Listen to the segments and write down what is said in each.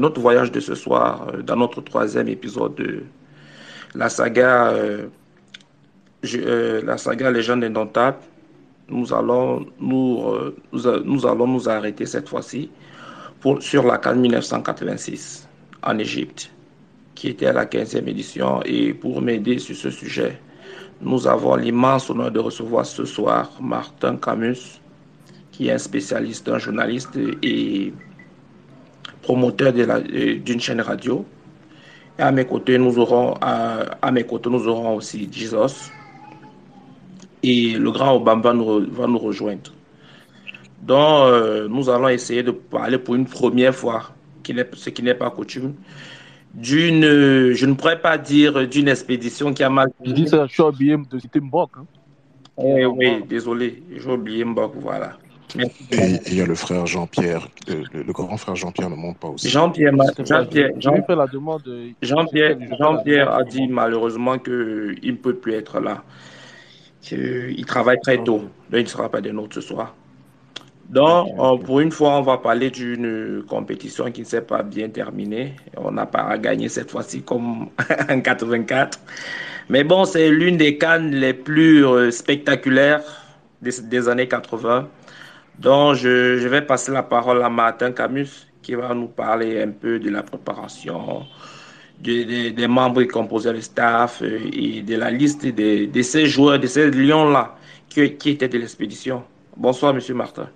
euh, notre voyage de ce soir euh, dans notre troisième épisode de la saga, la saga Légende indomptable. Nous allons nous, nous, allons nous arrêter cette fois-ci sur la CAN 1986 en Égypte, qui était à la 15e édition. Et pour m'aider sur ce sujet, nous avons l'immense honneur de recevoir ce soir Martin Camus, qui est un spécialiste, un journaliste et promoteur d'une chaîne radio. Et à mes côtés, nous aurons, à, mes côtés, nous aurons aussi Jesus. Et le grand Obama va nous rejoindre. Donc, euh, nous allons essayer de parler pour une première fois, ce qui n'est pas coutume, d'une, je ne pourrais pas dire d'une expédition qui a mal. Je dis ça, je suis oublié de citer Mbok. Hein. Eh oui, désolé, j'ai oublié Mbok, voilà. Et il y a le frère Jean-Pierre, le, grand frère Jean-Pierre ne monte pas aussi. Jean-Pierre, Jean-Pierre, Jean-Pierre, Jean-Pierre a dit malheureusement qu'il ne peut plus être là. Il travaille très tôt, donc il ne sera pas de nôtres ce soir. Donc, pour une fois, on va parler d'une compétition qui ne s'est pas bien terminée. On n'a pas gagné cette fois-ci comme en 84. Mais bon, c'est l'une des cannes les plus euh, spectaculaires des, des années 80. Donc, je, vais passer la parole à Martin Camus qui va nous parler un peu de la préparation, des membres qui composaient le staff euh, et de la liste de, ces joueurs, de ces lions-là qui, qui étaient de l'expédition. Bonsoir, Monsieur Martin.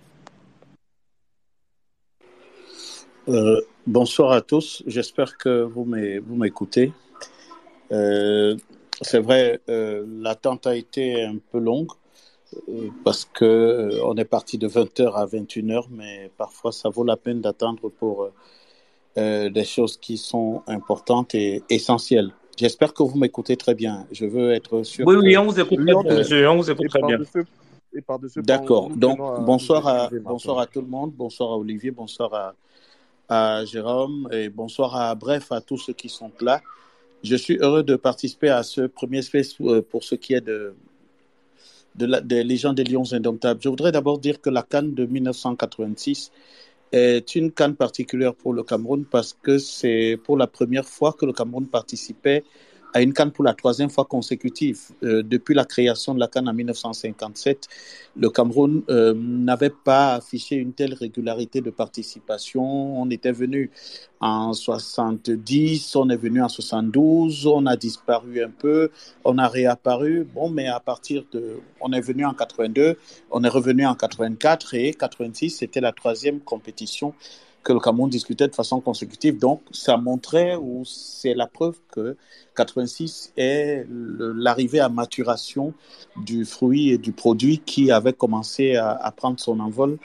Euh, bonsoir à tous. J'espère que vous m'écoutez. Euh, c'est vrai, l'attente a été un peu longue. Euh, parce que euh, on est parti de 20h à 21h, mais parfois ça vaut la peine d'attendre pour euh, des choses qui sont importantes et essentielles. J'espère que vous m'écoutez très bien. Je veux être sûr. Oui, oui, on vous écoute très bien, monsieur. On vous écoute très bien. D'accord. Donc, bonsoir à, bonsoir à tout le monde. Bonsoir à Olivier. Bonsoir à, à Jérôme. Et bonsoir à, bref, à tous ceux qui sont là. Je suis heureux de participer à ce premier space pour ce qui est de, de la, des des Lions indomptables. Je voudrais d'abord dire que la Cannes de 1986 est une canne particulière pour le Cameroun parce que c'est pour la première fois que le Cameroun participait à une canne pour la troisième fois consécutive. Euh, depuis la création de la canne en 1957, le Cameroun euh, n'avait pas affiché une telle régularité de participation. On était venu en 70, on est venu en 72, on a disparu un peu, on a réapparu. Bon, mais à partir de, on est venu en 82, on est revenu en 84 et 86, c'était la troisième compétition que le Cameroun discutait de façon consécutive. Donc, ça montrait ou c'est la preuve que 86 est l'arrivée à maturation du fruit et du produit qui avait commencé à, prendre son envol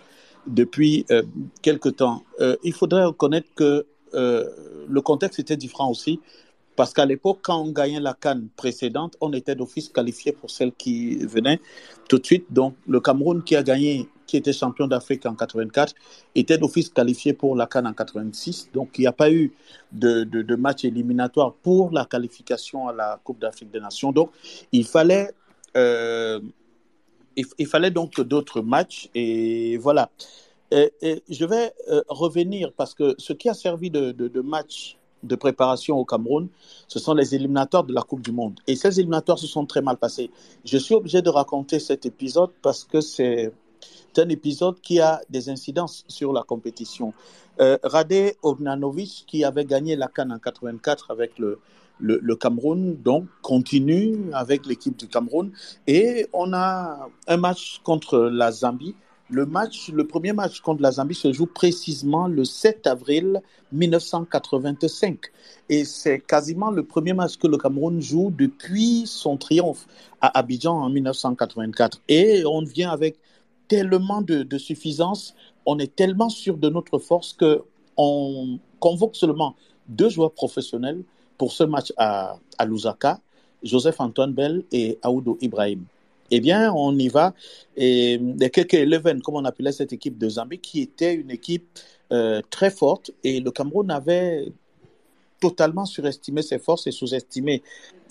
depuis euh, quelque temps. Euh, il faudrait reconnaître que euh, le contexte était différent aussi. Parce qu'à l'époque, quand on gagnait la canne précédente, on était d'office qualifié pour celle qui venait tout de suite. Donc, le Cameroun qui a gagné qui était champion d'Afrique en 84, était d'office qualifié pour la Cannes en 86. Donc, il n'y a pas eu de, de, match éliminatoire pour la qualification à la Coupe d'Afrique des Nations. Donc, il fallait, euh, il, fallait donc d'autres matchs. Et voilà. Et, je vais euh, revenir parce que ce qui a servi de, de match de préparation au Cameroun, ce sont les éliminatoires de la Coupe du Monde. Et ces éliminatoires se sont très mal passés. Je suis obligé de raconter cet épisode parce que c'est un épisode qui a des incidences sur la compétition. Euh, Rade Ognanovic, qui avait gagné la Cannes en 84 avec le, le, Cameroun, donc continue avec l'équipe du Cameroun. Et on a un match contre la Zambie. Le, match, premier match contre la Zambie se joue précisément le 7 avril 1985. Et c'est quasiment le premier match que le Cameroun joue depuis son triomphe à Abidjan en 1984. Et on vient avec tellement de, suffisance, on est tellement sûr de notre force que on convoque seulement deux joueurs professionnels pour ce match à, à Lusaka, Joseph-Antoine Bell et Aoudo Ibrahim. Eh bien, on y va. Et les quelques Eleven, comme on appelait cette équipe de Zambie, qui était une équipe euh, très forte, et le Cameroun avait totalement surestimé ses forces et sous-estimé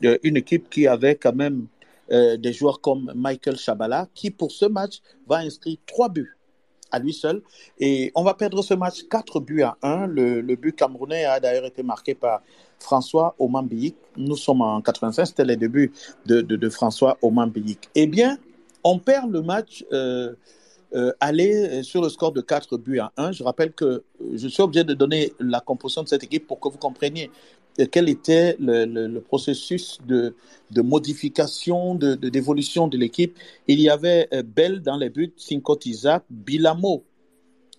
euh, une équipe qui avait quand même euh, des joueurs comme Michael Chabala, qui pour ce match va inscrire trois buts. À lui seul. Et on va perdre ce match 4 buts à 1. Le, but camerounais a d'ailleurs été marqué par François Omambiyik. Nous sommes en 85, c'était les débuts de, de, François Omambiyik. Eh bien, on perd le match euh, euh, aller sur le score de 4 buts à 1. Je rappelle que je suis obligé de donner la composition de cette équipe pour que vous compreniez quel était le, processus de, modification, de, d'évolution de, l'équipe. Il y avait euh, Bell dans les buts, Sinkot Isaac, Bilamo,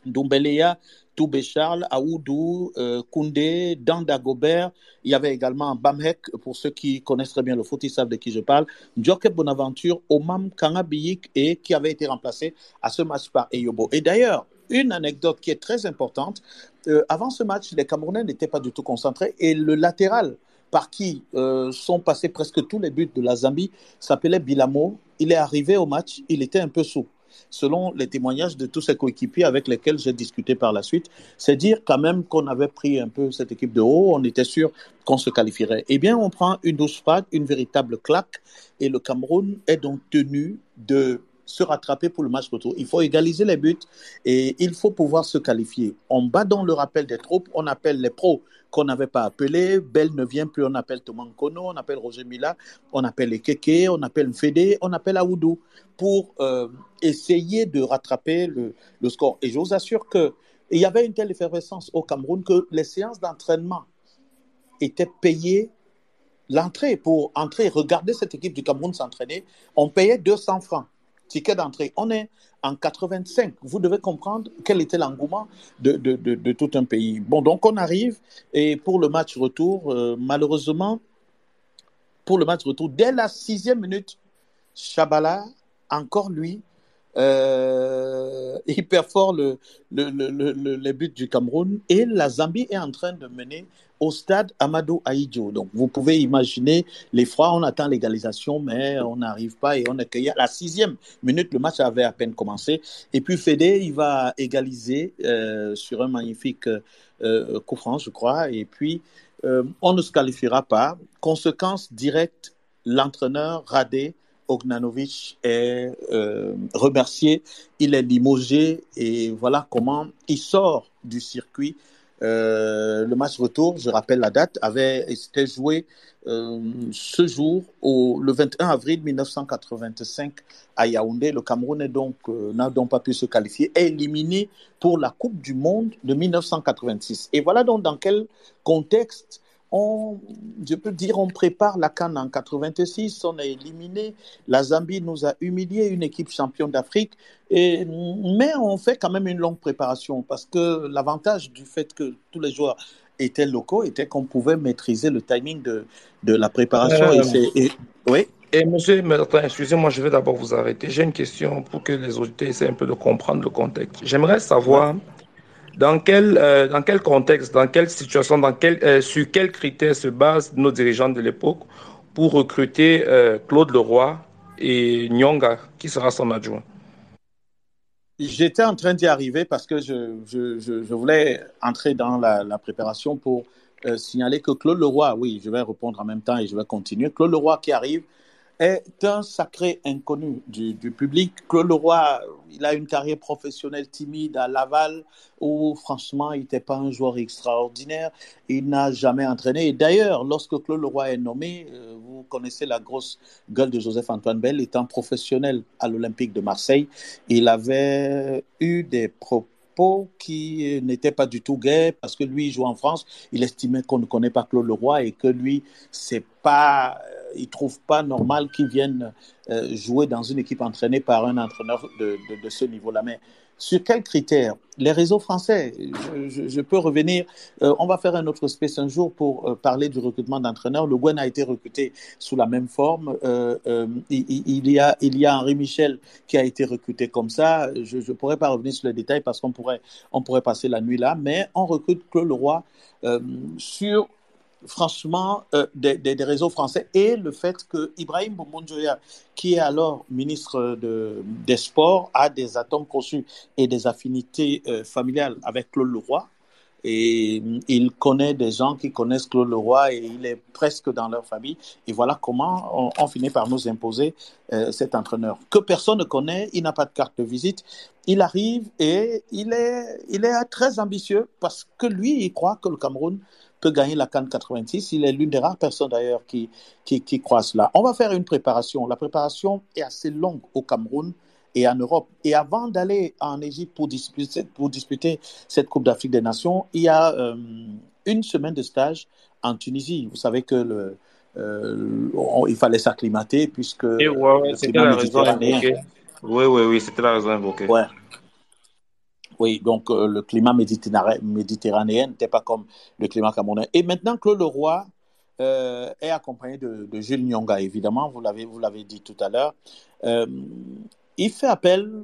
Doumbeleya, Toubé Charles, Aoudou, euh, Koundé, Danda Gobert. Il y avait également Bamhek, pour ceux qui connaissent très bien le foot, ils savent de qui je parle. Djoké Bonaventure, Omam Kangabiyik et qui avait été remplacé à ce match par Eyobo. Et d'ailleurs, une anecdote qui est très importante, euh, avant ce match, les Camerounais n'étaient pas du tout concentrés et le latéral par qui euh, sont passés presque tous les buts de la Zambie s'appelait Bilamo. Il est arrivé au match, il était un peu sous selon les témoignages de tous ses coéquipiers avec lesquels j'ai discuté par la suite, c'est dire quand même qu'on avait pris un peu cette équipe de haut, on était sûr qu'on se qualifierait. Eh bien, on prend une douce frappe, une véritable claque, et le Cameroun est donc tenu de se rattraper pour le match retour. Il faut égaliser les buts et il faut pouvoir se qualifier. On bat dans le rappel des troupes, on appelle les pros qu'on n'avait pas appelés. Bell ne vient plus, on appelle Thomas Kono, on appelle Roger Mila, on appelle Ekeke, on appelle Mfede, on appelle Aoudou pour euh, essayer de rattraper le, score. Et je vous assure qu'il y avait une telle effervescence au Cameroun que les séances d'entraînement étaient payées l'entrée pour entrer, regarder cette équipe du Cameroun s'entraîner, on payait 200 francs ticket d'entrée. On est en 85. Vous devez comprendre quel était l'engouement de, tout un pays. Bon, donc on arrive et pour le match retour, euh, malheureusement, pour le match retour, dès la sixième minute, Chabala, encore lui, euh, il perfore le, le, les buts du Cameroun et la Zambie est en train de mener au stade Amadou Aïdjo. Donc vous pouvez imaginer l'effroi, on attend l'égalisation, mais on n'arrive pas et on accueille. À la sixième minute, le match avait à peine commencé. Et puis Fédé, il va égaliser euh, sur un magnifique euh, coup franc, je crois. Et puis euh, on ne se qualifiera pas. Conséquence directe, l'entraîneur Radé Ognanovic est euh, remercié, il est limogé et voilà comment il sort du circuit. Euh, le match retour, je rappelle la date, avait été joué euh, ce jour, le 21 avril 1985 à Yaoundé. Le Cameroun donc n'a donc pas pu se qualifier, est éliminé pour la Coupe du Monde de 1986. Et voilà donc dans quel contexte on, je peux dire, on prépare la Cannes en 86, on a éliminé, la Zambie nous a humilié, une équipe championne d'Afrique, mais on fait quand même une longue préparation parce que l'avantage du fait que tous les joueurs étaient locaux était qu'on pouvait maîtriser le timing de, de la préparation. et, oui. Et monsieur excusez-moi, je vais d'abord vous arrêter. J'ai une question pour que les auditeurs essaient un peu de comprendre le contexte. J'aimerais savoir dans quel, euh, dans quel contexte, dans quelle situation, dans quel, euh, sur quels critères se basent nos dirigeants de l'époque pour recruter euh, Claude Leroy et Nyonga, qui sera son adjoint? J'étais en train d'y arriver parce que je, je, je, voulais entrer dans la, la préparation pour signaler que Claude Leroy, oui, je vais répondre en même temps et je vais continuer. Claude Leroy qui arrive est un sacré inconnu du, public. Claude Leroy, il a une carrière professionnelle timide à Laval où franchement il n'était pas un joueur extraordinaire. Il n'a jamais entraîné. Et d'ailleurs, lorsque Claude Leroy est nommé, euh, vous connaissez la grosse gueule de Joseph-Antoine Bell, étant professionnel à l'Olympique de Marseille, il avait eu des propos qui n'étaient pas du tout gays parce que lui il joue en France, il estimait qu'on ne connaît pas Claude Leroy et que lui c'est pas ils ne trouvent pas normal qu'ils viennent euh, jouer dans une équipe entraînée par un entraîneur de, de, ce niveau-là. Mais sur quels critères Les réseaux français, je, peux revenir, euh, on va faire un autre space un jour pour euh, parler du recrutement d'entraîneurs. Le Gwen a été recruté sous la même forme. il, y a, il y a Henri Michel qui a été recruté comme ça. Je ne pourrais pas revenir sur les détails parce qu'on pourrait, on pourrait passer la nuit là, mais on recrute Claude Leroy sur franchement euh, des, des, réseaux français et le fait que Ibrahim Boumondjoya, qui est alors ministre de, des Sports, a des atomes conçus et des affinités euh, familiales avec Claude Leroy. et il connaît des gens qui connaissent Claude Leroy et il est presque dans leur famille. Et voilà comment on, finit par nous imposer euh, cet entraîneur que personne ne connaît. Il n'a pas de carte de visite. Il arrive et il est, il est très ambitieux parce que lui, il croit que le Cameroun peut gagner la Cannes 86. Il est l'une des rares personnes d'ailleurs qui, qui, qui croient cela. On va faire une préparation. La préparation est assez longue au Cameroun et en Europe. Et avant d'aller en Égypte pour disputer, pour disputer cette Coupe d'Afrique des Nations, il y a euh, une semaine de stage en Tunisie. Vous savez que le, euh, il fallait s'acclimater puisque et ouais, c'était la raison invoquée. Oui, oui, oui, c'était la raison invoquée. Ouais. Oui, donc euh, le climat méditerranéen n'était pas comme le climat camerounais. Et maintenant, Claude Leroy euh, est accompagné de, de Jules Nyonga, évidemment, vous l'avez, vous l'avez dit tout à l'heure. Euh, il fait appel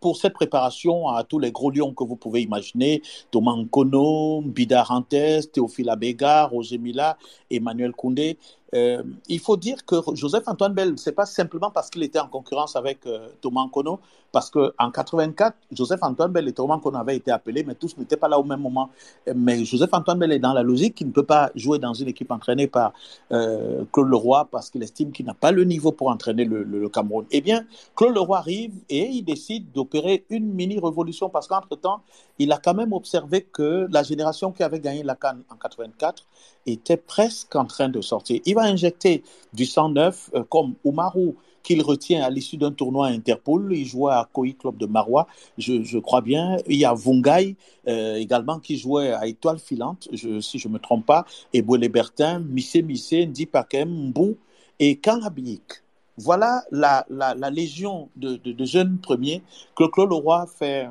pour cette préparation à tous les gros lions que vous pouvez imaginer, Thomas Nkono, Bida Rantes, Théophile Abega, Roger Mila, Emmanuel Koundé. Euh, il faut dire que Joseph-Antoine Bell, c'est pas simplement parce qu'il était en concurrence avec euh, Thomas Nkono, parce qu'en 84, Joseph-Antoine Bell et Thomas Nkono avaient été appelés, mais tous n'étaient pas là au même moment. Mais Joseph-Antoine Bell est dans la logique qu'il ne peut pas jouer dans une équipe entraînée par euh, Claude Leroy parce qu'il estime qu'il n'a pas le niveau pour entraîner le, le, Cameroun. Eh bien, Claude Leroy arrive et il décide d'opérer une mini-révolution parce qu'entre-temps, il a quand même observé que la génération qui avait gagné la Cannes en 84 était presque en train de sortir. Il va injecter du sang neuf, euh, comme Oumarou, qu'il retient à l'issue d'un tournoi Interpol. Il jouait à Koi Club de Marois, je, crois bien. Il y a Vungai euh, également qui jouait à Étoile Filante, si je ne me trompe pas, et Bertin, Missé Missé, Ndi Pakem, Mbou et Kangabik. Voilà la, la, légion de, de, jeunes premiers que Claude Leroy fait,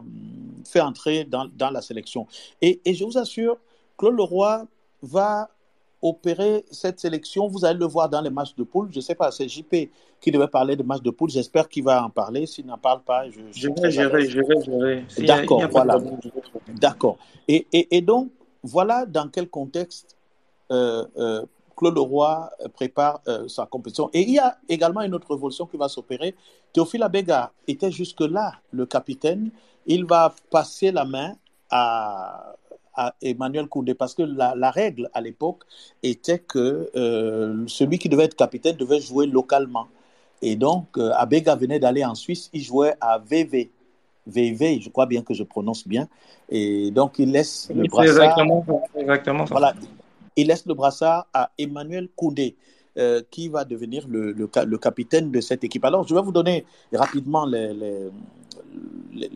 fait entrer dans, dans la sélection. Et, et je vous assure, Claude Leroy va opérer cette sélection. Vous allez le voir dans les matchs de poule. Je ne sais pas, c'est JP qui devait parler de matchs de poule. J'espère qu'il va en parler. S'il n'en parle pas, je, je, vais gérer, je vais. D'accord, voilà. D'accord. Et, et, et, donc, voilà dans quel contexte euh, euh, Claude Leroy prépare euh, sa compétition. Et il y a également une autre révolution qui va s'opérer. Théophile Abega était jusque-là le capitaine. Il va passer la main à Emmanuel Koundé parce que la, règle à l'époque était que euh, celui qui devait être capitaine devait jouer localement. Et donc, euh, Abega venait d'aller en Suisse, il jouait à VV. VV, je crois bien que je prononce bien. Et donc, il laisse le brassard. Exactement, Voilà. Il laisse le brassard à Emmanuel Koundé. Euh, qui va devenir le, le, capitaine de cette équipe. Alors, je vais vous donner rapidement les, les,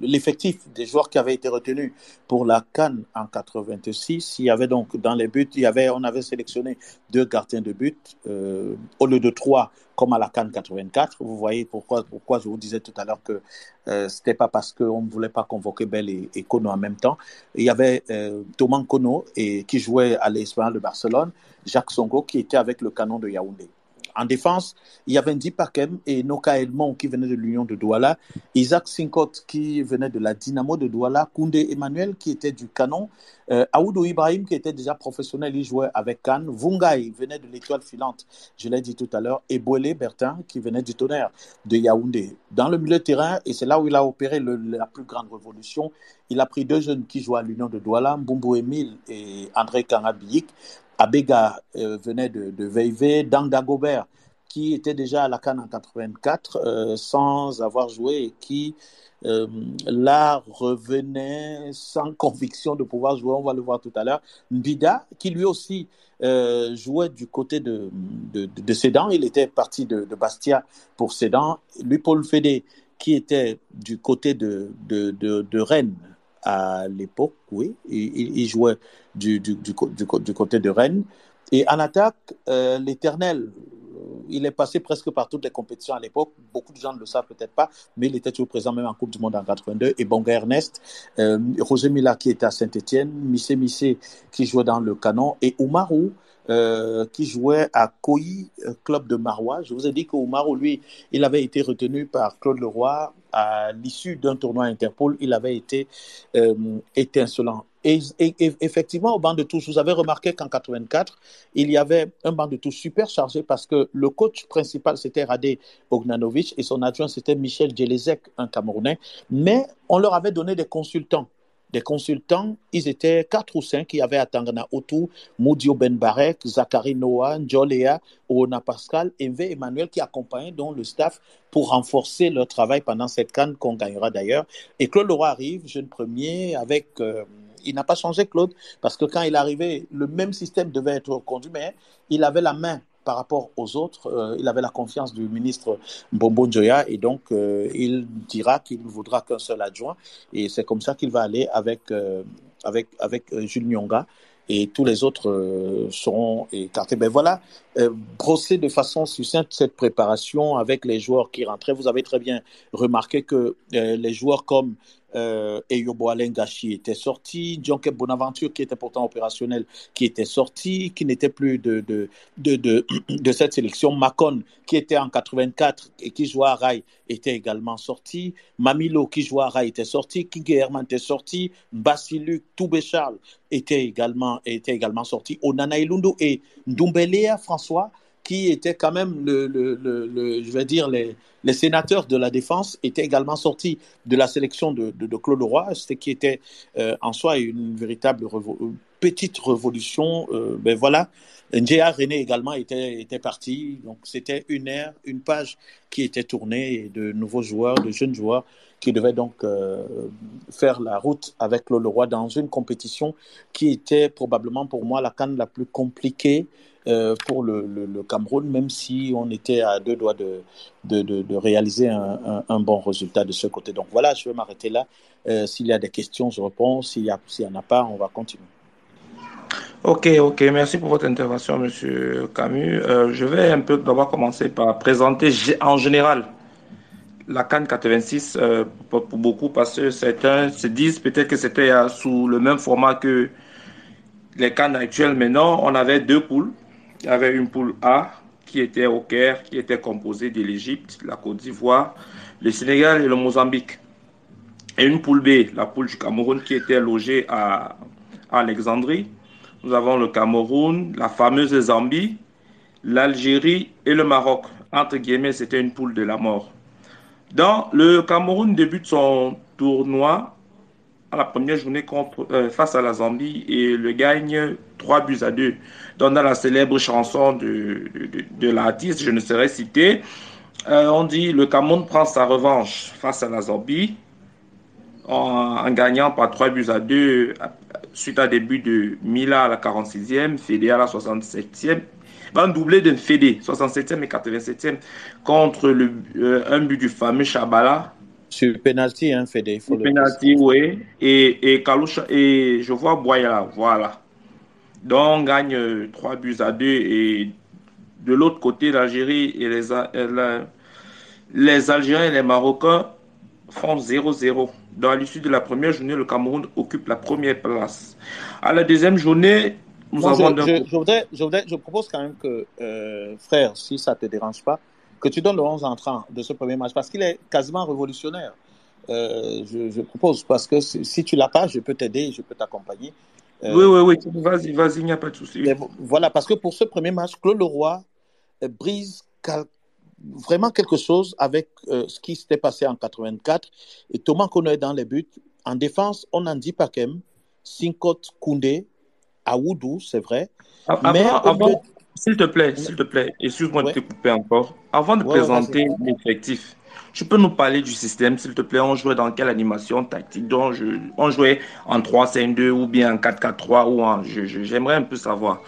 l'effectif des joueurs qui avaient été retenus pour la Cannes en 86. Il y avait donc dans les buts, il y avait, on avait sélectionné deux gardiens de but euh, au lieu de trois comme à la Cannes 84. Vous voyez pourquoi, pourquoi je vous disais tout à l'heure que euh, c'était pas parce qu'on ne voulait pas convoquer Bell et, Kono en même temps. Il y avait euh, Thomas Kono qui jouait à l'Espagnol de Barcelone, Jacques Songo qui était avec le canon de Yaoundé. En défense, il y avait Ndi Pakem et Noka Elmon qui venait de l'Union de Douala, Isaac Sinkot qui venait de la Dynamo de Douala, Koundé Emmanuel qui était du Canon, euh, Aoudou Ibrahim qui était déjà professionnel, il jouait avec Cannes, Vungai venait de l'étoile filante, je l'ai dit tout à l'heure, et Boélé Bertin qui venait du tonnerre de Yaoundé. Dans le milieu terrain, et c'est là où il a opéré la plus grande révolution, il a pris deux jeunes qui jouaient à l'Union de Douala, Mbumbo Emile et André Kangabiyik, Abega euh, venait de, de Gobert, qui était déjà à la Cannes en 84 euh, sans avoir joué et qui euh, là revenait sans conviction de pouvoir jouer, on va le voir tout à l'heure. Mbida, qui lui aussi jouait du côté de, Sedan, il était parti de, Bastia pour Sedan. Lui, Paul Fédé, qui était du côté de Rennes, à l'époque, oui. Il, jouait du, côté de Rennes. Et en attaque, euh, l'éternel, il est passé presque par toutes les compétitions à l'époque. Beaucoup de gens ne le savent peut-être pas, mais il était toujours présent même en Coupe du Monde en 82. Et Bonga Ernest, euh, Mila qui était à Saint-Etienne, Missé Missé qui jouait dans le canon, et Oumarou euh, qui jouait à Koi, club de Marois. Je vous ai dit que Oumarou, lui, il avait été retenu par Claude Leroy à l'issue d'un tournoi Interpol, il avait été euh, étincelant. Et, effectivement, au banc de touche, vous avez remarqué qu'en 84, il y avait un banc de touche super chargé parce que le coach principal, c'était Radé Ognanovic et son adjoint, c'était Michel Djelezek, un Camerounais. Mais on leur avait donné des consultants des consultants, ils étaient quatre ou cinq. Il y avait Atangana Otu, Moudio Ben Barek, Zachary Noah, Njolea, Oona Pascal, Enve Emmanuel qui accompagnaient donc le staff pour renforcer leur travail pendant cette canne qu'on gagnera d'ailleurs. Et Claude Leroy arrive, jeune premier, avec... Euh, il n'a pas changé Claude, parce que quand il arrivait, le même système devait être conduit, mais il avait la main par rapport aux autres. Euh, il avait la confiance du ministre Bombo Joya et donc euh, il dira qu'il ne voudra qu'un seul adjoint. Et c'est comme ça qu'il va aller avec, euh, Jules Nyonga et tous les autres seront écartés. Ben voilà, brosser de façon succincte cette préparation avec les joueurs qui rentraient. Vous avez très bien remarqué que les joueurs comme euh, Eyobo Gachi était sorti, Jonke Bonaventure qui était pourtant opérationnel, qui était sorti, qui n'était plus de, cette sélection. Macon qui était en 84 et qui jouait à Rai était également sorti. Mamilo qui jouait à Rai était sorti. King Herman était sorti. Basiluc, Toubé Charles était également, sorti. Onana Ilundu et Ndumbelea François qui était quand même le, le, le, je vais dire les, les, sénateurs de la défense étaient également sortis de la sélection de, de, de Claude Roy, ce qui était euh, en soi une véritable petite révolution. Euh, ben voilà, Njea René également était, parti, donc c'était une ère, une page qui était tournée de nouveaux joueurs, de jeunes joueurs qui devaient donc euh, faire la route avec Claude Leroy dans une compétition qui était probablement pour moi la canne la plus compliquée euh, pour le, le, Cameroun, même si on était à deux doigts de, réaliser un, un, bon résultat de ce côté. Donc voilà, je vais m'arrêter là. Euh, s'il y a des questions, je réponds. S'il n'y en a pas, on va continuer. Ok, ok, merci pour votre intervention, Monsieur Camus. Euh, je vais un peu d'abord commencer par présenter en général la Cannes 86 pour, beaucoup parce que certains se disent peut-être que c'était sous le même format que les Cannes actuelles. Mais non, on avait deux poules il y avait une poule A qui était au Caire, qui était composée de l'Égypte, la Côte d'Ivoire, le Sénégal et le Mozambique. Et une poule B, la poule du Cameroun, qui était logée à, Alexandrie. Nous avons le Cameroun, la fameuse Zambie, l'Algérie et le Maroc. Entre guillemets, c'était une poule de la mort. Dans le Cameroun débute son tournoi à la première journée euh, face à la Zambie et le gagne 3 buts à 2. Donc, dans la célèbre chanson de, l'artiste, je ne serai cité, euh, on dit le Cameroun prend sa revanche face à la Zambie en, gagnant par 3 buts à 2 suite à des buts de Mila à la 46e, Fédé à la 67e. Un doublé de Fédé, 67e et 87e, contre le, euh, un but du fameux Chabala sur penalty, hein, Fédé. Sur penalty, oui. Et, et, et je vois Boya voilà. Donc, on gagne 3 euh, buts à 2. Et de l'autre côté, l'Algérie et les, euh, les Algériens et les Marocains font 0-0. Dans l'issue de la première journée, le Cameroun occupe la première place. À la deuxième journée, nous avons... Je, je, voudrais, je, voudrais, je, propose quand même que, euh, frère, si ça ne te dérange pas, que tu donnes le 11 entrant de ce premier match parce qu'il est quasiment révolutionnaire. Euh, je, propose parce que si, tu l'as pas, je peux t'aider, je peux t'accompagner. Euh, oui, oui, oui, vas-y, vas-y, il n'y a pas de souci. Voilà, parce que pour ce premier match, Claude Leroy brise vraiment quelque chose avec ce qui s'était passé en 84. Et Thomas connaît dans les buts. En défense, on en dit Pakem, Sinkot Koundé, Aoudou, c'est vrai. Mais avant, s'il te plaît, s'il te plaît, excuse-moi de te couper encore. Avant de présenter l'effectif, tu peux nous parler du système, s'il te plaît? On jouait dans quelle animation tactique? Donc, On jouait en 3-5-2 ou bien en 4-4-3 ou en. J'aimerais un peu savoir.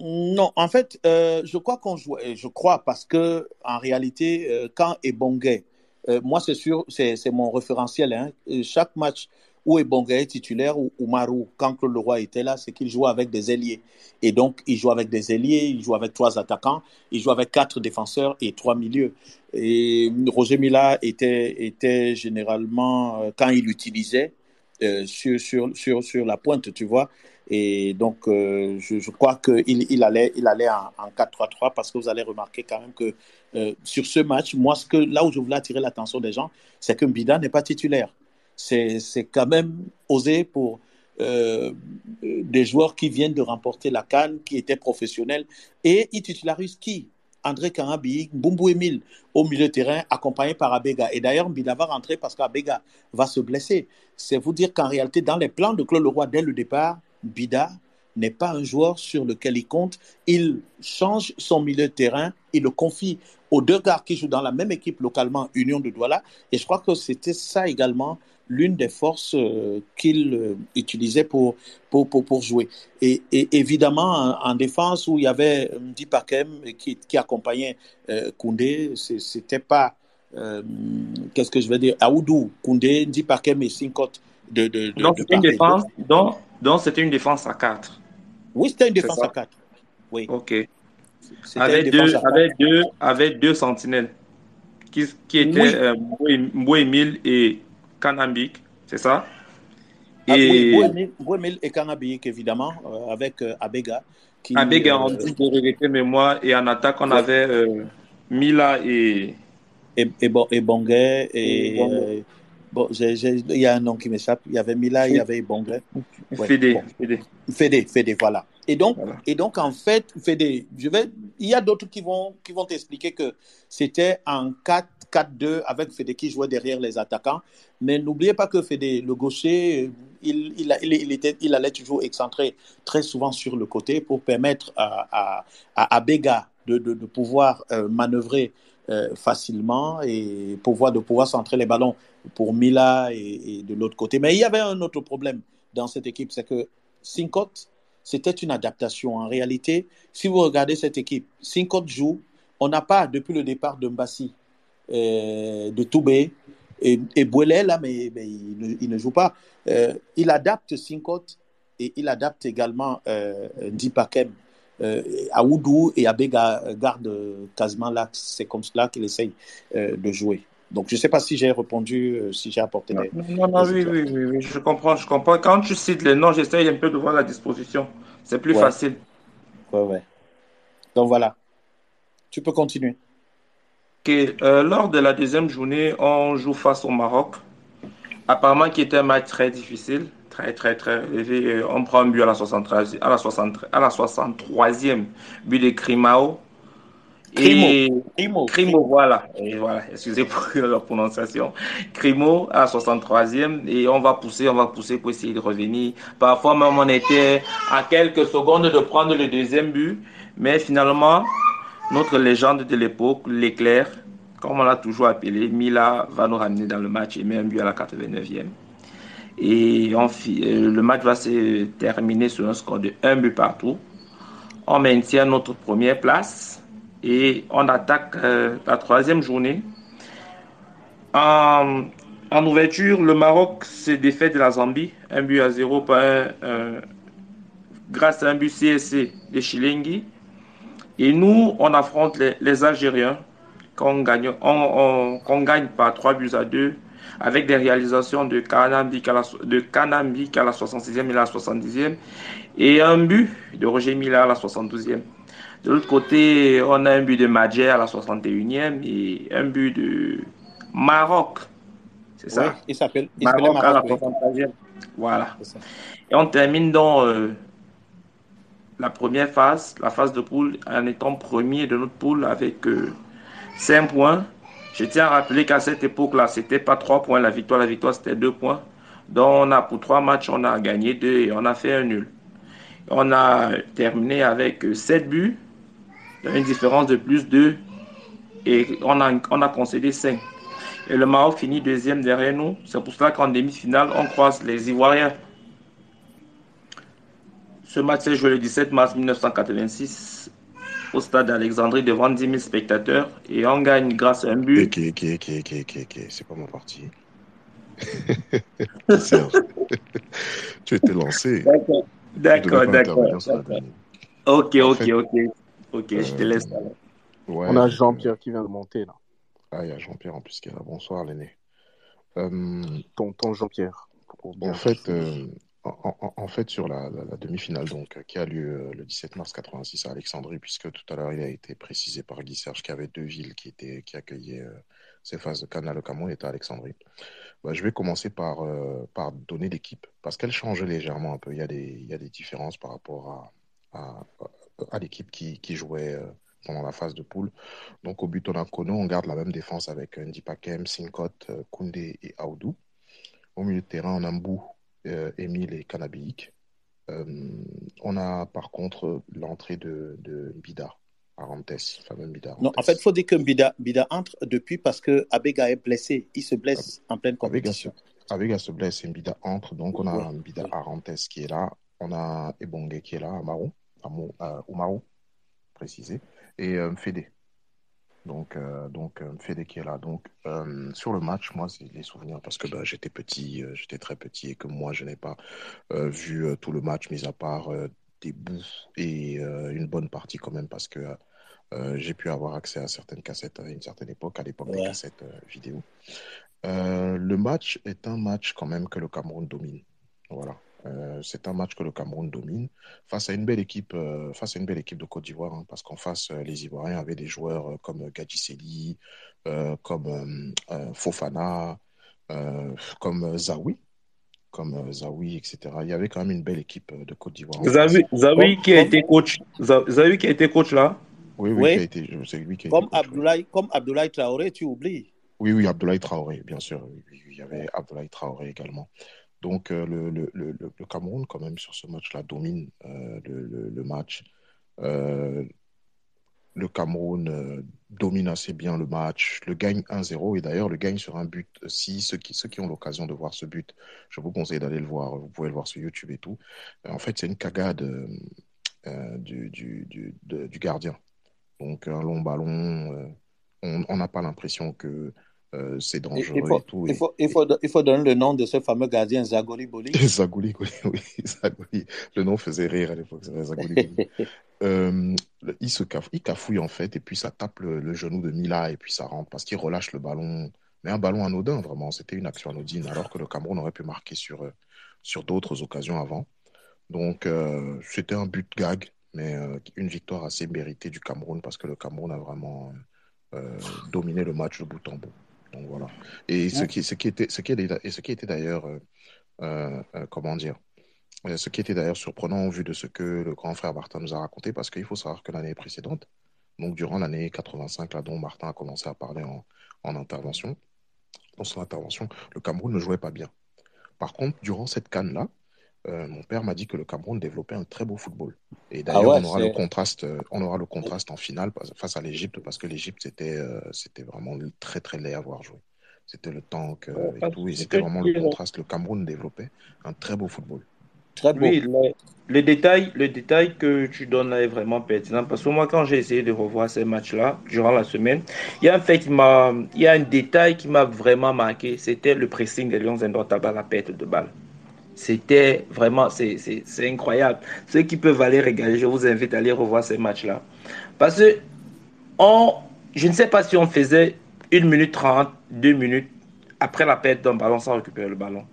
Non, en fait, euh, je crois qu'on jouait. Je crois parce que en réalité, euh, quand Ebongue, euh, moi c'est sûr, c'est mon référentiel. Hein, chaque match où Ebonga titulaire ou quand Claude Leroy était là, c'est qu'il jouait avec des ailiers. Et donc, il joue avec des ailiers, il joue avec trois attaquants, il joue avec quatre défenseurs et trois milieux. Et Roger Mila était, était généralement, euh, quand il l'utilisait, euh, sur, sur la pointe, tu vois. Et donc, euh, je, crois qu'il il allait, il allait en, en 4-3-3 parce que vous allez remarquer quand même que sur ce match, moi, ce que, là où je voulais attirer l'attention des gens, c'est que Mbida n'est pas titulaire c'est quand même osé pour euh, des joueurs qui viennent de remporter la Cannes, qui étaient professionnels. Et ils titularisent qui? André Karabi, Bumbu Emile au milieu de terrain, accompagné par Abega. Et d'ailleurs, Mbida va rentrer parce qu'Abega va se blesser. C'est vous dire qu'en réalité, dans les plans de Claude Leroy, dès le départ, Bida n'est pas un joueur sur lequel il compte. Il change son milieu de terrain, il le confie aux deux gars qui jouent dans la même équipe localement, Union de Douala. Et je crois que c'était ça également l'une des forces euh, qu'il euh, utilisait pour, pour, pour, jouer. Et, évidemment, en, défense, où il y avait Mdi Pakem qui, qui accompagnait euh, Koundé, c'était pas, qu'est-ce que je veux dire, Aoudou, Koundé, Mdi Pakem et Sinkot de, de, de, donc, c'était une défense, donc, donc c'était une défense à 4. Oui, c'était une défense à 4. Oui. OK. Avec deux, avec, deux, avec deux sentinelles qui, qui étaient oui. et Kanambik, c'est ça? Ah, et... Oui, et Kanambik, évidemment, euh, avec euh, Abega. Qui, Abega, on euh, dit de regretter, mais moi, et en attaque, on avait Mila et. Et, et, et Bonguet, et. Bon, il y a un nom qui m'échappe. Il y avait Mila, il y avait Bonguet. Ouais, Fédé, Fédé. Fédé. voilà. Et donc, et donc en fait, Fédé, je vais, il y a d'autres qui vont, qui vont t'expliquer que c'était en 4 4-2 avec Fédé qui jouait derrière les attaquants. Mais n'oubliez pas que Fédé, le gaucher, il, il, il, était, il allait toujours excentrer très souvent sur le côté pour permettre à, à, à de, de pouvoir euh, manœuvrer euh, facilement et pouvoir, de pouvoir centrer les ballons pour Mila et, de l'autre côté. Mais il y avait un autre problème dans cette équipe, c'est que Sinkot, c'était une adaptation. En réalité, si vous regardez cette équipe, Sinkot joue, on n'a pas, depuis le départ de Mbassi, euh, de Toubé. Et, et là, mais, il, ne, joue pas. Euh, il adapte Sinkot et il adapte également euh, Ndipakem. Euh, Aoudou et Abega garde quasiment là. C'est comme cela qu'il essaye euh, de jouer. Donc, je ne sais pas si j'ai répondu, si j'ai apporté non, Non, non, oui, oui, oui, je comprends, je comprends. Quand tu cites les noms, j'essaye un peu de voir la disposition. C'est plus facile. Ouais, ouais. Donc, voilà. Tu peux continuer. Euh, lors de la deuxième journée, on joue face au Maroc. Apparemment, qui était un match très difficile, très, très, très élevé. Euh, on prend un but à la, 63, à la, 63, à la 63e, but de Crimao. Et Crimo. voilà. Et voilà, excusez pour la prononciation. Crimo à la 63e et on va pousser, on va pousser pour essayer de revenir. Parfois même on était à quelques secondes de prendre le deuxième but, mais finalement notre légende de l'époque, l'éclair, comme on l'a toujours appelé, Mila va nous ramener dans le match et met un but à la 89e. Et euh, le match va se terminer sur un score de 1 but partout. On maintient notre première place et on attaque euh, la troisième journée. En, ouverture, le Maroc s'est défait de la Zambie, un but à zéro par grâce à un but CSC de Chilengi. Et nous, on affronte les, Algériens qu'on gagne, gagne par 3 buts à 2 avec des réalisations de Kanambik à la, de Kanambik à la 66e et la 70e et un but de Roger Miller à la 72e. De l'autre côté, on a un but de Madjer à la 61e et un but de Maroc. C'est ça? Il s'appelle Maroc, à la 73e. Voilà. Et on termine dans euh, la première phase, la phase de poule, en étant premier de notre poule avec 5 euh, points. Je tiens à rappeler qu'à cette époque-là, ce n'était pas 3 points la victoire, la victoire c'était 2 points. Donc on a pour 3 matchs, on a gagné 2 et on a fait un nul. On a terminé avec 7 buts, une différence de plus 2 et on a, on a concédé 5. Et le Maroc finit deuxième derrière nous. C'est pour cela qu'en demi-finale, on croise les Ivoiriens. Ce match s'est joué le 17 mars 1986 au stade d'Alexandrie devant 10 000 spectateurs et on gagne grâce à un but. Ok, ok, ok, ok, ok, c'est pas ma partie. tu étais lancé. D'accord, d'accord. Ok, ok, ok. Ok, je te laisse. On a Jean-Pierre qui vient de monter là. Ah, il y a Jean-Pierre en plus qui est là. Bonsoir, l'aîné. Euh, tonton Jean-Pierre. En fait, en, fait, sur la, demi-finale donc, qui a lieu euh, le 17 mars 86 à Alexandrie, puisque tout à l'heure il a été précisé par Guy Serge qu'il y avait deux villes qui, étaient, qui accueillaient euh, ces phases de Canal le Cameroun était à Alexandrie. Bah, je vais commencer par, euh, par donner l'équipe, parce qu'elle change légèrement un peu. Il y a des, il y a des différences par rapport à, à, à l'équipe qui, qui, jouait pendant la phase de poule. Donc au but, on a Kono, on garde la même défense avec Ndipakem, Sinkot, Koundé et Aoudou. Au milieu de terrain, on a Mbou, Emile et Kanabiik. on a par contre l'entrée de, de Bida, Arantes, fameux Bida. Non, en fait, il faut dire que Bida, Bida entre depuis parce que Abega est blessé. Il se blesse en pleine compétition. Abega se, blesse et Bida entre. Donc, on a Bida Arantes qui est là. On a Ebongue qui est là, Amaru, Amaru, précisé, et euh, Fédé. Donc, euh, donc euh, Fédé qui est là. Donc, euh, sur le match, moi, c'est les souvenirs parce que bah, j'étais petit, j'étais très petit et que moi, je n'ai pas vu tout le match, mis à part des bouts et une bonne partie quand même parce que j'ai pu avoir accès à certaines cassettes à une certaine époque, à l'époque des cassettes vidéo. le match est un match quand même que le Cameroun domine. Voilà. Euh, c'est un match que le Cameroun domine face à une belle équipe, euh, face à une belle équipe de Côte d'Ivoire, hein, parce qu'en face, euh, les Ivoiriens avaient des joueurs comme Gadji comme Fofana, comme Zawi, comme Zawi, etc. Il y avait quand même une belle équipe de Côte d'Ivoire. Zawi, qui a été coach, Zawi qui a été coach là. Oui, oui, Qui a été, c'est lui qui a comme été coach, Abdoulaye, comme Abdoulaye Traoré, tu oublies. Oui, oui, Abdoulaye Traoré, bien sûr. il y avait Abdoulaye Traoré également. Donc euh, le, le, le, Cameroun, quand même, sur ce match-là, domine euh, le, match. Euh, le Cameroun domine assez bien le match, le gagne 1-0 et d'ailleurs le gagne sur un but. Si ceux qui, ceux qui ont l'occasion de voir ce but, je vous conseille d'aller le voir, vous pouvez le voir sur YouTube et tout. En fait, c'est une cagade du, du, du, du, gardien. Donc un long ballon, on n'a pas l'impression que euh, c'est dangereux il faut, et tout. Il, faut, il, faut, il, faut, donner le nom de ce fameux gardien, Zagoli Boli. Zagoli, oui, Zagoli. Le nom faisait rire à l'époque, Zagoli euh, il, se il cafouille en fait, et puis ça tape le, genou de Mila, et puis ça rentre parce qu'il relâche le ballon. Mais un ballon anodin, vraiment. C'était une action anodine, alors que le Cameroun aurait pu marquer sur, euh, sur d'autres occasions avant. Donc, euh, c'était un but gag, mais euh, une victoire assez méritée du Cameroun parce que le Cameroun a vraiment dominé le match de bout en bout. Donc voilà. Et ce qui, ce qui était, ce qui était, et ce qui était d'ailleurs, euh, euh, euh, comment dire, ce qui était d'ailleurs surprenant au vu de ce que le grand frère Martin nous a raconté, parce qu'il faut savoir que l'année précédente, donc durant l'année 85, là dont Martin a commencé à parler en, en intervention, dans son intervention, le Cameroun ne jouait pas bien. Par contre, durant cette canne-là, euh, mon père m'a dit que le Cameroun développait un très beau football. Et ah d'ailleurs, on aura le contraste, euh, on aura le contraste en finale face à l'Égypte parce que l'Égypte c'était euh, c'était vraiment très très laid à voir jouer. C'était le tank et tout, et c'était vraiment le contraste. Le Cameroun développait un très beau football. Très beau. Oui, le, détail, le détail que tu donnes là est vraiment pertinent parce que moi, quand j'ai essayé de revoir ces matchs-là durant la semaine, il y a un fait qui m'a, il y a un détail qui m'a vraiment marqué. C'était le pressing des Lions à la perte de balle. C'était vraiment, c'est incroyable. Ceux qui peuvent aller regarder, je vous invite à aller revoir ces matchs-là. Parce que je ne sais pas si on faisait une minute trente, deux minutes après la perte d'un ballon sans récupérer le ballon.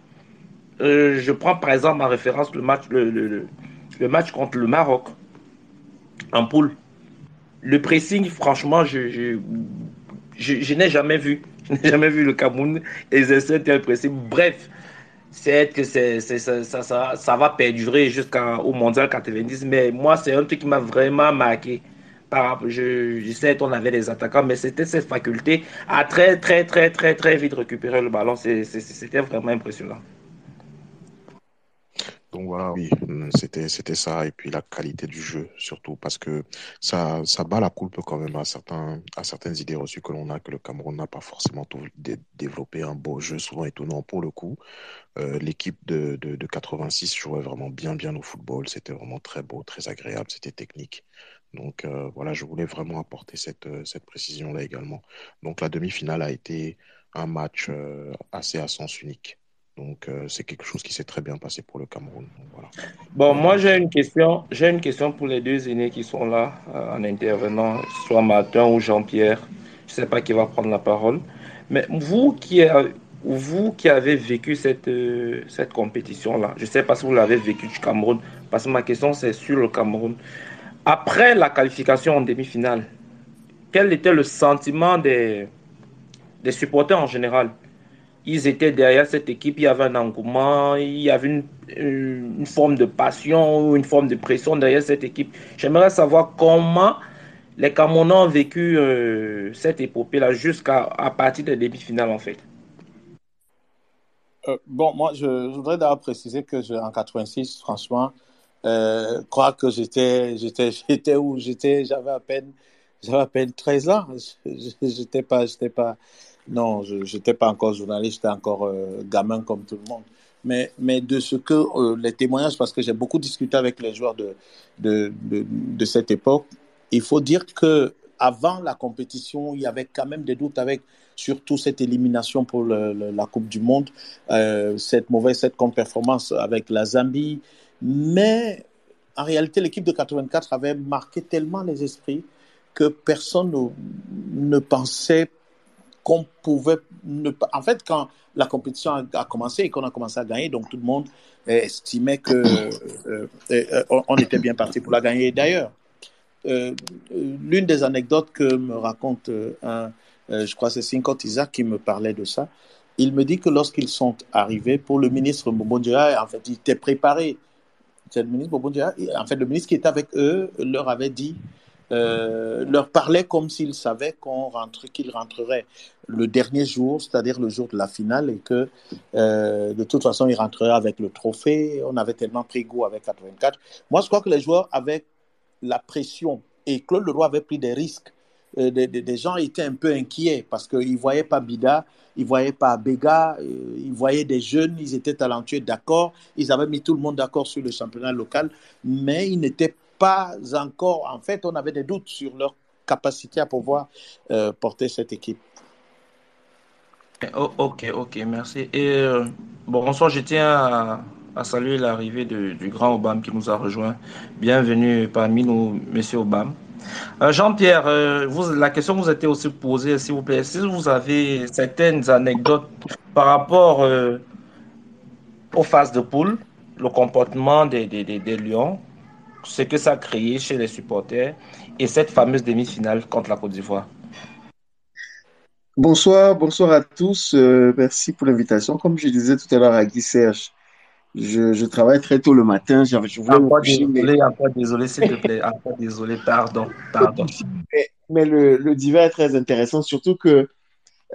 Euh, je prends par exemple en référence le match, le, le, le, match contre le Maroc en poule. Le pressing, franchement, je, je, je, n'ai jamais vu. Je n'ai jamais vu le Cameroun exercer un tel pressing. Bref, c'est que c'est, ça, ça, ça, va perdurer jusqu'au mondial 90, mais moi, c'est un truc qui m'a vraiment marqué. Par, je, je sais qu'on avait des attaquants, mais c'était cette faculté à très, très, très, très, très vite récupérer le ballon. c'était vraiment impressionnant. Donc voilà, oui, c'était, c'était ça. Et puis la qualité du jeu, surtout, parce que ça, ça bat la coulpe quand même à, certains, à certaines idées reçues que l'on a, que le Cameroun n'a pas forcément tout développé un beau jeu, souvent étonnant pour le coup. Euh, l'équipe de, de, de 86 jouait vraiment bien, bien au football. C'était vraiment très beau, très agréable, c'était technique. Donc euh, voilà, je voulais vraiment apporter cette, cette précision-là également. Donc la demi-finale a été un match euh, assez à sens unique. Donc, euh, c'est quelque chose qui s'est très bien passé pour le Cameroun. Bon, moi, j'ai une question. J'ai une question pour les deux aînés qui sont là euh, en intervenant, soit Martin ou Jean-Pierre. Je ne sais pas qui va prendre la parole. Mais vous qui, avez vécu cette, euh, cette compétition-là, je ne sais pas si vous l'avez vécu du Cameroun, parce que ma question, c'est sur le Cameroun. Après la qualification en demi-finale, quel était le sentiment des, des supporters en général? Ils étaient derrière cette équipe, il y avait un engouement, il y avait une, forme de passion, une forme de pression derrière cette équipe. J'aimerais savoir comment les Camerounais ont vécu euh, cette épopée-là jusqu'à partir des demi-finales, en fait euh, Bon, moi, je, voudrais d'abord préciser que je, en 86, franchement, euh, crois que j'étais, j'étais, j'étais où J'étais, j'avais à peine, j'avais à peine 13 ans. J'étais pas, j'étais pas, non, je n'étais pas encore journaliste, j'étais encore euh, gamin comme tout le monde. Mais, mais de ce que les témoignages, parce que j'ai beaucoup discuté avec les joueurs de, de, de, cette époque, il faut dire que avant la compétition, il y avait quand même des doutes avec surtout cette élimination pour la Coupe du Monde, euh, cette mauvaise cette contre-performance avec la Zambie. Mais en réalité, l'équipe de 84 avait marqué tellement les esprits que personne ne, ne pensait qu'on pouvait ne pas. En fait, quand la compétition a, commencé et qu'on a commencé à gagner, donc tout le monde estimait que euh, euh, on était bien parti pour la gagner. D'ailleurs, euh, l'une des anecdotes que me raconte euh, un, euh, je crois c'est Sinkot Isaac qui me parlait de ça, il me dit que lorsqu'ils sont arrivés, pour le ministre Mbondia, en fait, il était préparé. C'est le ministre Mbondia, en fait, le ministre qui était avec eux leur avait dit, leur parlait comme s'il savait qu'on rentre, qu'il rentrerait le dernier jour, c'est-à-dire le jour de la finale, et que de toute façon, il rentrerait avec le trophée. On avait tellement pris goût avec 84. Moi, je crois que les joueurs avaient la pression. Et Claude Leroy avait pris des risques. Euh, des, gens étaient un peu inquiets parce qu'ils ne voyaient pas Bida, ils ne voyaient pas Bega, euh, ils voyaient des jeunes, ils étaient talentueux, d'accord. Ils avaient mis tout le monde d'accord sur le championnat local, mais ils n'étaient pas encore. En fait, on avait des doutes sur leur capacité à pouvoir euh, porter cette équipe. Oh, ok, ok, merci. Et bon, bonsoir, je tiens à, saluer l'arrivée du grand Obama qui nous a rejoint. Bienvenue parmi nous, Monsieur Obama. Euh, Jean-Pierre, euh, la question vous été aussi posée, s'il vous plaît. Si vous avez certaines anecdotes par rapport euh, aux phases de poule, le comportement des, des, des, Lions, ce que ça a créé chez les supporters et cette fameuse demi-finale contre la Côte d'Ivoire. Bonsoir, bonsoir à tous. merci pour l'invitation. Comme je disais tout à l'heure à Guy Serge, je, je, travaille très tôt le matin. Je, voulais encore désolé, encore désolé, s'il te plaît. Encore désolé, pardon, pardon. Mais, mais le, le divers est très intéressant, surtout que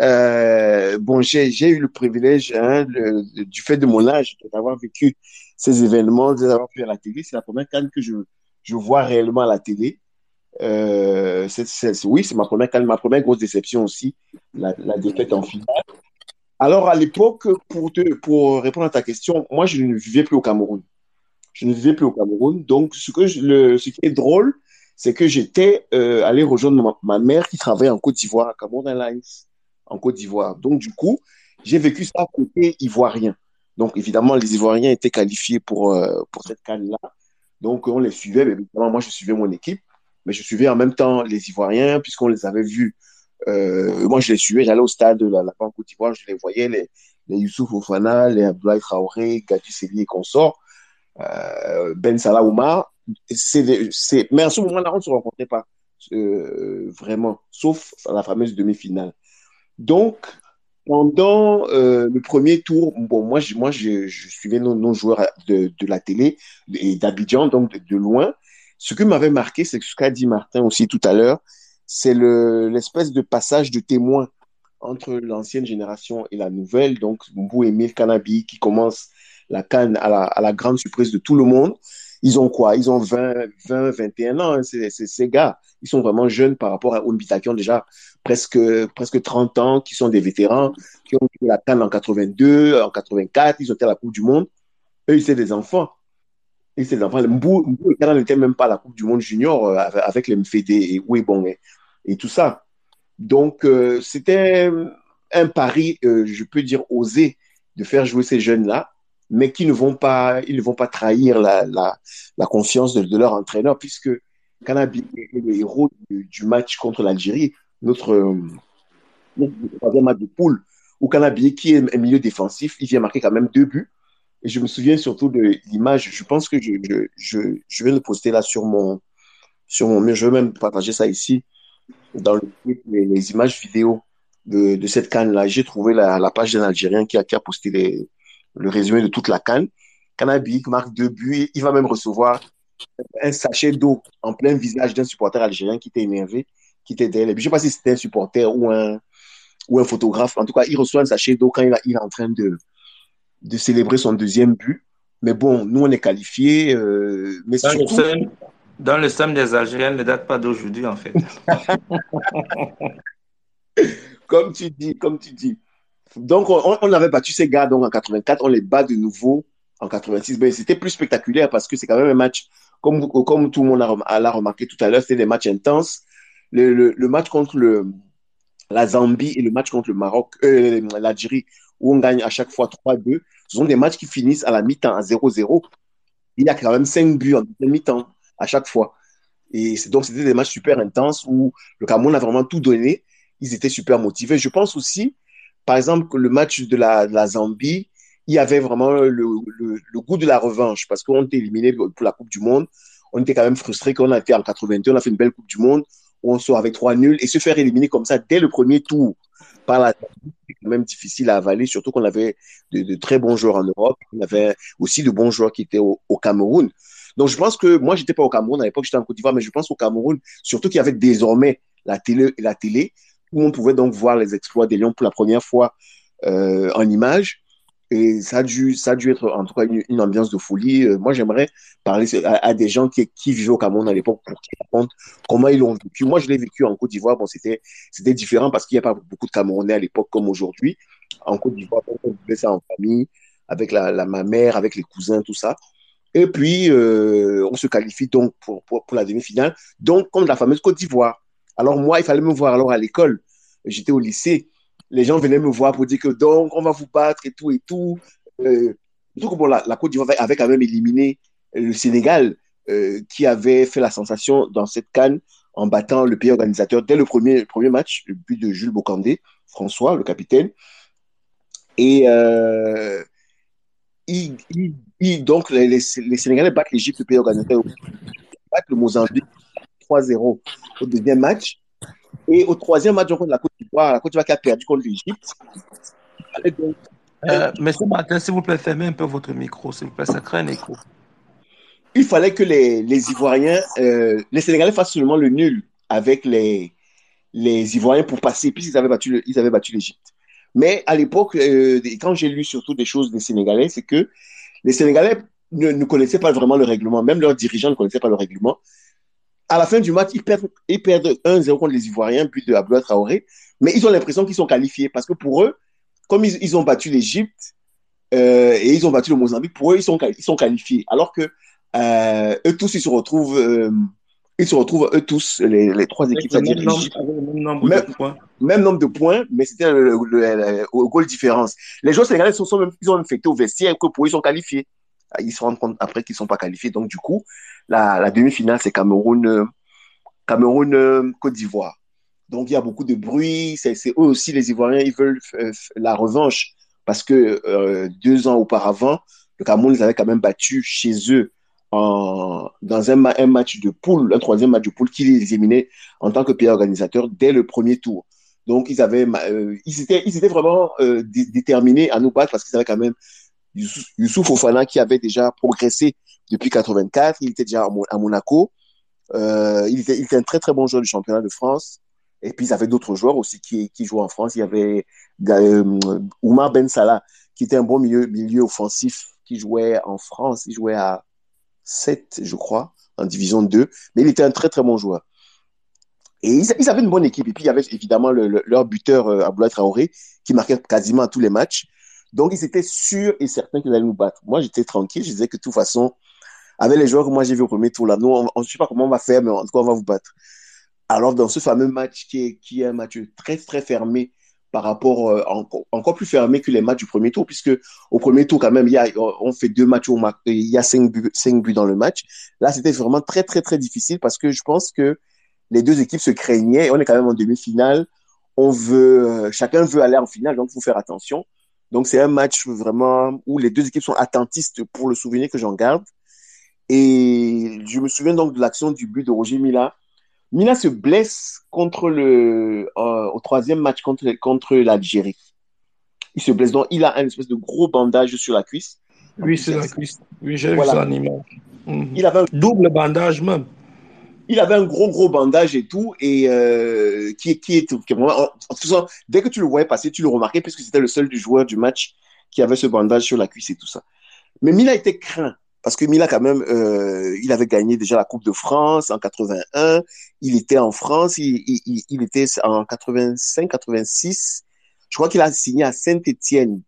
euh, bon, j'ai eu le privilège, hein, le, du fait de mon âge, d'avoir vécu ces événements, de les avoir vu à la télé. C'est la première canne que je, je vois réellement à la télé. Euh, oui, c'est ma première canne, ma première grosse déception aussi, la, la défaite en finale. Alors, à l'époque, pour, pour répondre à ta question, moi, je ne vivais plus au Cameroun. Je ne vivais plus au Cameroun. Donc, ce, que le, ce qui est drôle, c'est que j'étais euh, allé rejoindre ma, mère qui travaillait en Côte d'Ivoire, à Cameroun Airlines, en Côte d'Ivoire. Donc, du coup, j'ai vécu ça côté ivoirien. Donc, évidemment, les Ivoiriens étaient qualifiés pour, euh, pour cette canne-là. Donc, on les suivait. Mais évidemment, moi, je suivais mon équipe. Mais je suivais en même temps les Ivoiriens, puisqu'on les avait vus euh, moi, je les suivais, j'allais au stade de la, la Côte d'Ivoire, je les voyais, les, les Youssouf Ofana, les Abdoulaye Traoré, Gadi Seli et consorts, euh, Ben Salah Oumar. Mais à ce moment-là, on ne se rencontrait pas euh, vraiment, sauf à la fameuse demi-finale. Donc, pendant euh, le premier tour, moi, je, suivais nos, joueurs de, la télé et d'Abidjan, donc de, loin. Ce qui m'avait marqué, c'est ce qu'a dit Martin aussi tout à l'heure, c'est l'espèce de passage de témoin entre l'ancienne génération et la nouvelle. Donc, Mbou Emile Kanabi qui commence la canne à la, grande surprise de tout le monde. Ils ont quoi? Ils ont 20, 20 21 ans, hein, ces gars. Ils sont vraiment jeunes par rapport à ont déjà presque, presque 30 ans, qui sont des vétérans, qui ont eu la canne en 82, en 84, ils ont été à la Coupe du Monde. Eux, ils étaient des enfants. Et ces enfants, Mbou, Mbou n'était même pas à la Coupe du Monde junior euh, avec les MFD et et tout ça. Donc, euh, c'était un pari, euh, je peux dire, osé de faire jouer ces jeunes-là, mais qui ne vont pas, ils ne vont pas trahir la, la, confiance de, leur entraîneur, puisque Kanabi est le héros du match contre l'Algérie, notre, notre, troisième match de poule, où Kanabi, qui est un milieu défensif, il vient marquer quand même deux buts. Et je me souviens surtout de l'image, je pense que je, je, je, je vais le poster là sur mon, sur mon mur, je vais même partager ça ici dans le, les, les, images vidéo de, de cette canne-là. J'ai trouvé la, page d'un Algérien qui a, qui a posté les, le résumé de toute la canne. Cannabis marque deux buts. Il va même recevoir un sachet d'eau en plein visage d'un supporter algérien qui était énervé, qui était derrière. Je ne sais pas si c'était un supporter ou un, ou un photographe. En tout cas, il reçoit un sachet d'eau quand il, il, est en train de, de célébrer son deuxième but. Mais bon, nous, on est qualifiés. Euh, mais dans, surtout... le dans le SEM des Algériens ne date pas d'aujourd'hui, en fait. comme tu dis, comme tu dis. Donc, on, on, avait battu ces gars donc, en 84, on les bat de nouveau en 86. Mais c'était plus spectaculaire parce que c'est quand même un match, comme, comme tout le monde l'a remarqué tout à l'heure, c'était des matchs intenses. Le, le, match contre le, la Zambie et le match contre le Maroc, euh, l'Algérie, où on gagne à chaque fois 3-2, ce sont des matchs qui finissent à la mi-temps à 0-0. Il y a quand même 5 buts en mi-temps à chaque fois. Et donc, c'était des matchs super intenses où le Cameroun a vraiment tout donné. Ils étaient super motivés. Je pense aussi, par exemple, que le match de la, la Zambie, il y avait vraiment le, le, le, goût de la revanche parce qu'on était éliminé pour la Coupe du Monde. On était quand même frustré qu'on a été en 82, on a fait une belle Coupe du Monde où on sort avec trois nuls et se faire éliminer comme ça dès le premier tour par la c'est quand même difficile à avaler, surtout qu'on avait de, très bons joueurs en Europe. On avait aussi de bons joueurs qui étaient au, au Cameroun. Donc, je pense que moi, j'étais pas au Cameroun à l'époque, j'étais en Côte d'Ivoire, mais je pense au Cameroun, surtout qu'il y avait désormais la télé, la télé, où on pouvait donc voir les exploits des Lions pour la première fois euh, en images. Et ça a dû, ça a être en tout cas une, ambiance de folie. Euh, moi, j'aimerais parler à, des gens qui, qui vivaient au Cameroun à l'époque pour qu'ils racontent comment ils l'ont vécu. Moi, je l'ai vécu en Côte d'Ivoire. Bon, c'était, différent parce qu'il n'y a pas beaucoup de Camerounais à l'époque comme aujourd'hui. En Côte d'Ivoire, on vivait ça en famille, avec la, ma mère, avec les cousins, tout ça. Et puis, euh, on se qualifie donc pour, pour, pour la demi-finale, donc comme la fameuse Côte d'Ivoire. Alors moi, il fallait me voir alors à l'école. J'étais au lycée. Les gens venaient me voir pour dire que donc, on va vous battre et tout et tout. Euh, donc, bon, la, la Côte d'Ivoire avait quand même éliminé le Sénégal, euh, qui avait fait la sensation dans cette canne en battant le pays organisateur dès le premier, premier match, le but de Jules Bocandé, François, le capitaine. Et euh, donc, les, les, Sénégalais battent l'Égypte, le pays organisateur, battent le Mozambique 3-0 au deuxième match. Et au troisième match contre la Côte d'Ivoire, la Côte d'Ivoire qui a perdu contre l'Égypte. Euh, Monsieur Martin, s'il vous plaît, fermez un peu votre micro, s'il vous plaît, ça crée un écho. Il fallait que les, les Ivoiriens, euh, les Sénégalais fassent seulement le nul avec les, les Ivoiriens pour passer, puisqu'ils avaient battu, ils avaient battu l'Égypte. Mais à l'époque, euh, quand j'ai lu surtout des choses des Sénégalais, c'est que les Sénégalais ne, ne, connaissaient pas vraiment le règlement, même leurs dirigeants ne connaissaient pas le règlement. À la fin du match, ils perdent, ils perdent 1-0 contre les Ivoiriens, but de Abdoulaye Traoré, mais ils ont l'impression qu'ils sont qualifiés parce que pour eux, comme ils, ils ont battu l'Égypte euh, et ils ont battu le Mozambique, pour eux, ils sont, ils sont qualifiés. Alors que euh, eux tous, ils se retrouvent, euh, ils se retrouvent eux tous, les, les trois équipes, c'est-à-dire même, même, nombre même, de points. même nombre de points, mais c'était le, le, goal différence. Les joueurs sénégalais sont, sont même, ils ont même fêté au vestiaire que pour eux, ils sont qualifiés. Ils se rendent compte après qu'ils sont pas qualifiés. Donc, du coup, la, la demi-finale, c'est Cameroun, Cameroun, Côte d'Ivoire. Donc, il y a beaucoup de bruit. C'est eux aussi, les Ivoiriens, ils veulent euh, la revanche parce que euh, deux ans auparavant, le Cameroun les avait quand même battus chez eux dans un, match de poule, un troisième match de poule qui les éliminait en tant que pays organisateur dès le premier tour. Donc, ils avaient, euh, ils étaient, vraiment déterminés à nous battre parce qu'ils avaient quand même Youssouf Ofana qui avait déjà progressé depuis 84. Il était déjà à Monaco. Il, il était un très très bon joueur du championnat de France. Et puis, ils avaient d'autres joueurs aussi qui, jouaient en France. Il y avait euh, Oumar Ben Salah, qui était un bon milieu, milieu offensif, qui jouait en France. Il jouait à 7, je crois, en division 2. Mais il était un très très bon joueur. Et ils, avaient une bonne équipe. Et puis, il y avait évidemment le, le, leur buteur, euh, Abdoulaye Traoré, qui marquait quasiment tous les matchs. Donc, ils étaient sûrs et certains qu'ils allaient nous battre. Moi, j'étais tranquille. Je disais que de toute façon, avec les joueurs que moi j'ai vu au premier tour, là, nous, on ne sait pas comment on va faire, mais en tout cas, on va vous battre. Alors, dans ce fameux match qui est, un match très, très fermé par rapport, euh, encore, plus fermé que les matchs du premier tour, puisque au premier tour, quand même, il y a, on fait deux matchs, il y a cinq buts, cinq buts dans le match. Là, c'était vraiment très, très, très difficile parce que je pense que les deux équipes se craignaient. On est quand même en demi-finale. On veut, euh, chacun veut aller en finale, donc il faut faire attention. Donc, c'est un match vraiment où les deux équipes sont attentistes pour le souvenir que j'en garde. Et je me souviens donc de l'action du but de Roger Mila. Mila se blesse contre le, euh, au troisième match contre, contre l'Algérie. Il se blesse donc, il a un espèce de gros bandage sur la cuisse. Oui, c'est la cuisse. Oui, j'ai voilà. vu ça en image. Mhm. Il avait un double bandage même. Il avait un gros, gros bandage et tout, et euh, qui, qui est. dès que tu le voyais passer, tu le remarquais, puisque c'était le seul du joueur du match qui avait ce bandage sur la cuisse et tout ça. Mais Mila était craint parce que Mila quand même, euh, il avait gagné déjà la Coupe de France en 81. Il était en France, il, il, il était en 85, 86. Je crois qu'il a signé à Saint-Étienne,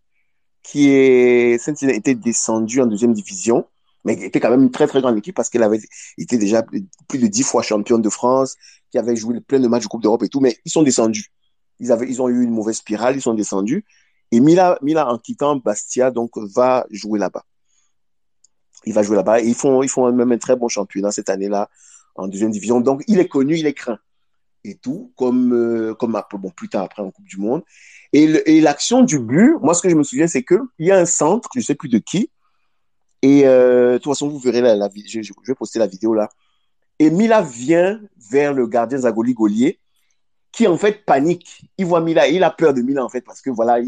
qui est Saint-Étienne était descendu en deuxième division, mais était quand même une très très grande équipe parce qu'il avait été déjà plus de dix fois champion de France, qui avait joué plein de matchs de Coupe d'Europe et tout, mais ils sont descendus. Ils avaient, ils ont eu une mauvaise spirale, ils sont descendus. Et Mila, Mila en quittant Bastia, donc va jouer là-bas il va jouer là-bas. ils font, ils font même un très bon championnat cette année-là en deuxième division. Donc, il est connu, il est craint et tout, comme, euh, comme bon, plus tard après en Coupe du Monde. Et l'action du but, moi, ce que je me souviens, c'est qu'il y a un centre, je ne sais plus de qui. Et euh, de toute façon, vous verrez la, je, vais poster la vidéo là. Et Mila vient vers le gardien Zagoli Golier, qui en fait panique. Il voit Mila et il a peur de Mila en fait, parce que voilà,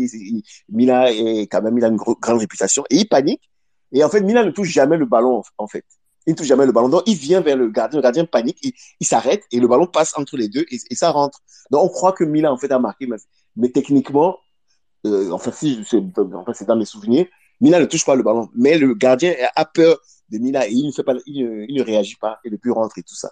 Mila est quand même, il a une grande réputation. Et il panique. Et en fait, Milan ne touche jamais le ballon, en fait. Il ne touche jamais le ballon. Donc, il vient vers le gardien. Le gardien panique, il, s'arrête et le ballon passe entre les deux et, ça rentre. Donc, on croit que Milan, en fait, a marqué. Mais, techniquement, euh, enfin, si, c'est dans mes souvenirs, Milan ne touche pas le ballon. Mais le gardien a peur de Milan et il ne, fait pas, il, ne réagit pas et le but rentre et tout ça.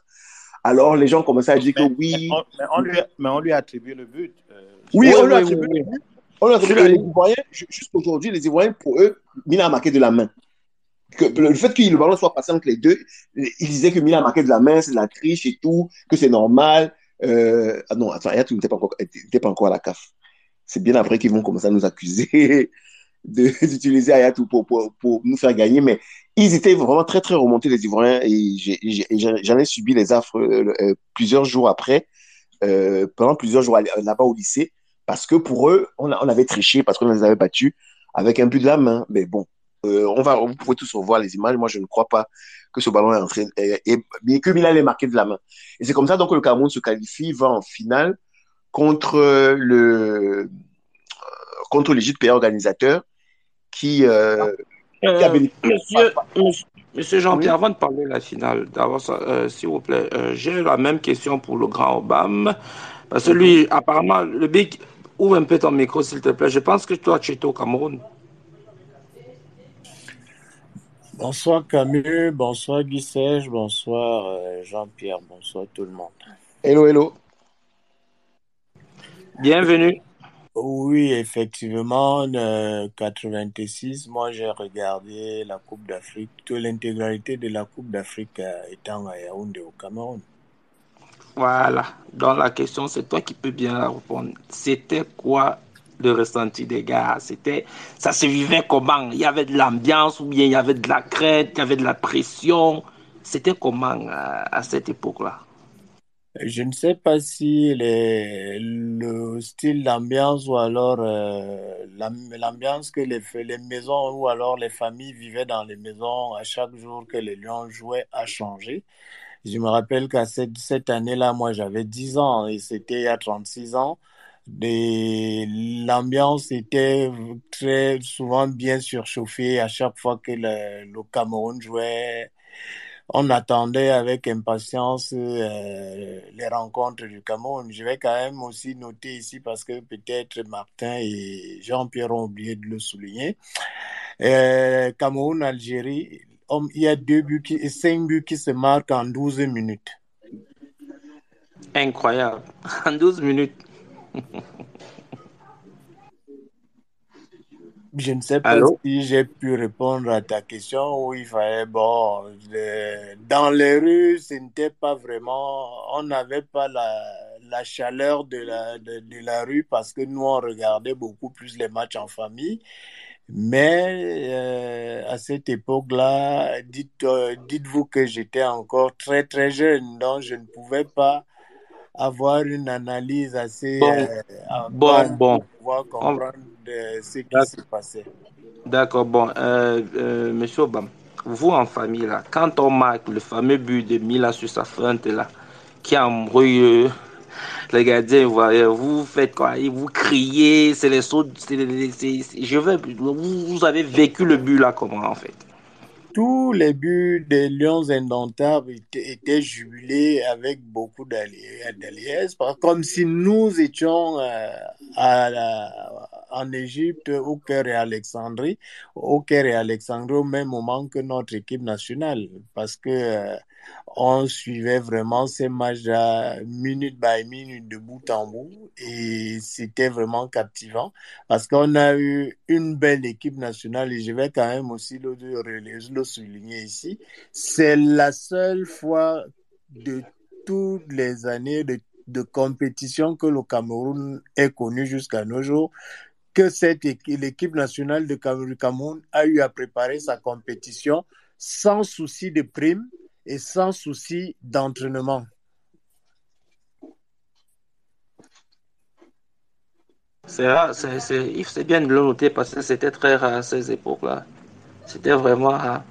Alors, les gens commençaient à dire que oui. Mais on, lui, mais on lui a attribué le but. Euh, oui, on lui a attribué le but. On a les Ivoiriens, jusqu'aujourd'hui, les Ivoiriens, pour eux, Milan a marqué de la main que le fait que le ballon soit passé entre les deux, il disait que Milan marqué de la main, c'est de la triche et tout, que c'est normal. Euh, ah non, attends, Ayatou n'était pas, encore, pas encore à la CAF. C'est bien après qu'ils vont commencer à nous accuser d'utiliser Ayatou pour, pour, pour, nous faire gagner, mais ils étaient vraiment très, très remontés, les Ivoiriens, et j'en ai, subi les affres euh, euh, plusieurs jours après, pendant plusieurs jours là-bas au lycée, parce que pour eux, on, on avait triché, parce qu'on les avait battus avec un but de la main. Mais bon, euh, on va, vous pouvez tous revoir les images. Moi, je ne crois pas que ce ballon est entré, et, bien que Milan est marqué de la main. Et c'est comme ça donc que le Cameroun se qualifie, va en finale contre le euh, contre l'Égypte pays organisateur qui, euh, Monsieur, Jean-Pierre, avant de parler de la finale, s'il vous plaît, j'ai la même question pour le grand Obama. Parce que lui, apparemment, le big, ouvre un peu ton micro, s'il te plaît. Je pense que toi, tu es au Cameroun. Bonsoir Camus, bonsoir Guy bonsoir euh, Jean-Pierre, bonsoir tout le monde. Hello, hello. Bienvenue. Oui, effectivement, en 86, moi j'ai regardé la Coupe d'Afrique, toute l'intégralité de la Coupe d'Afrique euh, étant à Yaoundé au Cameroun. Voilà, donc la question c'est toi qui peux bien répondre. C'était quoi le ressenti des gars? C'était, ça se vivait comment? Il y avait de l'ambiance ou bien il y avait de la crainte, il y avait de la pression? C'était comment euh, à, cette époque-là? Je ne sais pas si le style d'ambiance ou alors euh, l'ambiance que les, les maisons ou alors les familles vivaient dans les maisons à chaque jour que les Lions jouaient a changé. Je me rappelle qu'à cette, cette année-là, moi j'avais 10 ans et c'était il y a 36 ans l'ambiance était très souvent bien surchauffée à chaque fois que le, Cameroun jouait. On attendait avec impatience euh, les rencontres du Cameroun. Je vais quand même aussi noter ici parce que peut-être Martin et Jean-Pierre ont oublié de le souligner. Euh, Cameroun-Algérie, il y a deux buts et cinq buts qui se marquent en 12 minutes. Incroyable. En 12 minutes. Je ne sais pas si j'ai pu répondre à ta question où il fallait, bon, dans les rues, ce n'était pas vraiment, on n'avait pas la, la chaleur de la, de, la rue parce que nous, on regardait beaucoup plus les matchs en famille. Mais euh, à cette époque-là, dites, euh, dites-vous que j'étais encore très très jeune, donc je ne pouvais pas avoir une analyse assez bon, euh, bon, bon. pour pouvoir comprendre ce qui s'est passé. D'accord, bon, monsieur Obama, vous en famille, là, quand on marque le fameux but de Mila sur sa fente, là, qui embrouille les gardiens vous faites quoi? Vous criez, c'est les sauts, je veux, vous, vous avez vécu le but là comment en fait. Tous les buts des Lions indomptables étaient, jubilés avec beaucoup d'alliés, comme si nous étions euh, en Égypte, au Caire et Alexandrie, au Caire et Alexandrie au même moment que notre équipe nationale, parce que euh, on suivait vraiment ces matchs minute by minute de bout en bout et c'était vraiment captivant parce qu'on a eu une belle équipe nationale et je vais quand même aussi le, souligner ici. C'est la seule fois de toutes les années de, compétition que le Cameroun ait connu jusqu'à nos jours que cette l'équipe nationale de Cameroun a eu à préparer sa compétition sans souci de prime et sans souci d'entraînement. C'est c'est bien de le noter parce que c'était très rare à ces époques-là. C'était vraiment rare.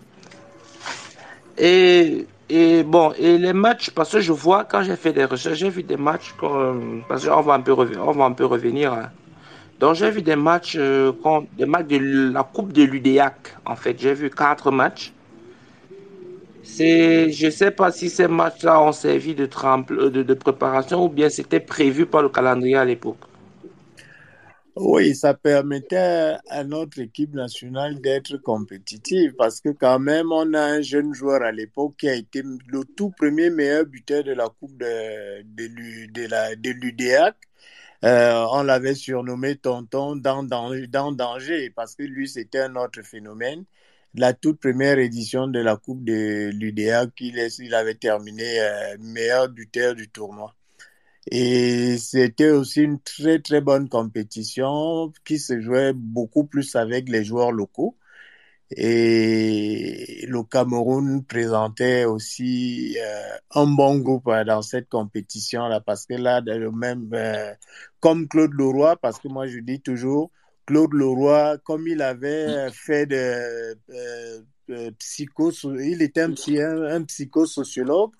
Et, et, bon, et les matchs, parce que je vois, quand j'ai fait des recherches, j'ai vu des matchs, comme, parce qu'on va un peu, on va un peu revenir. Hein. Donc j'ai vu des matchs, euh, des matchs de la Coupe de l'UDEAC, en fait. J'ai vu quatre matchs. C'est, je ne sais pas si ces matchs-là ont servi de, euh, de, préparation ou bien c'était prévu par le calendrier à l'époque. Oui, ça permettait à notre équipe nationale d'être compétitive parce que quand même, on a un jeune joueur à l'époque qui a été le tout premier meilleur buteur de la Coupe de, de, la, de. Euh, on l'avait surnommé Tonton dans, dans, dans danger parce que lui, c'était un autre phénomène la toute première édition de la Coupe de l'UDA qu'il il avait terminé euh, meilleur buteur du tournoi. Et c'était aussi une très très bonne compétition qui se jouait beaucoup plus avec les joueurs locaux. Et le Cameroun présentait aussi euh, un bon groupe euh, dans cette compétition-là parce que là, même comme Claude Leroy, parce que moi je dis toujours, Claude Leroy, comme il avait fait de euh, euh, psycho, il était un, un, psychosociologue.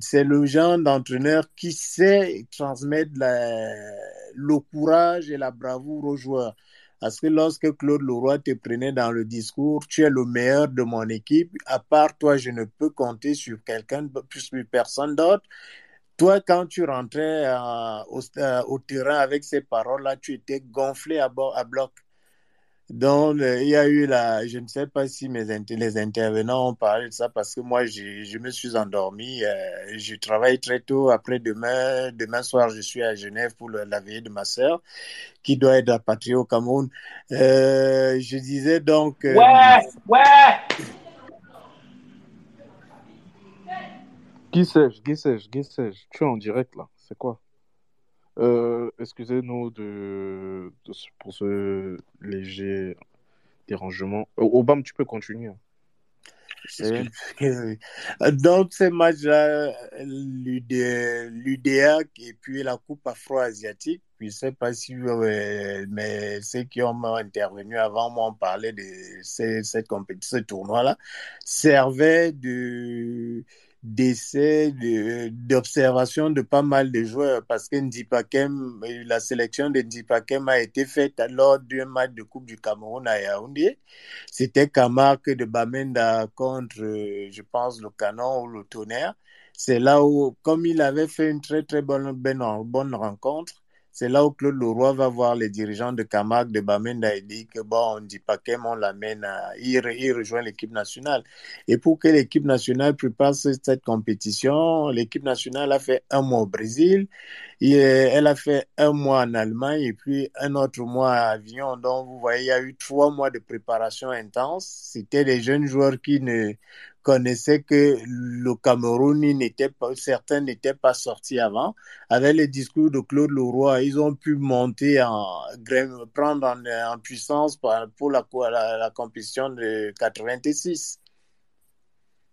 C'est le genre d'entraîneur qui sait transmettre le courage et la bravoure aux joueurs. Parce que lorsque Claude Leroy te prenait dans le discours, tu es le meilleur de mon équipe, à part toi, je ne peux compter sur quelqu'un, plus personne d'autre. Toi, quand tu rentrais euh, euh, au, terrain avec ces paroles-là, tu étais gonflé à, à bloc. Donc, euh, il y a eu la. Je ne sais pas si mes, les intervenants ont parlé de ça parce que moi, je me suis endormi. je travaille très tôt. Après demain, demain soir, je suis à Genève pour la veillée de ma sœur qui doit être rapatriée au Cameroun. je disais donc. ouais, ouais! Sais-je, Guy sais-je. Tu es en direct là, c'est quoi? Euh, Excusez-nous de, pour ce léger dérangement. Euh, Obama, tu peux continuer. Hein. Donc, ces matchs-là, l'UDAC et puis la Coupe afro-asiatique, je ne sais pas si euh, mais ceux qui ont intervenu avant moi parlé de cette compétition, ce tournoi-là, servaient de d'essais, d'observation de, pas mal de joueurs parce que Ndipakem, la sélection de Ndipakem a été faite lors d'un match de Coupe du Cameroun à Yaoundé. C'était Camargue de Bamenda contre, je pense, le Canon ou le Tonnerre. C'est là où, comme il avait fait une très très bonne, bonne rencontre, c'est là où Claude Leroy va voir les dirigeants de Camargue, de Bamenda et dit que bon, on dit pas on l'amène à, il, rejoint l'équipe nationale. Et pour que l'équipe nationale prépare cette compétition, l'équipe nationale a fait un mois au Brésil, et elle a fait un mois en Allemagne et puis un autre mois à Avignon. Donc, vous voyez, il y a eu trois mois de préparation intense. C'était des jeunes joueurs qui ne connaissaient que le Cameroun n'était pas, certains n'étaient pas sortis avant. Avec les discours de Claude Leroy, ils ont pu monter en, prendre en, puissance pour la, la, compétition de 86.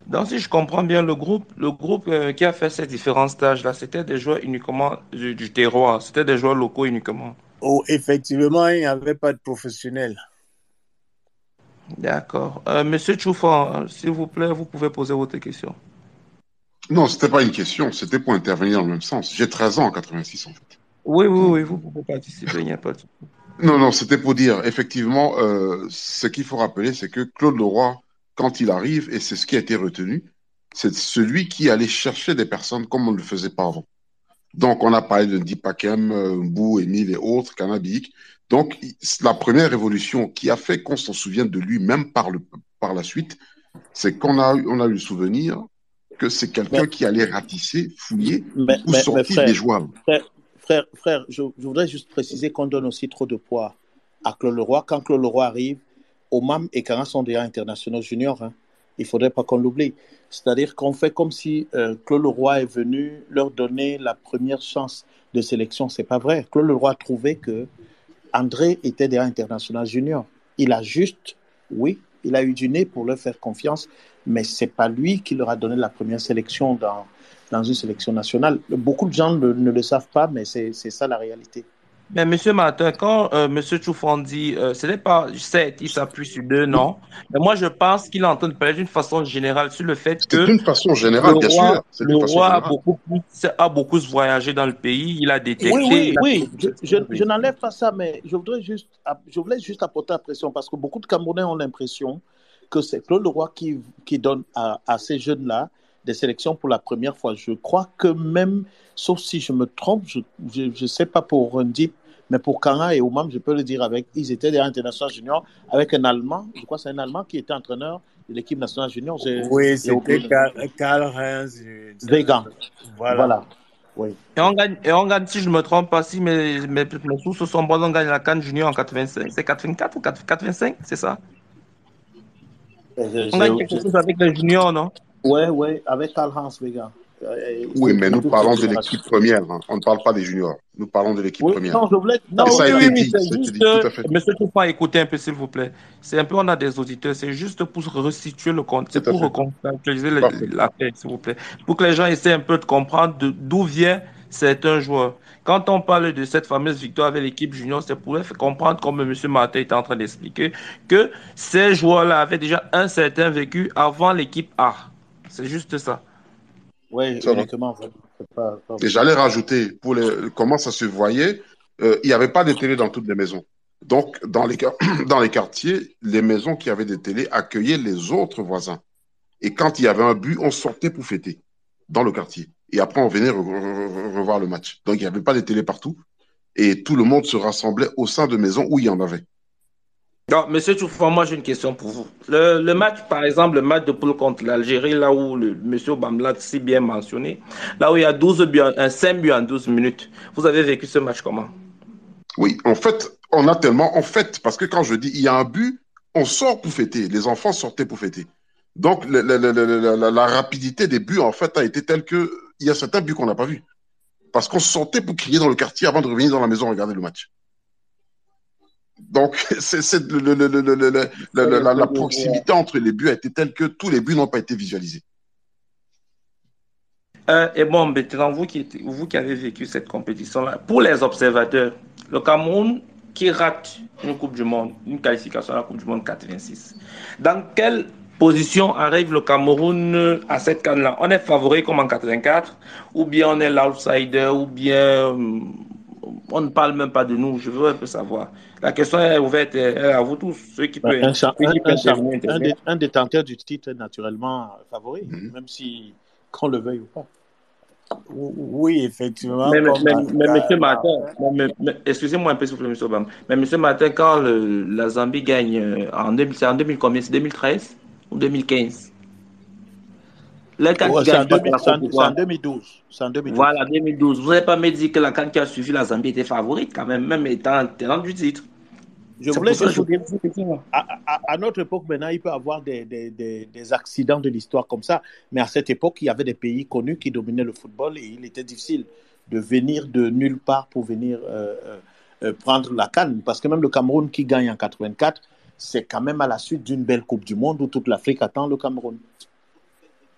Donc, si je comprends bien, le groupe, le groupe euh, qui a fait ces différents stages-là, c'était des joueurs uniquement du, du terroir, c'était des joueurs locaux uniquement. Oh, effectivement, il n'y avait pas de professionnels. D'accord. Euh, Monsieur Choufan, s'il vous plaît, vous pouvez poser votre question. Non, ce n'était pas une question, c'était pour intervenir dans le même sens. J'ai 13 ans en 86 en fait. Oui, oui, oui, vous pouvez participer, il n'y a pas de Non, non, c'était pour dire, effectivement, euh, ce qu'il faut rappeler, c'est que Claude Leroy, quand il arrive, et c'est ce qui a été retenu, c'est celui qui allait chercher des personnes comme on ne le faisait pas avant. Donc, on a parlé de Dipakem, Mbou, Emile et autres, Cannabik. Donc, la première révolution qui a fait qu'on s'en souvienne de lui, même par, le, par la suite, c'est qu'on a, on a eu le souvenir que c'est quelqu'un qui allait ratisser, fouiller ou sortir des joies. Frère, frère, je, voudrais juste préciser qu'on donne aussi trop de poids à Claude Leroy. Quand Claude Leroy arrive, Omam et Kara sont déjà internationaux juniors. Hein. Il ne faudrait pas qu'on l'oublie. C'est-à-dire qu'on fait comme si euh, Claude Leroy est venu leur donner la première chance de sélection. Ce n'est pas vrai. Claude Leroy a trouvé que André était déjà international junior. Il a juste, oui, il a eu du nez pour leur faire confiance, mais ce n'est pas lui qui leur a donné la première sélection dans, dans une sélection nationale. Beaucoup de gens ne, le savent pas, mais c'est ça la réalité. Mais Monsieur Martin, quand euh, Monsieur Choufan dit, euh, ce n'est pas sais, il s'appuie sur deux noms, mais moi je pense qu'il est en train de parler d'une façon générale sur le fait que. C'est une façon générale, bien sûr. Le roi a beaucoup, a beaucoup voyagé dans le pays, il a détecté. Oui, oui, oui. Je, je, n'enlève pas ça, mais je voudrais juste, je voulais juste apporter la pression parce que beaucoup de Camerounais ont l'impression que c'est Claude Leroy qui, qui donne à, à ces jeunes-là des sélections pour la première fois. Je crois que même, sauf si je me trompe, je ne sais pas pour Rundip, mais pour Kanga et Oumam, je peux le dire avec, ils étaient des internationaux juniors avec un Allemand, je crois que c'est un Allemand qui était entraîneur de l'équipe nationale junior. Oui, c'était Karl-Heinz. Vegan. Voilà. Oui. Et on, gagne, et on gagne, si je ne me trompe pas, si mes, mes, mes sources sont bonnes, on gagne la Cannes junior en 85. C'est 84 ou 85, c'est ça? On gagne quelque chose avec les juniors, non? Oui, oui, avec Karl-Hans Vega. Euh, oui, mais nous parlons de l'équipe première. Hein. On ne parle pas des juniors. Nous parlons de l'équipe première. Non, je voulais. Non, ça oui, a été dit. Juste, dit, tout à fait. Monsieur pas écouter un peu, s'il vous plaît. C'est un peu, on a des auditeurs. C'est juste pour restituer le compte. C'est pour recontextualiser la paix, s'il vous plaît. Pour que les gens essaient un peu de comprendre d'où vient certains joueurs. Quand on parle de cette fameuse victoire avec l'équipe junior, c'est pour faire comprendre, comme M. Martin est en train d'expliquer, que ces joueurs-là avaient déjà un certain vécu avant l'équipe A. C'est juste ça. Oui, uniquement. Et j'allais rajouter, pour les, comment ça se voyait, euh, il n'y avait pas de télé dans toutes les maisons. Donc, dans les, dans les quartiers, les maisons qui avaient des télés accueillaient les autres voisins. Et quand il y avait un but, on sortait pour fêter dans le quartier. Et après, on venait revoir le match. Donc, il n'y avait pas de télé partout. Et tout le monde se rassemblait au sein de maisons où il y en avait. Non, monsieur Toufouan, moi j'ai une question pour vous. Le, match, par exemple, le match de poule contre l'Algérie, là où le monsieur Bamla si bien mentionné, là où il y a 12 buts, un 5 buts en 12 minutes, vous avez vécu ce match comment? Oui, en fait, on a tellement, en fait, parce que quand je dis il y a un but, on sort pour fêter, les enfants sortaient pour fêter. Donc la, la rapidité des buts, en fait, a été telle que il y a certains buts qu'on n'a pas vus. Parce qu'on sortait pour crier dans le quartier avant de revenir dans la maison regarder le match. Donc, c'est la, proximité entre les buts a été telle que tous les buts n'ont pas été visualisés. Euh, et bon, maintenant, vous qui, vous qui avez vécu cette compétition-là, pour les observateurs, le Cameroun qui rate une Coupe du Monde, une qualification à la Coupe du Monde 86, dans quelle position arrive le Cameroun à cette canne-là? On est favori comme en 84, ou bien on est l'outsider, ou bien euh, on ne parle même pas de nous. Je veux un peu savoir. La question est ouverte à vous tous, ceux qui peuvent. Un, un, un, détenteur du titre est naturellement favori, mhm. même si qu'on le veuille ou pas. Oui, effectivement. Mais, monsieur Martin, excusez-moi un peu, s'il vous plaît, monsieur Obama. Mais monsieur Martin, quand la Zambie gagne euh, en, 2000, en 2000 combien? C'est 2013 ou 2015 c'est en, 2012. en 2012. Voilà, 2012. Vous n'avez pas me dit que la canne qui a suivi la Zambie était favorite quand même, même étant tenant du titre. Je voulais à, notre époque, maintenant, il peut y avoir des, des, des, accidents de l'histoire comme ça. Mais à cette époque, il y avait des pays connus qui dominaient le football et il était difficile de venir de nulle part pour venir euh, euh, euh, prendre la canne. Parce que même le Cameroun qui gagne en 84, c'est quand même à la suite d'une belle Coupe du Monde où toute l'Afrique attend le Cameroun.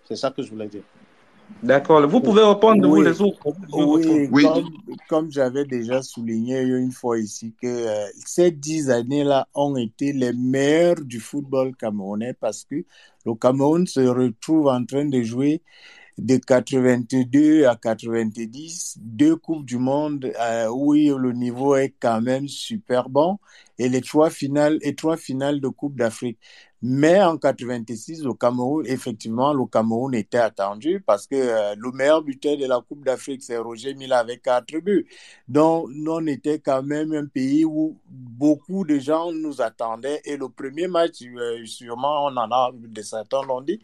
C'est ça que je voulais dire. D'accord. Vous pouvez répondre, vous les autres. Oui, Comme, j'avais déjà souligné une fois ici, que euh, ces dix années-là ont été les meilleures du football camerounais parce que le Cameroun se retrouve en train de jouer de 82 à 90, deux Coupes du Monde euh, où le niveau est quand même super bon. et les trois finales et trois finales de Coupe d'Afrique. Mais en 86, au Cameroun, effectivement, le Cameroun était attendu parce que euh, le meilleur buteur de la Coupe d'Afrique, c'est Roger Mila avec quatre buts. Donc, on était quand même un pays où beaucoup de gens nous attendaient. Et le premier match, euh, sûrement, on en a, de certains l'ont dit,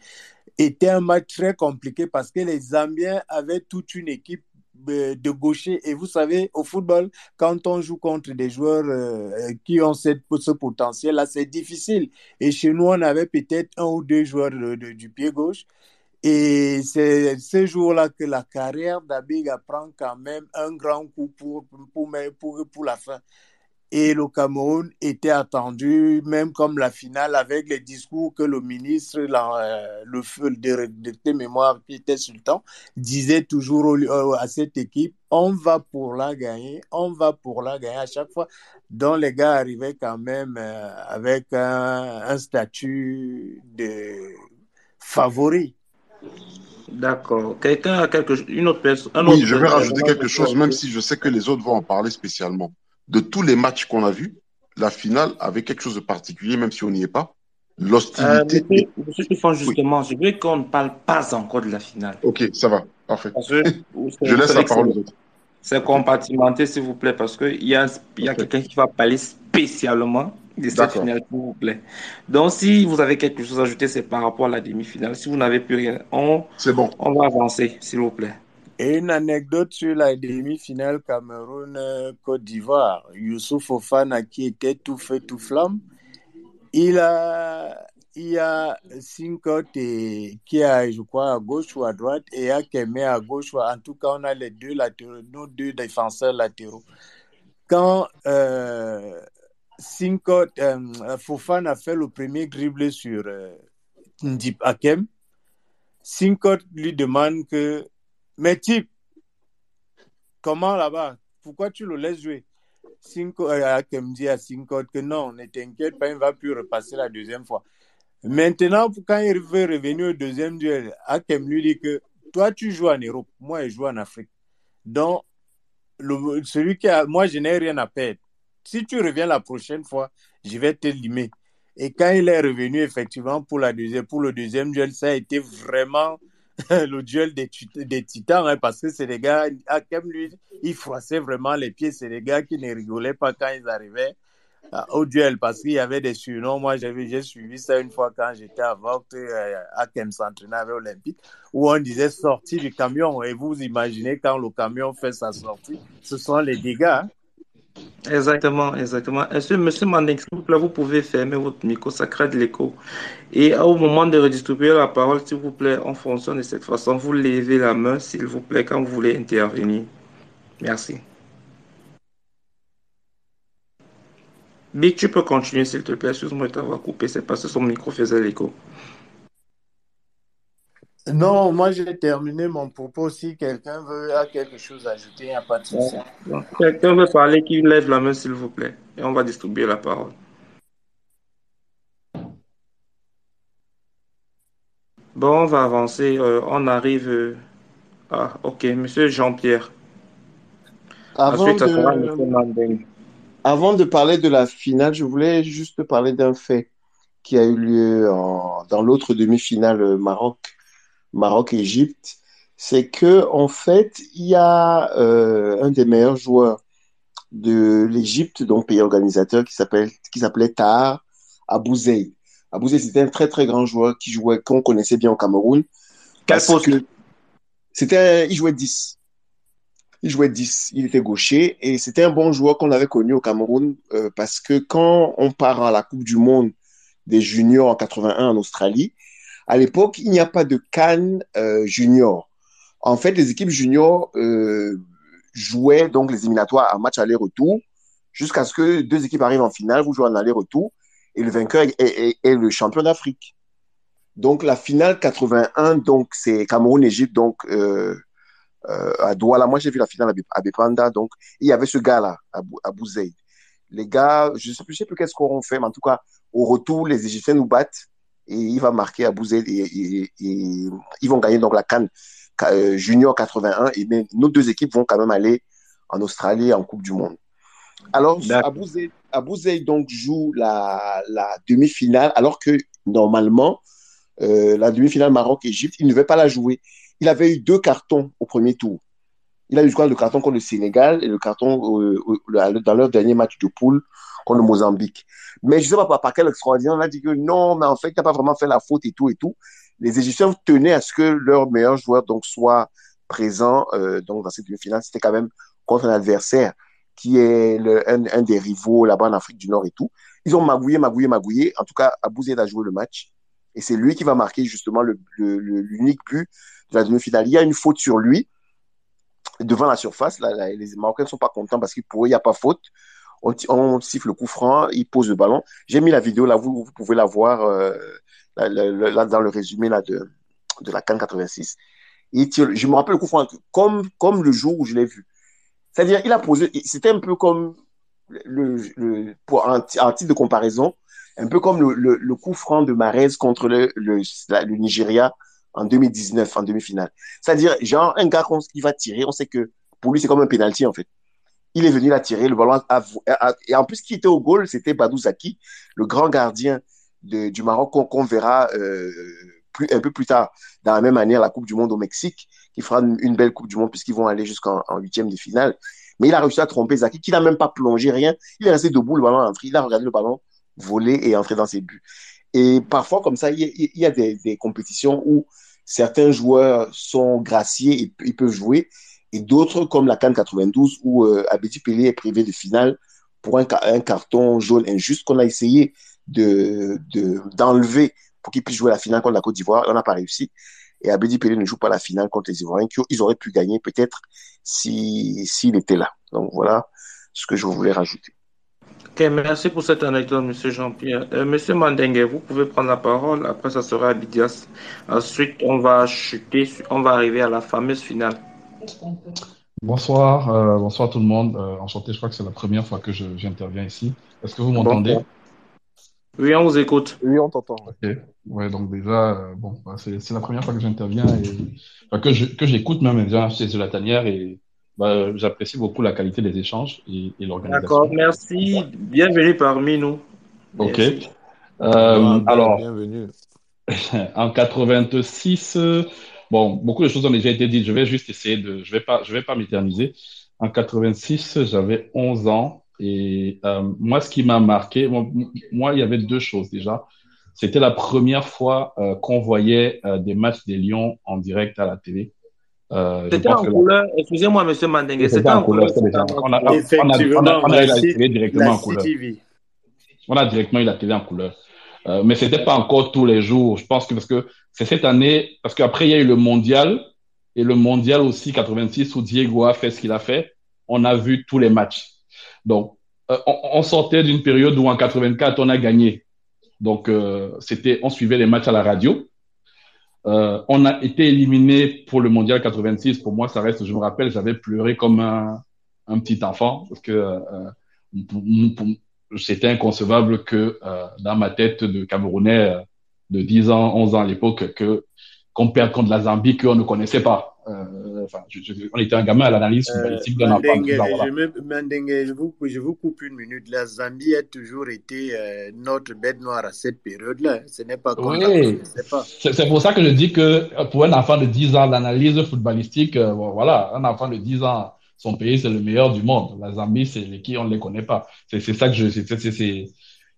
était un match très compliqué parce que les Zambiens avaient toute une équipe de gaucher. Et vous savez, au football, quand on joue contre des joueurs euh, qui ont ce potentiel-là, c'est difficile. Et chez nous, on avait peut-être un ou deux joueurs du pied gauche. Et c'est ce jour-là que la carrière d'Abiga prend quand même un grand coup pour, pour, pour, pour la fin et le Cameroun était attendu, même comme la finale, avec les discours que le ministre, euh, le feu de, mémoire, Peter Sultan, disait toujours euh, à cette équipe, on va pour la gagner, on va pour la gagner à chaque fois. Donc les gars arrivaient quand même euh, avec un, statut de favori. D'accord. Quelqu'un a quelque une autre personne. Oui, je vais rajouter quelque chose, même si je sais que les autres vont en parler spécialement de tous les matchs qu'on a vus, la finale avait quelque chose de particulier, même si on n'y est pas. L'hostilité. Euh, monsieur, justement, je veux qu'on ne parle pas encore de la finale. Ok, ça va, parfait. je laisse la parole aux autres. C'est compartimenté, s'il vous plaît, parce qu'il y a, y a quelqu'un qui va parler spécialement de cette finale, s'il vous plaît. Donc, si vous avez quelque chose à ajouter, c'est par rapport à la demi-finale. Si vous n'avez plus rien, on, bon. on va avancer, s'il vous plaît. Et une anecdote sur la demi-finale Cameroun-Côte d'Ivoire. Youssouf Ofana, qui était tout feu, tout flamme, il a, il a Sinkot qui a, je crois, à gauche ou à droite, et Akeme à gauche. En tout cas, on a les deux latéraux, nos deux défenseurs latéraux. Quand euh, Sinkot, euh, Fofana fait le premier dribble sur euh, Ndip Akem, Sinkot lui demande que mais type, comment là-bas? Pourquoi tu le laisses jouer? Cinco, euh, dit à Cinco que non, ne t'inquiète pas, il ne va plus repasser la deuxième fois. Maintenant, quand il veut revenir au deuxième duel, Akem lui dit que toi, tu joues en Europe, moi, je joue en Afrique. Donc, celui qui a, moi, je n'ai rien à perdre. Si tu reviens la prochaine fois, je vais te limer. Et quand il est revenu, effectivement, pour, la deuxième, pour le deuxième duel, ça a été vraiment le duel des, titans, hein, parce que c'est des gars, Hakem, lui, il froissait vraiment les pieds. C'est des gars qui ne rigolaient pas quand ils arrivaient euh, au duel, parce qu'il y avait des surnoms. Moi, j'ai suivi ça une fois quand j'étais à Vogt, euh, Hakem s'entraînait avec Olympique, où on disait sortie du camion. Et vous imaginez quand le camion fait sa sortie, ce sont les dégâts. Hein. Exactement, exactement. Monsieur Manding, s'il vous plaît, vous pouvez fermer votre micro, ça crée de l'écho. Et au moment de redistribuer la parole, s'il vous plaît, on fonctionne de cette façon. Vous levez la main, s'il vous plaît, quand vous voulez intervenir. Merci. Big, tu peux continuer, s'il te plaît. Excuse-moi de t'avoir coupé, c'est parce que son micro faisait l'écho. Non, moi j'ai terminé mon propos. Si quelqu'un veut a quelque chose à ajouter, il n'y a pas de souci. Quelqu'un veut parler, qui lève la main, s'il vous plaît. Et on va distribuer la parole. Bon, on va avancer. Euh, on arrive. Euh, ah, ok, monsieur Jean-Pierre. Avant, de... Avant de parler de la finale, je voulais juste parler d'un fait qui a eu lieu dans l'autre demi-finale euh, Maroc Maroc-Égypte, c'est que en fait, il y a euh, un des meilleurs joueurs de l'Égypte, donc pays organisateur, qui s'appelle qui s'appelait Tahar Abouzei. Abouzei, c'était un très très grand joueur qui jouait qu'on connaissait bien au Cameroun. Quel poste C'était, il jouait 10. Il jouait 10, il était gaucher et c'était un bon joueur qu'on avait connu au Cameroun euh, parce que quand on part à la Coupe du Monde des juniors en 81 en Australie, à l'époque, il n'y a pas de Cannes euh, junior. En fait, les équipes juniors euh, jouaient donc les éliminatoires à match aller-retour jusqu'à ce que deux équipes arrivent en finale, vous jouez en aller-retour et le vainqueur est, le champion d'Afrique. Donc la finale 81, donc c'est Cameroun-Égypte, donc euh, à Douala. Moi j'ai vu la finale à Bepanda, donc il y avait ce gars-là, à Bouzeid. Les gars, je ne sais plus, sais plus qu'est-ce qu'on fait, mais en tout cas au retour, les Égyptiens nous battent et il va marquer à et, ils vont gagner donc la Cannes euh, Junior 81 et nos deux équipes vont quand même aller en Australie en Coupe du Monde. Alors, à Abou Zaï donc joue la, la demi-finale alors que normalement, euh, la demi-finale Maroc-Égypte, il ne devait pas la jouer. Il avait eu deux cartons au premier tour. Il a eu le carton contre le Sénégal et le carton euh, dans leur dernier match de poule contre le Mozambique. Mais je ne sais pas par, quel extraordinaire, on a dit que non, mais en fait, n'a pas vraiment fait la faute et tout et tout. Les Égyptiens tenaient à ce que leur meilleur joueur donc, soit présent euh, dans cette demi-finale. C'était quand même contre un adversaire qui est le, un, des rivaux là-bas en Afrique du Nord et tout. Ils ont magouillé, magouillé, magouillé. En tout cas, Abouzé a joué le match. Et c'est lui qui va marquer justement l'unique but de la demi-finale. Il y a une faute sur lui devant la surface. Les Marocains ne sont pas contents parce que n'y a pas faute. On, siffle le coup franc, il pose le ballon. J'ai mis la vidéo là, vous, vous pouvez la voir euh, là, dans le résumé là, de, de la CAN 86. Il je me rappelle le coup franc comme, comme le jour où je l'ai vu. C'est-à-dire, il a posé, c'était un peu comme, le, pour un, titre de comparaison, un peu comme le, le, coup franc de Marez contre le, le, Nigeria en 2019, en demi-finale. C'est-à-dire, genre, un gars qui va tirer, on sait que pour lui, c'est comme un penalty, en fait. Il est venu la tirer, le ballon a, et en plus, qui était au goal, c'était Badou Zaki, le grand gardien du Maroc qu'on verra euh, plus, un peu plus tard, dans la même année, à la Coupe du Monde au Mexique, qui fera une, belle Coupe du Monde puisqu'ils vont aller jusqu'en huitième de finale. Mais il a réussi à tromper Zaki, qui n'a même pas plongé rien. Il est resté debout, le ballon est entré, il a regardé le ballon voler et entrer dans ses buts. Et parfois, comme ça, il y a, des, des, compétitions où certains joueurs sont graciés et ils peuvent jouer, et d'autres, comme la Cannes 92, où euh, Abedi Pelé est privé de finale pour un, carton jaune injuste qu'on a essayé de d'enlever pour qu'il puisse jouer la finale contre la Côte d'Ivoire. On n'a pas réussi. Et Abedi Pelé ne joue pas la finale contre les Ivoiriens, qu'ils auraient pu gagner peut-être s'il si, était là. Donc voilà ce que je voulais rajouter merci pour cette anecdote, Monsieur Jean-Pierre. Euh, monsieur Mandengue, vous pouvez prendre la parole. Après, ça sera Abidias. Ensuite, on va chuter, on va arriver à la fameuse finale. Bonsoir, euh, bonsoir tout le monde. Euh, enchanté, je crois que c'est la première fois que j'interviens ici. Est-ce que vous m'entendez? Oui, on vous écoute. Oui, on t'entend. Ok. Ouais, donc déjà, euh, bon, bah, c'est la première fois que j'interviens et enfin, que j'écoute même déjà chez la tanière et bah, J'apprécie beaucoup la qualité des échanges et, et l'organisation. D'accord, merci. Bienvenue parmi nous. Ok. Euh, alors, bienvenue. en 86, bon, beaucoup de choses ont déjà été dites. Je vais juste essayer de, je vais pas, je vais pas m'éterniser. En 86, j'avais 11 ans et euh, moi, ce qui m'a marqué, moi, il y avait deux choses déjà. C'était la première fois euh, qu'on voyait euh, des matchs des Lions en direct à la télé. Euh, c'était en couleur, excusez-moi, monsieur Mandengue, c'était en, couleur. On a, on a, on a, la télé directement en couleur. On a directement eu la télé en couleur. Euh, mais c'était pas encore tous les jours. Je pense que parce que c'est cette année, parce qu'après il y a eu le mondial et le mondial aussi 86 où Diego a fait ce qu'il a fait. On a vu tous les matchs. Donc euh, on, sortait d'une période où en 84 on a gagné. Donc euh, c'était, on suivait les matchs à la radio. On a été éliminé pour le mondial 86. Pour moi, ça reste, je me rappelle, j'avais pleuré comme un, petit enfant parce que c'était inconcevable que euh, dans ma tête de Camerounais euh, de 10 ans, 11 ans à l'époque, que qu'on perde contre la Zambie qu'on ne connaissait pas. Euh, enfin, je, je, on était un gamin à l'analyse footballistique d'un enfant. Je, vous, je vous coupe une minute. La Zambie a toujours été euh, notre bête noire à cette période-là. Ce n'est pas comme oui. C'est pour ça que je dis que pour un enfant de 10 ans, l'analyse footballistique, euh, voilà, un enfant de 10 ans, son pays, c'est le meilleur du monde. La Zambie, c'est qui on ne les connaît pas. C'est ça que je, c'est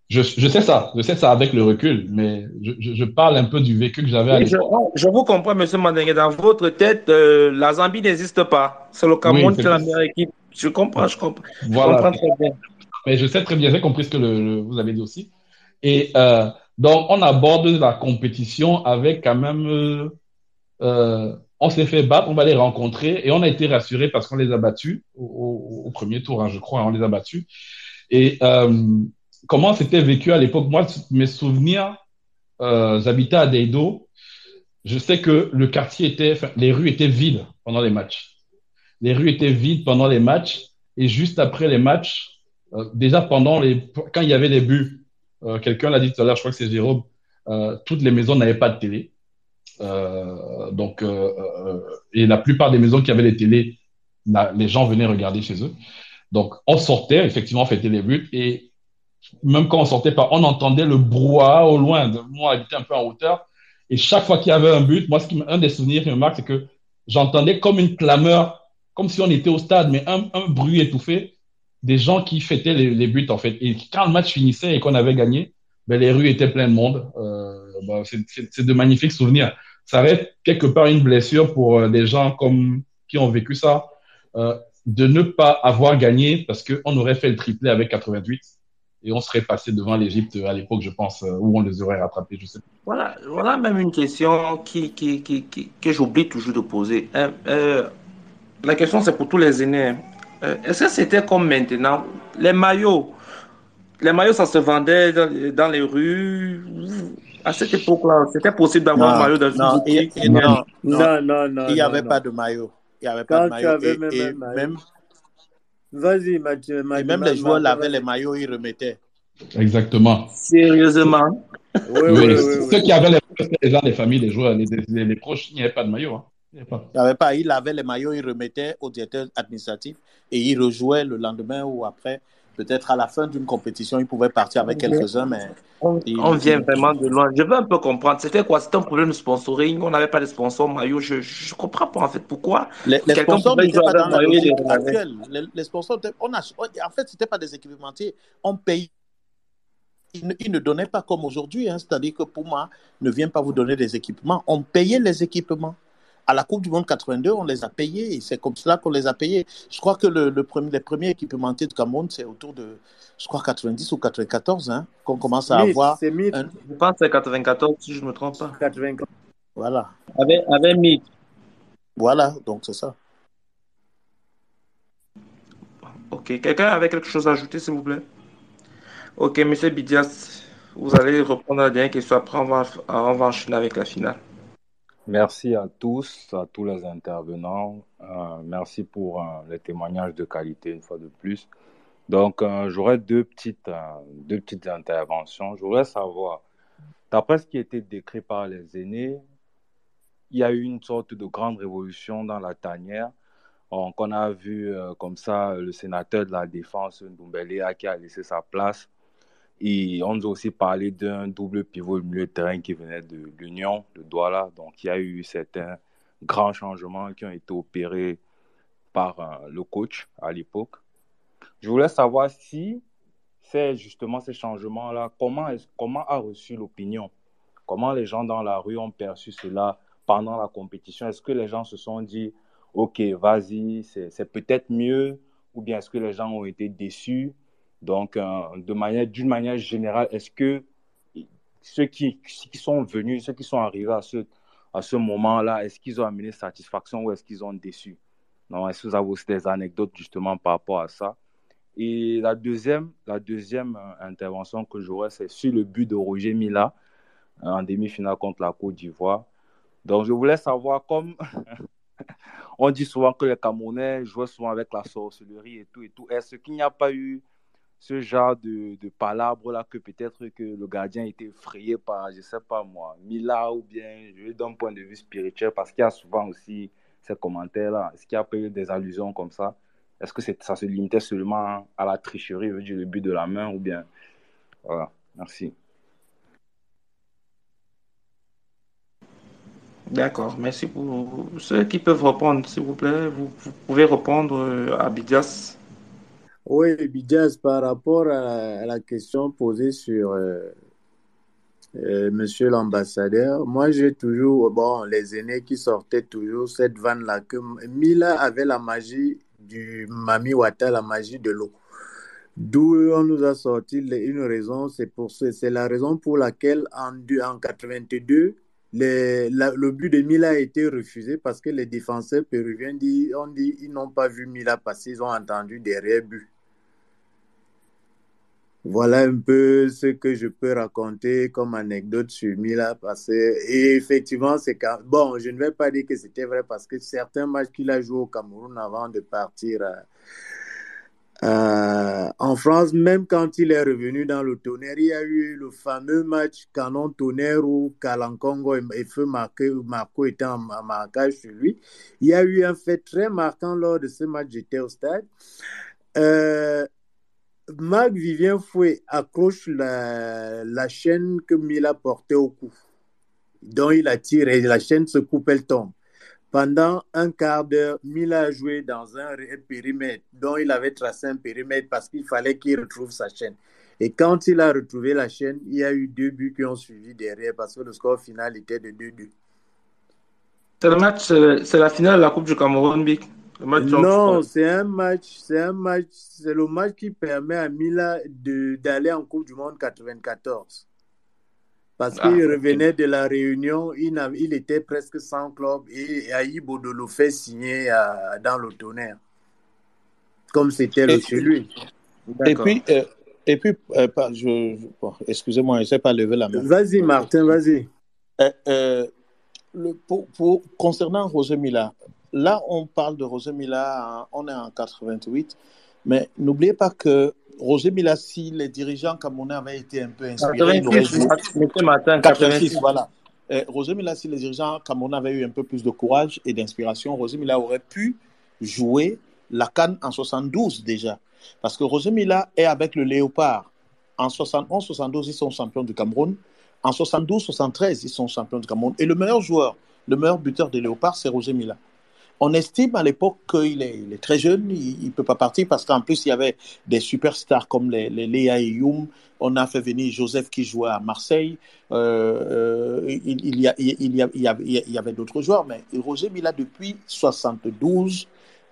je, je, sais ça, je sais ça avec le recul, mais je, je parle un peu du vécu que j'avais à l'époque. Je, vous comprends, Monsieur Mandengue. Dans votre tête, euh, la Zambie n'existe pas. C'est le Cameroun qui est la meilleure équipe. Je comprends, je comprends. Voilà. Je comprends très bien. Mais je sais très bien, j'ai compris ce que le, vous avez dit aussi. Et euh, donc, on aborde la compétition avec quand même. Euh, on s'est fait battre, on va les rencontrer et on a été rassuré parce qu'on les a battus au, premier tour, hein, je crois, on les a battus. Et euh, comment c'était vécu à l'époque? Moi, mes souvenirs, euh, j'habitais à Deido. Je sais que le quartier était, les rues étaient vides pendant les matchs. Les rues étaient vides pendant les matchs et juste après les matchs, euh, déjà pendant les, quand il y avait des buts, euh, quelqu'un l'a dit tout à l'heure, je crois que c'est Jérôme, euh, toutes les maisons n'avaient pas de télé. Euh, donc, et la plupart des maisons qui avaient des télés, les gens venaient regarder chez eux. Donc, on sortait, effectivement, on fêtait les buts et même quand on sortait pas, on entendait le brouhaha au loin. Moi, j'habitais un peu en hauteur. Et chaque fois qu'il y avait un but, moi, un des souvenirs qui me marque, c'est que j'entendais comme une clameur, comme si on était au stade, mais un, bruit étouffé des gens qui fêtaient les, buts, en fait. Et quand le match finissait et qu'on avait gagné, ben, les rues étaient pleines de monde. Euh, ben, c'est de magnifiques souvenirs. Ça reste quelque part une blessure pour euh, des gens comme qui ont vécu ça, euh, de ne pas avoir gagné parce qu'on aurait fait le triplé avec 88 et on serait passé devant l'Égypte à l'époque, je pense, euh, où on les aurait rattrapés, je sais Voilà, voilà même une question que j'oublie toujours de poser. Hein, la question, c'est pour tous les aînés. Euh, est-ce que c'était comme maintenant? Les maillots, les maillots, ça se vendait dans, les rues à cette époque-là, c'était possible d'avoir un maillot dans une boutique non, non, non, non, Il n'y avait pas de maillot. Il n'y avait pas de maillot. Et, même Vas-y, Mathieu. Et même les joueurs lavaient les maillots, ils remettaient. Exactement. Sérieusement? Oui, oui, Ceux qui avaient les, les familles, les joueurs, les, les, proches, il n'y avait pas de maillot. Hein. Il n'y avait pas. Il avait les maillots, il remettait au directeur administratif et il rejouait le lendemain ou après Peut-être à la fin d'une compétition, il pouvait partir avec quelques-uns, mais. On, vient vraiment de loin. Je veux un peu comprendre. C'était quoi? C'était un problème de sponsoring? On n'avait pas de sponsors maillot. Je ne comprends pas en fait pourquoi. Les, les sponsors n'étaient pas dans la logique actuelle. Les, sponsors, on a, en fait, ce n'était pas des équipementiers. On paye. Ils ne, ils ne donnaient pas comme aujourd'hui. Hein. C'est-à-dire que pour moi, ne vient pas vous donner des équipements. On payait les équipements à la Coupe du Monde 82, on les a payés et c'est comme cela qu'on les a payés. Je crois que le, premier, les premiers équipementiers de Cameroun, c'est autour de, je crois, 90 ou 94, hein, qu'on commence à avoir. C'est un... Je pense que c'est 94, si je ne me trompe pas. 94. Voilà. Avec, avec mythe. Voilà, donc c'est ça. Ok, quelqu'un avait quelque chose à ajouter, s'il vous plaît? Ok, monsieur Bidias, vous allez reprendre la dernière question, après on va, on va enchaîner avec la finale. Merci à tous, à tous les intervenants. Euh, merci pour euh, les témoignages de qualité une fois de plus. Donc, euh, j'aurais deux petites, deux petites interventions. Je voudrais savoir, d'après ce qui été décrit par les aînés, il y a eu une sorte de grande révolution dans la tanière. Donc, on a vu comme ça le sénateur de la défense, Ndoumbelea, qui a laissé sa place et on nous a aussi parlé d'un double pivot au milieu de terrain qui venait de l'Union, de Douala. Donc, il y a eu certains grands changements qui ont été opérés par euh, le coach à l'époque. Je voulais savoir si c'est justement ces changements-là, comment, comment a reçu l'opinion? Comment les gens dans la rue ont perçu cela pendant la compétition? Est-ce que les gens se sont dit, OK, vas-y, c'est peut-être mieux Ou bien est-ce que les gens ont été déçus? Donc, euh, de manière, d'une manière générale, est-ce que ceux qui, qui sont venus, ceux qui sont arrivés à ce, à ce moment-là, est-ce qu'ils ont amené satisfaction ou est-ce qu'ils ont déçu? Non, est-ce que vous avez aussi des anecdotes justement par rapport à ça? Et la deuxième, la deuxième euh, intervention que j'aurais, c'est sur le but de Roger Mila euh, en demi-finale contre la Côte d'Ivoire. Donc, je voulais savoir, comme on dit souvent que les Camerounais jouent souvent avec la sorcellerie et tout et tout, est-ce qu'il n'y a pas eu ce genre de, de palabres-là que peut-être que le gardien était effrayé par, je sais pas moi, Mila ou bien, je d'un point de vue spirituel, parce qu'il y a souvent aussi ces commentaires-là. Est-ce qu'il y a des allusions comme ça? Est-ce que ça se limitait seulement à la tricherie, veut dire le but de la main ou bien? Voilà, merci. D'accord, merci pour ceux qui peuvent répondre, s'il vous plaît. Vous, vous pouvez répondre euh, à Bidias. Oui, Bidjas, par rapport à, la question posée sur euh, euh, Monsieur l'ambassadeur, moi j'ai toujours, bon, les aînés qui sortaient toujours cette vanne-là, que Mila avait la magie du Mami Wata, la magie de l'eau. D'où on nous a sorti une raison, c'est pour c'est la raison pour laquelle en, en 82, le but de Mila a été refusé parce que les défenseurs péruviens dit, ont dit ils n'ont pas vu Mila passer, ils ont entendu derrière but. Voilà un peu ce que je peux raconter comme anecdote sur Mila. Parce et effectivement, c'est quand... Bon, je ne vais pas dire que c'était vrai parce que certains matchs qu'il a joué au Cameroun avant de partir euh, euh, en France, même quand il est revenu dans le tonnerre, il y a eu le fameux match Canon-Tonnerre où Kalankongo et Feu Marco étaient en, marquage sur lui. Il y a eu un fait très marquant lors de ce match, j'étais au stade. Euh, Marc Vivien Fouet accroche la, chaîne que Mila portait au cou. Donc il attire et la chaîne se coupe, elle tombe. Pendant un quart d'heure, Mila a joué dans un périmètre dont il avait tracé un périmètre parce qu'il fallait qu'il retrouve sa chaîne. Et quand il a retrouvé la chaîne, il y a eu deux buts qui ont suivi derrière parce que le score final était de 2-2. C'est le match, c'est la finale de la Coupe du Cameroun, Big. Non, c'est un match, c'est un match, c'est le match qui permet à Mila d'aller en Coupe du Monde 94. Parce ah, qu'il revenait de la Réunion, il, il, était presque sans club et Aïbo de le fait signer dans le tonnerre. Comme c'était chez lui. Et puis, euh, et puis euh, excusez-moi, je ne sais pas lever la main. Vas-y, Martin, vas-y. Euh, pour, concernant Roger Mila, là, on parle de Roger Mila, on est en 88, mais n'oubliez pas que Roger Mila, si les dirigeants camerounais avaient été un peu inspirés, 86, voilà. Roger Mila, si les dirigeants camerounais avaient eu un peu plus de courage et d'inspiration, Roger Mila aurait pu jouer la Cannes en 72 déjà. Parce que Roger Mila est avec le Léopard. En 71-72, ils sont champions du Cameroun. En 72-73, ils sont champions du Cameroun. Et le meilleur joueur, le meilleur buteur des Léopards, c'est Roger Mila. On estime à l'époque qu'il est, il très jeune, il ne peut pas partir parce qu'en plus, il y avait des superstars comme les, les Léa et Youm. On a fait venir Joseph qui jouait à Marseille. Il, y a, il, y a, il, y avait, il d'autres joueurs, mais Roger Mila, depuis 72,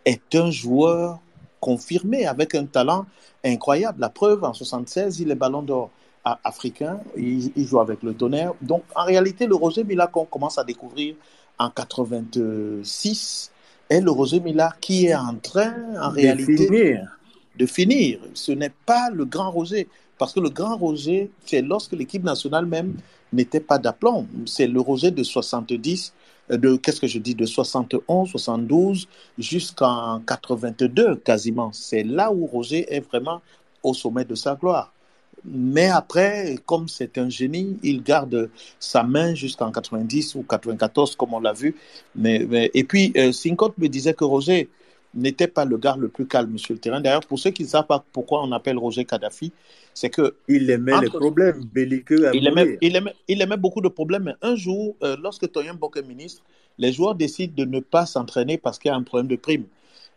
est un joueur confirmé avec un talent incroyable. La preuve, en 76, il est ballon d'or africain, il, joue avec le tonnerre. Donc, en réalité, le Roger Mila qu'on commence à découvrir en 86 est le Roger Mila qui est en train, en réalité, finir. de finir. Ce n'est pas le grand Roger, parce que le grand Roger, c'est lorsque l'équipe nationale même n'était pas d'aplomb. C'est le Roger de 70 de, qu'est-ce que je dis, de 71, 72 jusqu'en 82 quasiment. C'est là où Roger est vraiment au sommet de sa gloire. Mais après, comme c'est un génie, il garde sa main jusqu'en 90 ou 94, comme on l'a vu. Mais, et puis, euh, me disait que Roger n'était pas le gars le plus calme sur le terrain. D'ailleurs, pour ceux qui ne savent pas pourquoi on appelle Roger Kadhafi, c'est que... Il aimait les problèmes belliqueux. il, aimait, il, aimait, il aimait, beaucoup de problèmes. Mais un jour, euh, lorsque Toyen Bok est ministre, les joueurs décident de ne pas s'entraîner parce qu'il y a un problème de prime.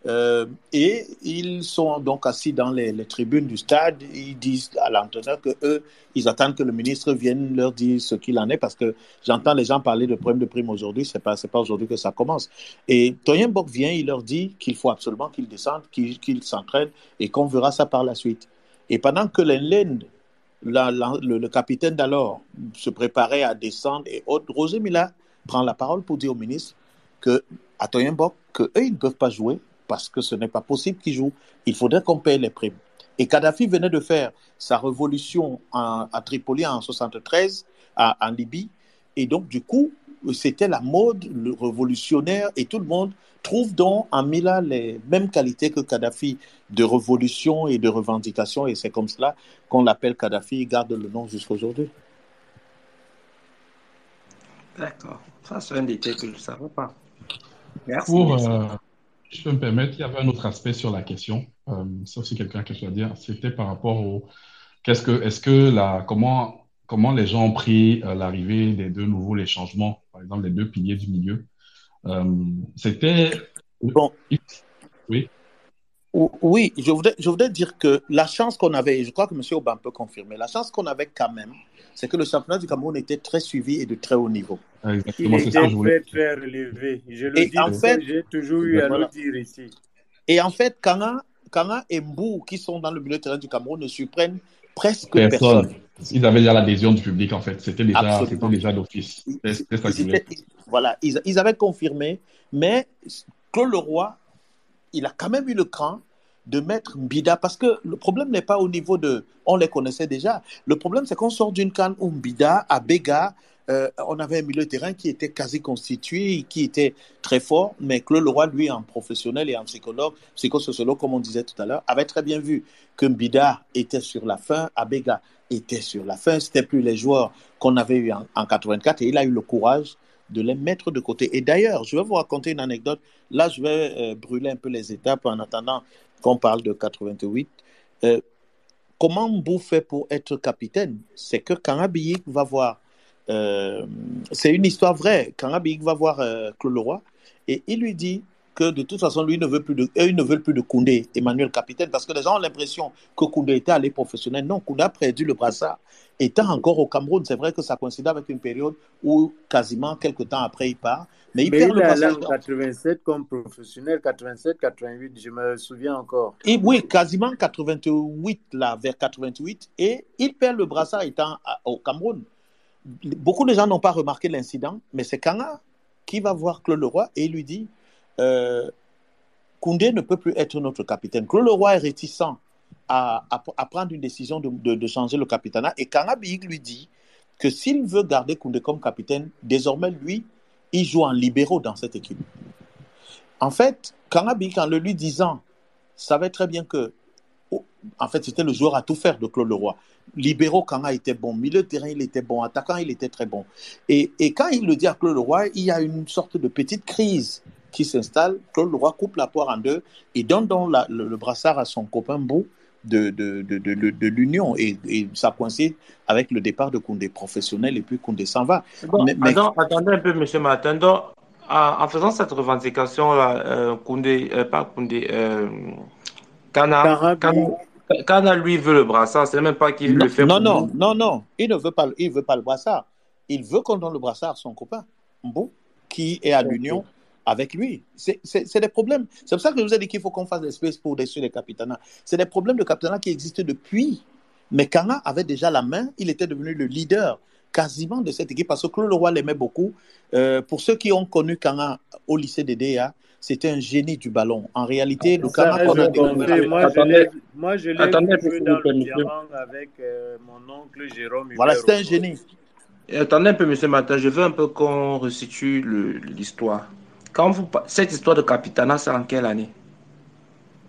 Euh, et ils sont donc assis dans les, tribunes du stade. Ils disent à l'entraîneur que eux, ils attendent que le ministre vienne leur dire ce qu'il en est parce que j'entends les gens parler de problème de prime aujourd'hui. C'est pas, pas aujourd'hui que ça commence. Et Toyen Bok vient, il leur dit qu'il faut absolument qu'ils descendent, qu'ils, s'entraînent et qu'on verra ça par la suite. Et pendant que l'Enlend, le, capitaine d'alors, se préparait à descendre et autres, Roger Mila prend la parole pour dire au ministre que à Toyenbok, qu'eux, ils ne peuvent pas jouer parce que ce n'est pas possible qu'ils jouent. Il faudrait qu'on paye les primes. Et Kadhafi venait de faire sa révolution à Tripoli en 73, en Libye. Et donc, du coup, c'était la mode le révolutionnaire et tout le monde trouve donc en Mila les mêmes qualités que Kadhafi de révolution et de revendication. Et c'est comme cela qu'on l'appelle Kadhafi. Il garde le nom jusqu'à aujourd'hui. D'accord. Ça, c'est un détail que je ne savais pas. Merci. Pour, euh, je peux me permettre, il y avait un autre aspect sur la question. Euh, c'est aussi quelqu'un a quelque chose à dire. C'était par rapport au. Qu'est-ce que, est-ce que la, comment, comment les gens ont pris euh, l'arrivée des deux nouveaux, les changements, par exemple, les deux piliers du milieu. c'était. Bon. Oui. Oui, je voudrais, je voudrais dire que la chance qu'on avait, et je crois que M. Aubin peut confirmer, la chance qu'on avait quand même, c'est que le championnat du Cameroun était très suivi et de très haut niveau. Exactement, Il était très, très relevé. Je le dis, en fait, j'ai toujours eu à le dire ici. Et en fait, Kanga et Mbou, qui sont dans le milieu de terrain du Cameroun, ne surprennent presque personne. Ils avaient déjà l'adhésion du public, en fait. C'était déjà, déjà d'office. Voilà, ils, ils, avaient confirmé, mais Claude Leroy il a quand même eu le cran de mettre Mbida, parce que le problème n'est pas au niveau de... On les connaissait déjà. Le problème, c'est qu'on sort d'une canne où Mbida, à euh, on avait un milieu de terrain qui était quasi constitué, qui était très fort, mais Claude Leroy, lui, en professionnel et en psychologue, psychosociologue, comme on disait tout à l'heure, avait très bien vu que Mbida était sur la fin, Abega était sur la fin, c'était plus les joueurs qu'on avait eu en, en 84, et il a eu le courage de les mettre de côté. Et d'ailleurs, je vais vous raconter une anecdote. Là, je vais euh, brûler un peu les étapes en attendant qu'on parle de 88. Euh, comment Mbou fait pour être capitaine? C'est que Kangabiyik va voir. Euh, c'est une histoire vraie. Kangabiyik va voir euh, Claude Leroy et il lui dit que de toute façon, lui ne veut plus de, eux, ne veulent plus de Koundé, Emmanuel capitaine, parce que les gens ont l'impression que Koundé était allé professionnel. Non, Koundé a perdu le brassard. Étant encore au Cameroun, c'est vrai que ça coïncide avec une période où quasiment quelques temps après il part. Mais il perd le brassard. en 87 comme professionnel, 87, 88, je me souviens encore. Et oui, quasiment 88, là, vers 88. Et il perd le brassard étant au Cameroun. Beaucoup de gens n'ont pas remarqué l'incident, mais c'est Kanga qui va voir Claude Leroy et il lui dit euh, Koundé ne peut plus être notre capitaine. Claude Leroy est réticent à, prendre une décision de, changer le capitanat. Et Kangabik lui dit que s'il veut garder Koundé comme capitaine, désormais, lui, il joue en libéraux dans cette équipe. En fait, Kangabik, en le lui disant, savait très bien que, oh, en fait, c'était le joueur à tout faire de Claude Leroy. Libéraux, Kanga était bon. Milieu de terrain, il était bon. Attaquant, il était très bon. Et, quand il le dit à Claude Leroy, il y a une sorte de petite crise qui s'installe. Claude Leroy coupe la poire en deux et donne donc le, brassard à son copain Bou de, de, de, de l'Union. Et, ça coïncide avec le départ de Koundé professionnel et puis Koundé s'en va. Attendez un peu, monsieur Martin. en, faisant cette revendication-là, euh, Koundé, euh, pas Koundé, euh, Kana, Kana, lui veut le brassard, c'est même pas qu'il le fait. Non, non, non, non, il ne veut pas, il veut pas le brassard. Il veut qu'on donne le brassard à son copain, Mbou, qui est à l'Union avec lui. C'est des problèmes. C'est pour ça que je vous ai dit qu'il faut qu'on fasse des espèces pour détruire les capitanats. C'est des problèmes de capitanat qui existent depuis. Mais Kanga avait déjà la main, il était devenu le leader quasiment de cette équipe parce que Claude Leroy l'aimait beaucoup. Euh, pour ceux qui ont connu Kanga au lycée des DA, c'était un génie du ballon. En réalité, le Kanga qu'on a découvert... Moi, je l'ai vu dans le avec euh, mon oncle Jérôme. Voilà, c'était un génie. attendez un peu, monsieur Martin, je veux un peu qu'on resitue l'histoire. Quand vous, cette histoire de Capitana, c'est en quelle année?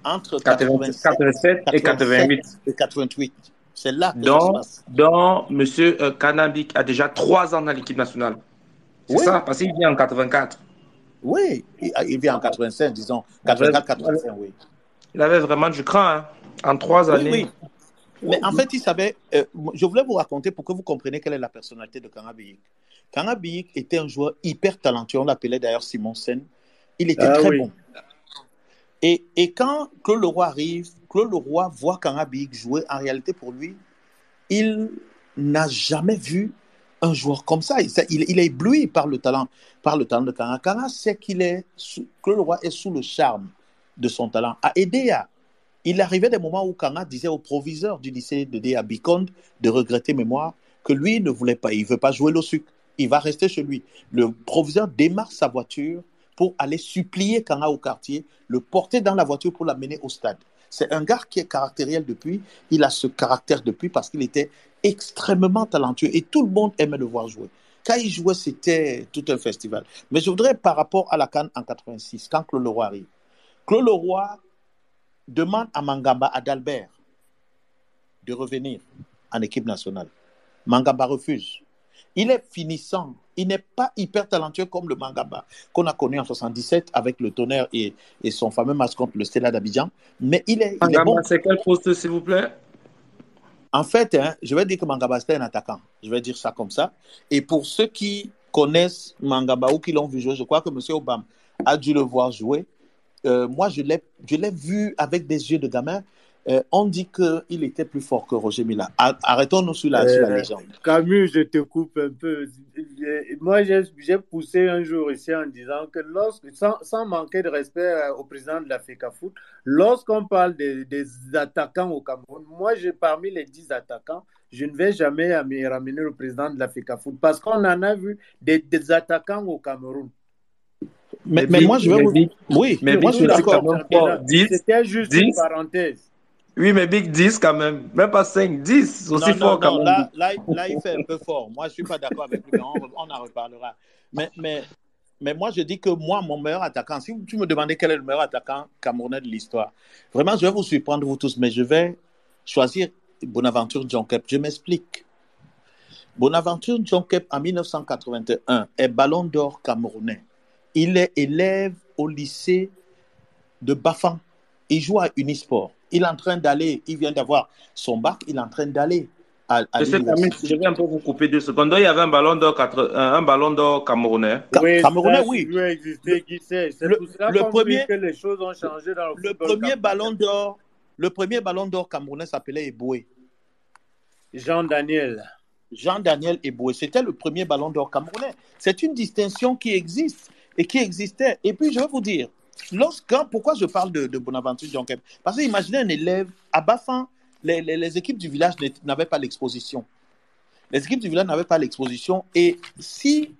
Entre 87, et 88. Et 88. C'est là que donc, donc, M. Euh, a déjà trois ans dans l'équipe nationale. C'est ça, parce qu'il vient en 84. Oui, il vient en 85, disons. 84-85, oui. Il avait vraiment du cran, hein, en trois années. Oui, Mais en fait, il savait. Euh, je voulais vous raconter pour que vous compreniez quelle est la personnalité de Kanabik. Kangabik était un joueur hyper talentueux. On l'appelait d'ailleurs Simon Sen. Il était ah très bon. Et, et, quand Claude Leroy arrive, Claude Leroy voit Kangabik jouer. En réalité, pour lui, il n'a jamais vu un joueur comme ça. Il, est ébloui par le talent, par le talent de Kanga. Kanga sait qu'il est, Claude Leroy est sous le charme de son talent. À. Il arrivait des moments où Kanga disait au proviseur du lycée de Déa Biconde de regretter mémoire que lui ne voulait pas, il veut pas jouer le sucre il va rester chez lui. Le proviseur démarre sa voiture pour aller supplier Kanga au quartier, le porter dans la voiture pour l'amener au stade. C'est un gars qui est caractériel depuis. Il a ce caractère depuis parce qu'il était extrêmement talentueux et tout le monde aimait le voir jouer. Quand il jouait, c'était tout un festival. Mais je voudrais, par rapport à la Cannes en 86, quand Claude Leroy arrive, Claude Leroy demande à Mangamba, à Dalbert, de revenir en équipe nationale. Mangamba refuse. Il est finissant. Il n'est pas hyper talentueux comme le Mangaba qu'on a connu en 77 avec le tonnerre et, son fameux match contre le Stella d'Abidjan. Mais il est, il est bon. c'est quel poste, s'il vous plaît? En fait, hein, je vais dire que Mangaba, c'était un attaquant. Je vais dire ça comme ça. Et pour ceux qui connaissent Mangaba ou qui l'ont vu jouer, je crois que M. Obama a dû le voir jouer. Euh, moi, je l'ai vu avec des yeux de gamin. Euh, on dit qu'il était plus fort que Roger Mila. Arrêtons-nous sur, la, euh, légende. Camus, je te coupe un peu. Moi, j'ai poussé un jour ici en disant que lorsque, sans, manquer de respect euh, au président de la Foot, lorsqu'on parle des, attaquants au Cameroun, moi, parmi les 10 attaquants, je ne vais jamais ramener le président de la Foot parce qu'on en a vu des, attaquants au Cameroun. Mais, moi, je vais vous... Oui, mais moi, je suis d'accord. C'était juste une parenthèse. Oui, mais Big 10 quand même. Même pas 5, 10. Aussi fort quand même. Là, là, là, il fait un peu fort. Moi, je ne suis pas d'accord avec lui, on, on, en reparlera. Mais, mais, mais moi, je dis que moi, mon meilleur attaquant, si tu me demandais quel est le meilleur attaquant camerounais de l'histoire, vraiment, je vais vous surprendre, vous tous, mais je vais choisir Bonaventure Kep. Je m'explique. Bonaventure Kep, en 1981, est ballon d'or camerounais. Il est élève au lycée de Bafan. Il joue à Unisport Il est en train d'aller, il vient d'avoir son bac, il est en train d'aller à, à je, je vais un peu vous couper deux secondes. Il y avait un ballon d'or, un ballon d'or camerounais. Oui, camerounais, oui. Exister, qui sait. C'est le, le premier, que les choses ont changé dans le, le premier ballon d'or. Le premier ballon d'or camerounais s'appelait Eboué. Jean-Daniel. Jean-Daniel Eboué. C'était le premier ballon d'or camerounais. C'est une distinction qui existe et qui existait. Et puis, je vais vous dire, lorsqu'un, pourquoi je parle de, Bonaventure Djonkep Parce que imaginez un élève à Bafin, les, les, équipes du village n'avaient pas l'exposition. Les équipes du village n'avaient pas l'exposition. Et si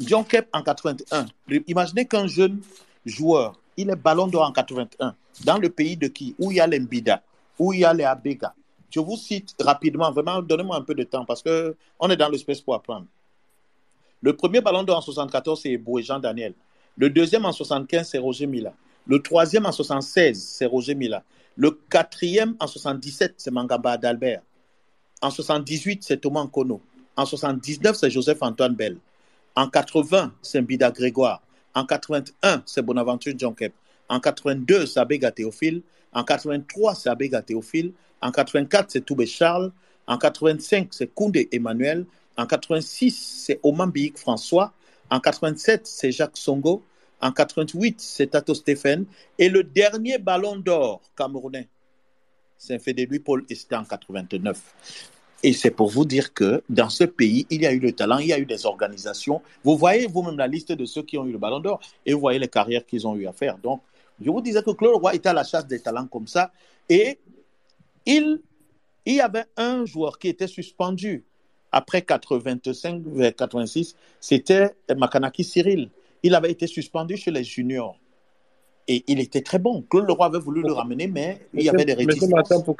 Djonkep en 81, imaginez qu'un jeune joueur, il est ballon d'or en 81, dans le pays de qui? Où il y a les Mbida, où il y a les Abega. Je vous cite rapidement, vraiment, donnez-moi un peu de temps parce qu'on est dans le space pour apprendre. Le premier ballon d'or en 74, c'est Boué Jean Daniel. Le deuxième en 75, c'est Roger Mila. Le troisième en 76, c'est Roger Mila. Le quatrième en 77, c'est Mangamba Adalbert. En 78, c'est Thomas Nkono. En 79, c'est Joseph-Antoine Bell. En 80, c'est Mbida Grégoire. En 81, c'est Bonaventure Djonkep. En 82, c'est Abega Théophile. En 83, c'est Abega Théophile. En 84, c'est Toubé Charles. En 85, c'est Koundé Emmanuel. En 86, c'est Oman François. En 87, c'est Jacques Songo. En 88, c'est Tato Stéphane. Et le dernier ballon d'or camerounais, c'est Fédéluy Paul et c'était en 89. Et c'est pour vous dire que dans ce pays, il y a eu le talent, il y a eu des organisations. Vous voyez vous-même la liste de ceux qui ont eu le ballon d'or et vous voyez les carrières qu'ils ont eu à faire. Donc, je vous disais que Claude Roy était à la chasse des talents comme ça. Et il, il y avait un joueur qui était suspendu après 85 vers 86, c'était Makanaki Cyril. Il avait été suspendu chez les juniors. Et il était très bon. Claude Leroy avait voulu le ramener, mais il y avait des réticences. Monsieur pour,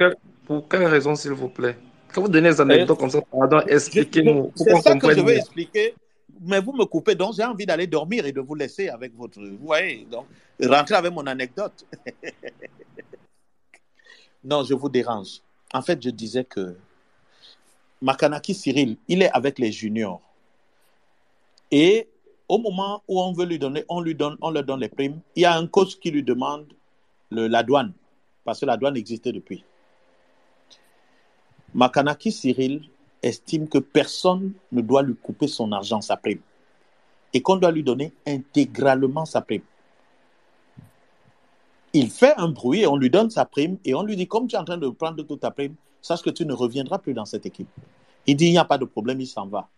pour quelle raison, s'il vous plaît? Quand vous donnez des anecdotes comme ça, pardon, expliquez-nous. C'est ça que je veux expliquer. Mais vous me coupez, donc j'ai envie d'aller dormir et de vous laisser avec votre. Vous voyez, donc, rentrer avec mon anecdote. non, je vous dérange. En fait, je disais que Makanaki Cyril, il est avec les juniors. Et au moment où on veut lui donner, on lui donne, on leur donne les primes, il y a un coach qui lui demande la douane, parce que la douane existait depuis. Makanaki Cyril estime que personne ne doit lui couper son argent, sa prime, et qu'on doit lui donner intégralement sa prime. Il fait un bruit on lui donne sa prime et on lui dit, comme tu es en train de prendre toute ta prime, sache que tu ne reviendras plus dans cette équipe. Il dit, il n'y a pas de problème, il s'en va.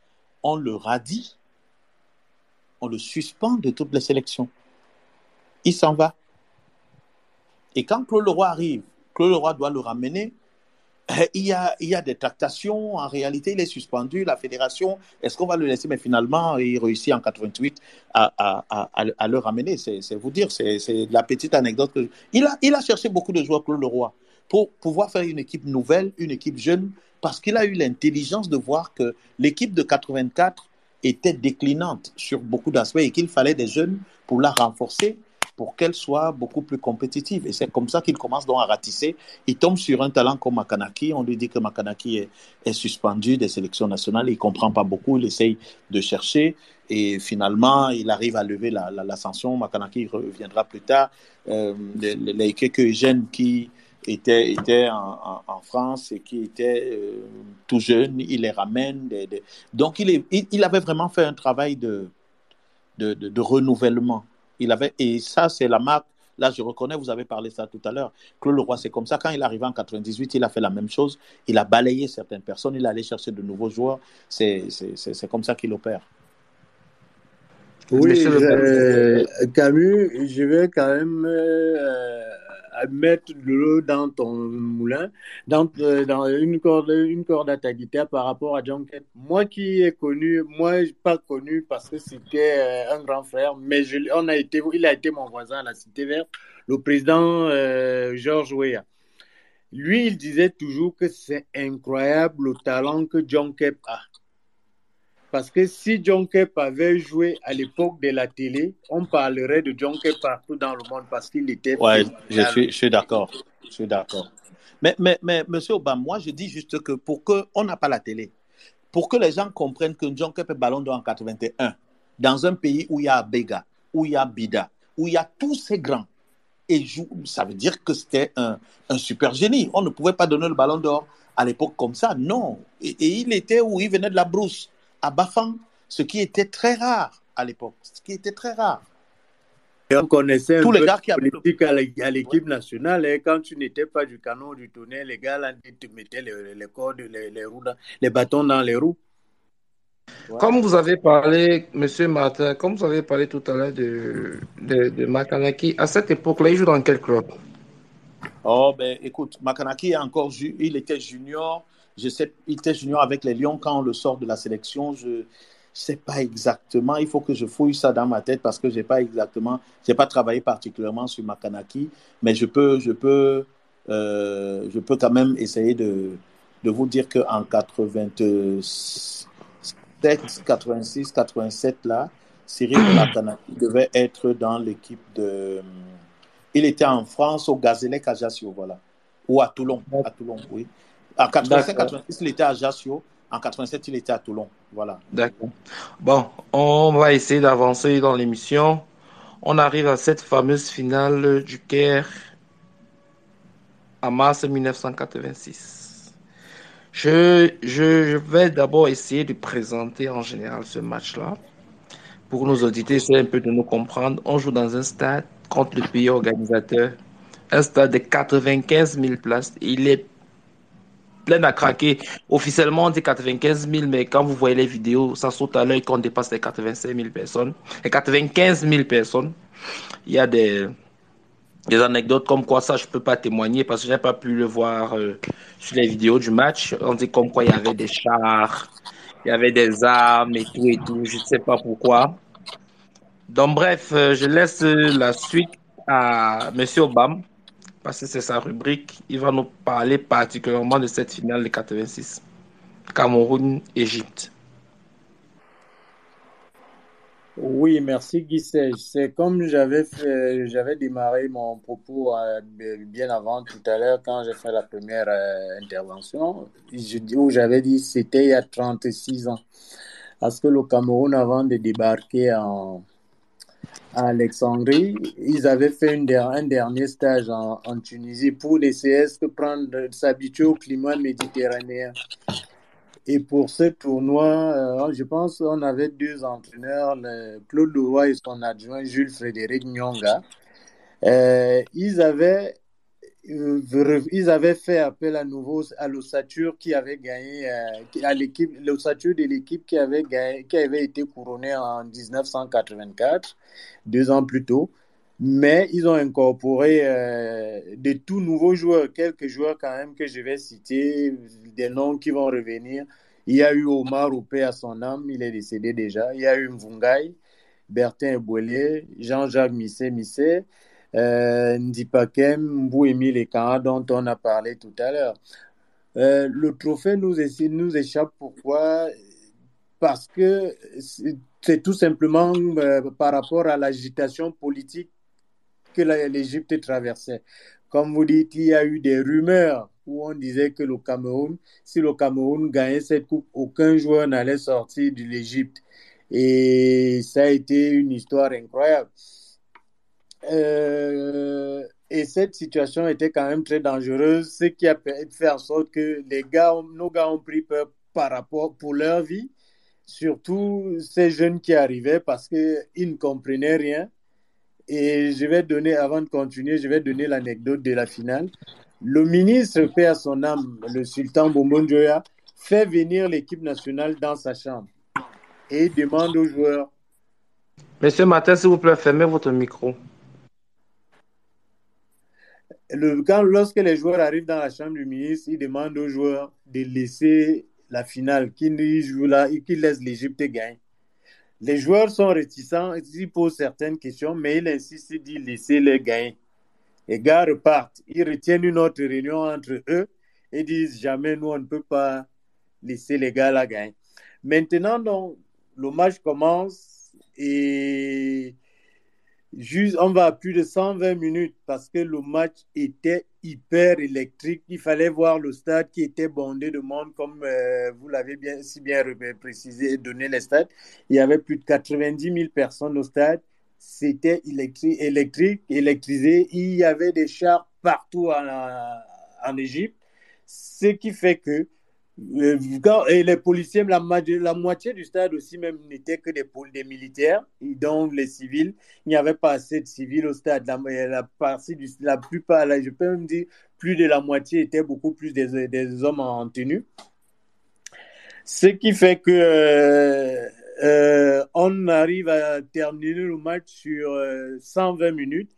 On le radie, on le suspend de toutes les sélections. Il s'en va. Et quand Claude Leroy arrive, Claude Leroy doit le ramener. Eh, il y, a, il y a des tractations. En réalité, il est suspendu. La fédération, est-ce qu'on va le laisser? Mais finalement, il réussit en 88 à, à, à, le ramener. C'est vous dire, c'est la petite anecdote. Il, a, il a cherché beaucoup de joueurs, Claude Leroy pour pouvoir faire une équipe nouvelle, une équipe jeune, parce qu'il a eu l'intelligence de voir que l'équipe de 84 était déclinante sur beaucoup d'aspects et qu'il fallait des jeunes pour la renforcer, pour qu'elle soit beaucoup plus compétitive. Et c'est comme ça qu'il commence donc à ratisser. Il tombe sur un talent comme Makanaki. On lui dit que Makanaki est, suspendu des sélections nationales. Il comprend pas beaucoup. Il essaye de chercher. Et finalement, il arrive à lever l'ascension. La, Makanaki reviendra plus tard. Euh, les, les, quelques jeunes qui était, était en, en, France et qui était euh, tout jeune, il les ramène. Donc, il, est, il, avait vraiment fait un travail de, de, de, renouvellement. Il avait, et ça, c'est la marque. Là, je reconnais, vous avez parlé ça tout à l'heure. Claude Leroy, c'est comme ça. Quand il est arrivé en 98, il a fait la même chose. Il a balayé certaines personnes. Il est allé chercher de nouveaux joueurs. C'est comme ça qu'il opère. Oui, euh, Camus, je vais quand même euh, mettre de l'eau dans ton moulin, dans, euh, dans une corde, une corde à ta guitare par rapport à John Kett. Moi qui ai connu, moi pas connu parce que c'était euh, un grand frère, mais on a été, il a été mon voisin à la Cité Verte, le président euh, Georges Weah. Lui, il disait toujours que c'est incroyable le talent que John Kep a. Parce que si John Kep avait joué à l'époque de la télé, on parlerait de John Kep partout dans le monde parce qu'il était. Oui, je suis, je suis d'accord. Je suis d'accord. Mais, mais, mais, monsieur Obama, moi, je dis juste que pour qu'on n'a pas la télé, pour que les gens comprennent que John Kep est ballon d'or en 81, dans un pays où il y a Bega, où il y a Bida, où il y a tous ces grands, et joue. Ça veut dire que c'était un, un, super génie. On ne pouvait pas donner le ballon d'or à l'époque comme ça, non. Et, il était où? Il venait de la brousse, à Bafang, ce qui était très rare à l'époque, ce qui était très rare. Et on connaissait Tous les gars qui politique à l'équipe nationale. Et hein. quand tu n'étais pas du canon du tonnerre, les gars là, ils te mettaient les, les cordes, les, les, roues les bâtons dans les roues. Comme vous avez parlé, Monsieur Martin, comme vous avez parlé tout à l'heure de, de, de, Makanaki, à cette époque-là, il joue dans quel club? Oh, ben écoute, Makanaki est encore, il était junior. Je sais, il était junior avec les Lions quand on le sort de la sélection. Je ne sais pas exactement. Il faut que je fouille ça dans ma tête parce que je n'ai pas exactement, j'ai pas travaillé particulièrement sur Makanaki, mais je peux, je peux, euh, je peux quand même essayer de, de vous dire qu'en 86, 86, 87 là, Cyril Makanaki devait être dans l'équipe de. Il était en France au Gazélec Ajaccio, voilà. Ou à Toulon. À Toulon, oui. En 87, 86, il était à Ajaccio. En 87, il était à Toulon. Voilà. D'accord. Bon, on va essayer d'avancer dans l'émission. On arrive à cette fameuse finale du Caire en mars 1986. Je, je, vais d'abord essayer de présenter en général ce match-là. Pour nos auditeurs, c'est un peu de nous comprendre. On joue dans un stade contre le pays organisateur. Un stade de 95 000 places. Il est plein à craquer. Officiellement, on dit 95 000, mais quand vous voyez les vidéos, ça saute à l'œil qu'on dépasse les 85 000 personnes. Et 95 000 personnes, il y a des, des anecdotes comme quoi ça je peux pas témoigner parce que j'ai pas pu le voir euh, sur les vidéos du match. On dit comme quoi il y avait des chars il y avait des armes et tout et tout. Je ne sais pas pourquoi. Donc bref euh, je laisse la suite à monsieur Obama parce que c'est sa rubrique. Il va nous parler particulièrement de cette finale de 86 Cameroun Égypte. Oui, merci Guy C'est comme j'avais j'avais démarré mon propos euh, bien avant tout à l'heure quand j'ai fait la première euh, intervention, où j'avais dit c'était il y a 36 ans. Parce que le Cameroun, avant de débarquer en, Alexandrie, ils avaient fait un dernier stage en, Tunisie pour essayer de prendre, s'habituer au climat méditerranéen. Et pour ce tournoi, euh, je pense qu'on avait deux entraîneurs, Claude Leroy et son adjoint Jules Frédéric Nyonga. Euh, ils, avaient, ils avaient fait appel à nouveau à l'ossature qui avait gagné, à l'équipe, l'ossature de l'équipe qui avait gagné, qui avait été couronnée en 1984, deux ans plus tôt mais ils ont incorporé euh, de tout nouveaux joueurs, quelques joueurs quand même que je vais citer, des noms qui vont revenir. Il y a eu Omar Oupé à son âme, il est décédé déjà. Il y a eu Mvungai, Bertin Ebouélé, Jean-Jacques Missé Missé, euh, Ndipakem, Mbou Emile dont on a parlé tout à l'heure. Euh, le trophée nous, nous échappe pourquoi? Parce que c'est tout simplement euh, par rapport à l'agitation politique que l'Égypte traversait. Comme vous dites, il y a eu des rumeurs où on disait que le Cameroun, si le Cameroun gagnait cette coupe, aucun joueur n'allait sortir de l'Égypte. Et ça a été une histoire incroyable. Euh, et cette situation était quand même très dangereuse, ce qui a fait en sorte que les gars, nos gars ont pris peur par rapport pour leur vie, surtout ces jeunes qui arrivaient parce qu'ils ne comprenaient rien. Et je vais donner, avant de continuer, je vais donner l'anecdote de la finale. Le ministre, fait à son âme, le sultan Bombonjoya, fait venir l'équipe nationale dans sa chambre et demande aux joueurs. Monsieur Martin, s'il vous plaît, fermez votre micro. Le, lorsque les joueurs arrivent dans la chambre du ministre, il demande aux joueurs de laisser la finale, qu'ils qu laissent l'Égypte gagner. Les joueurs sont réticents, ils posent certaines questions, mais il insiste, il dit laissez-les gagner. Les gars repartent, ils retiennent une autre réunion entre eux et disent jamais nous on ne peut pas laisser les gars la gagner. Maintenant, donc, le match commence et juste, on va à plus de 120 minutes parce que le match était hyper électrique. Il fallait voir le stade qui était bondé de monde, comme euh, vous l'avez bien, si bien précisé et donné les stades. Il y avait plus de 90 000 personnes au stade, c'était électrique, électrisé. Il y avait des chars partout en, Égypte. Ce qui fait que et les policiers, la, moitié du stade aussi même n'était que des, des militaires, donc les civils. Il n'y avait pas assez de civils au stade. La, la partie la plupart, je peux même dire, plus de la moitié étaient beaucoup plus des, hommes en tenue. Ce qui fait que euh, euh, on arrive à terminer le match sur 120 minutes.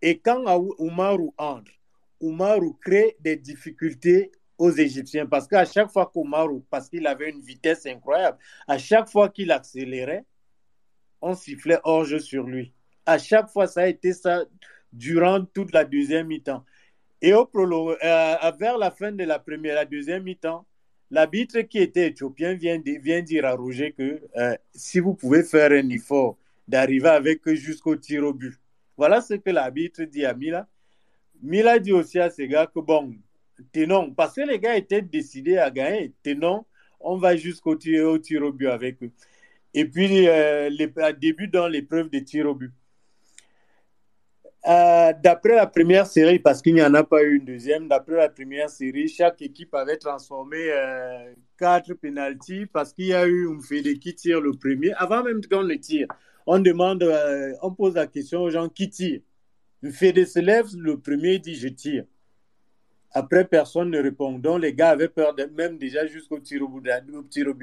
Et quand Oumarou entre, Oumarou crée des difficultés aux Égyptiens parce qu'à chaque fois qu'Omarou, parce qu'il avait une vitesse incroyable, à chaque fois qu'il accélérait, on sifflait hors-jeu sur lui. À chaque fois, ça a été ça durant toute la deuxième mi-temps. Et au euh, vers la fin de la première, la deuxième mi-temps, l'arbitre qui était éthiopien vient, vient dire à Roger que euh, si vous pouvez faire un effort d'arriver avec eux jusqu'au tir au but. Voilà ce que l'arbitre dit à Mila. Mila dit aussi à ces gars que bon, tenons, parce que les gars étaient décidés à gagner, tenons, on va jusqu'au tir, au tir au but avec eux. Et puis, euh, les, début dans l'épreuve de tir au but. Euh, d'après la première série, parce qu'il n'y en a pas eu une deuxième, d'après la première série, chaque équipe avait transformé euh, quatre pénalties parce qu'il y a eu fédé qui tire le premier. Avant même qu'on le tire, on demande, on pose la question aux gens qui. Une fédé se lève, le premier dit je tire. Après, personne ne répond. Donc, les gars avaient peur, de, même déjà jusqu'au tir au but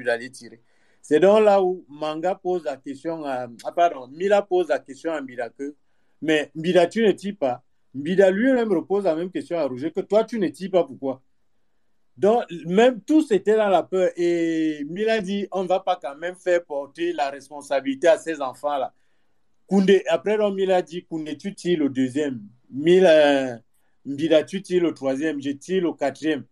d'aller tirer. C'est donc là où Manga pose la question à. Ah, pardon, Mila pose la question à Mbida que. Mais Mbida, tu ne tires pas. Mbida lui-même repose la même question à Roger que toi, tu ne tires pas. Pourquoi? Donc, même tous étaient dans la peur. Et Mila dit on ne va pas quand même faire porter la responsabilité à ces enfants-là. après, donc, Mila dit Koundé, tu tires le deuxième. Mila. Mbida, tu tires le troisième, je tire le quatrième.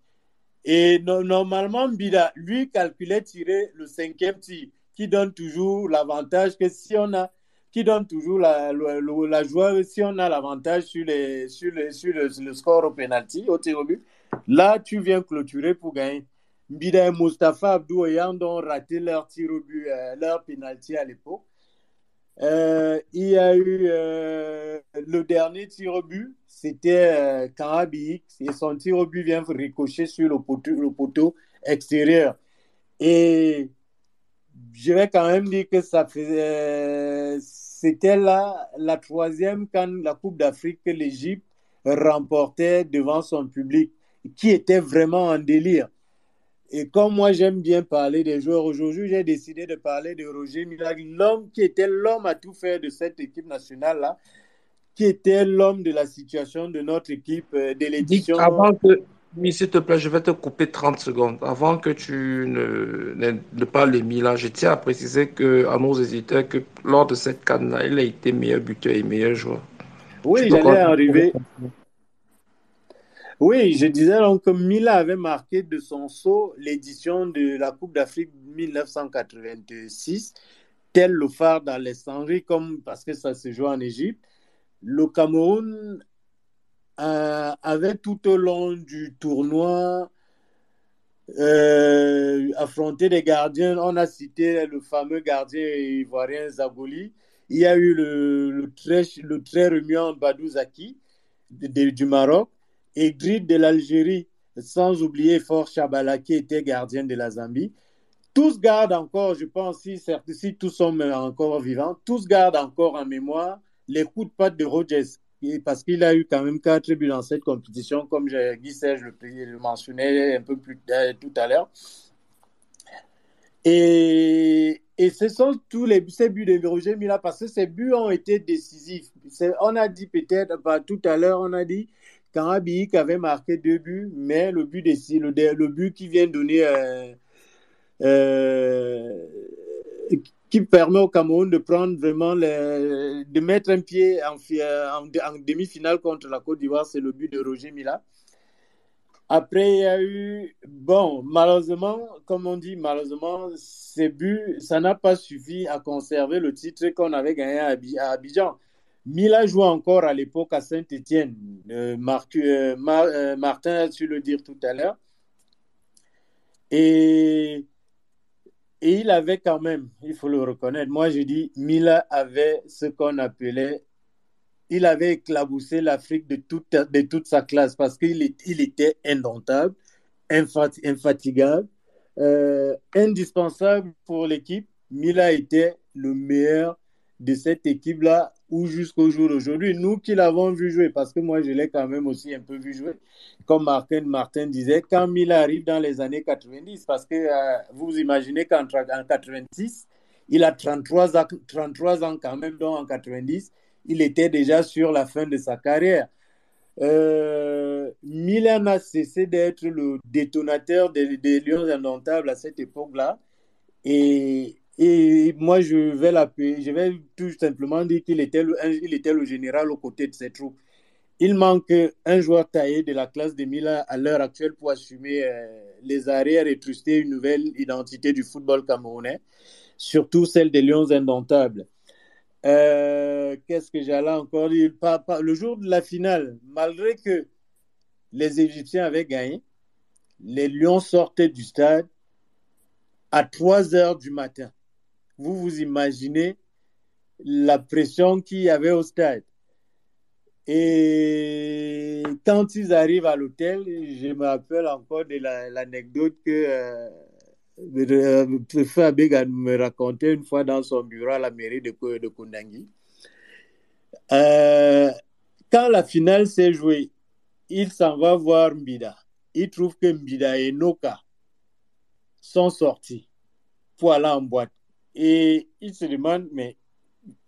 Et normalement, Mbida, lui, calculait tirer le cinquième tir, qui donne toujours l'avantage que si on a, qui donne toujours la, la, joie, si on a l'avantage sur, sur, sur le, score au penalty, au tir au but, là, tu viens clôturer pour gagner. Mbida et Mustafa Abdou ayant raté leur tir au but, euh, leur penalty à l'époque. Euh, il y a eu euh, le dernier tir au but, c'était euh, et son tir au but vient ricocher sur le poteau, extérieur. Et je vais quand même dire que ça faisait, euh, c'était là la troisième quand la Coupe d'Afrique que l'Égypte remportait devant son public, qui était vraiment en délire. Et comme moi j'aime bien parler des joueurs, aujourd'hui j'ai décidé de parler de Roger Mila, l'homme qui était l'homme à tout faire de cette équipe nationale-là, qui était l'homme de la situation de notre équipe, euh, de l'édition. Avant que, s'il te plaît, je vais te couper 30 secondes. Avant que tu ne, ne, parles de Mila, je tiens à préciser que, à nos hésiteurs que lors de cette canne-là, il a été meilleur buteur et meilleur joueur. Oui, j'allais arriver. Oui, je disais donc que Mila avait marqué de son saut l'édition de la Coupe d'Afrique 1986, tel le phare d'Alessandrie, comme parce que ça se joue en Égypte. Le Cameroun euh, avait tout au long du tournoi euh, affronté des gardiens. On a cité le fameux gardien ivoirien Zagoli. Il y a eu le, très, le remuant Badou Zaki du Maroc. Egrid de l'Algérie, sans oublier Fort Chabala qui était gardien de la Zambie. Tous gardent encore, je pense, si, si tous sont encore vivants, tous gardent encore en mémoire les coups de patte de Rogers, parce qu'il a eu quand même quatre buts dans cette compétition, comme Guy Serge le, le mentionnait un peu plus tout à l'heure. Et, et, ce sont tous les ces buts de Roger Mila, parce que ces buts ont été décisifs. On a dit peut-être, tout à l'heure, on a dit Karabik avait marqué deux buts, mais le but, le but qui vient donner, euh, euh, qui permet au Cameroun de prendre vraiment, de mettre un pied en, demi-finale contre la Côte d'Ivoire, c'est le but de Roger Mila. Après, il y a eu, bon, malheureusement, comme on dit, malheureusement, ces buts, ça n'a pas suffi à conserver le titre qu'on avait gagné à Abidjan. Mila jouait encore à l'époque à Saint-Étienne. Euh, euh, euh, Martin a su le dire tout à l'heure. Et Et il avait quand même, il faut le reconnaître, moi je dis, Mila avait ce qu'on appelait, il avait éclaboussé l'Afrique de toute, de toute sa classe parce qu'il il était indomptable, infatigable, euh, indispensable pour l'équipe. Mila était le meilleur de cette équipe-là ou jusqu'au jour d'aujourd'hui. Nous qui l'avons vu jouer, parce que moi je l'ai quand même aussi un peu vu jouer, comme Martin, Martin disait, quand Mila arrive dans les années 90, parce que euh, vous imaginez qu'en 86, il a 33 ans, 33 ans quand même, donc en 90, il était déjà sur la fin de sa carrière. Euh, Milan a cessé d'être le détonateur des, des Lions indomptables à cette époque-là. Et et moi, je vais je vais tout simplement dire qu'il était, le, il était le général aux côtés de ses troupes. Il manque un joueur taillé de la classe de Milan à l'heure actuelle pour assumer euh, les arrières et truster une nouvelle identité du football camerounais, surtout celle des Lions indomptables. Euh, qu'est-ce que j'allais encore dire? Le jour de la finale, malgré que les Égyptiens avaient gagné, les Lions sortaient du stade à 3 heures du matin vous vous imaginez la pression qu'il y avait au stade. Et quand ils arrivent à l'hôtel, je me rappelle encore de l'anecdote que euh, frère Abega me racontait une fois dans son bureau à la mairie de, de Kundangui. Euh, quand la finale s'est jouée, il s'en va voir Mbida. Il trouve que Mbida et Noka sont sortis pour aller en boîte. Et ils se demandent, mais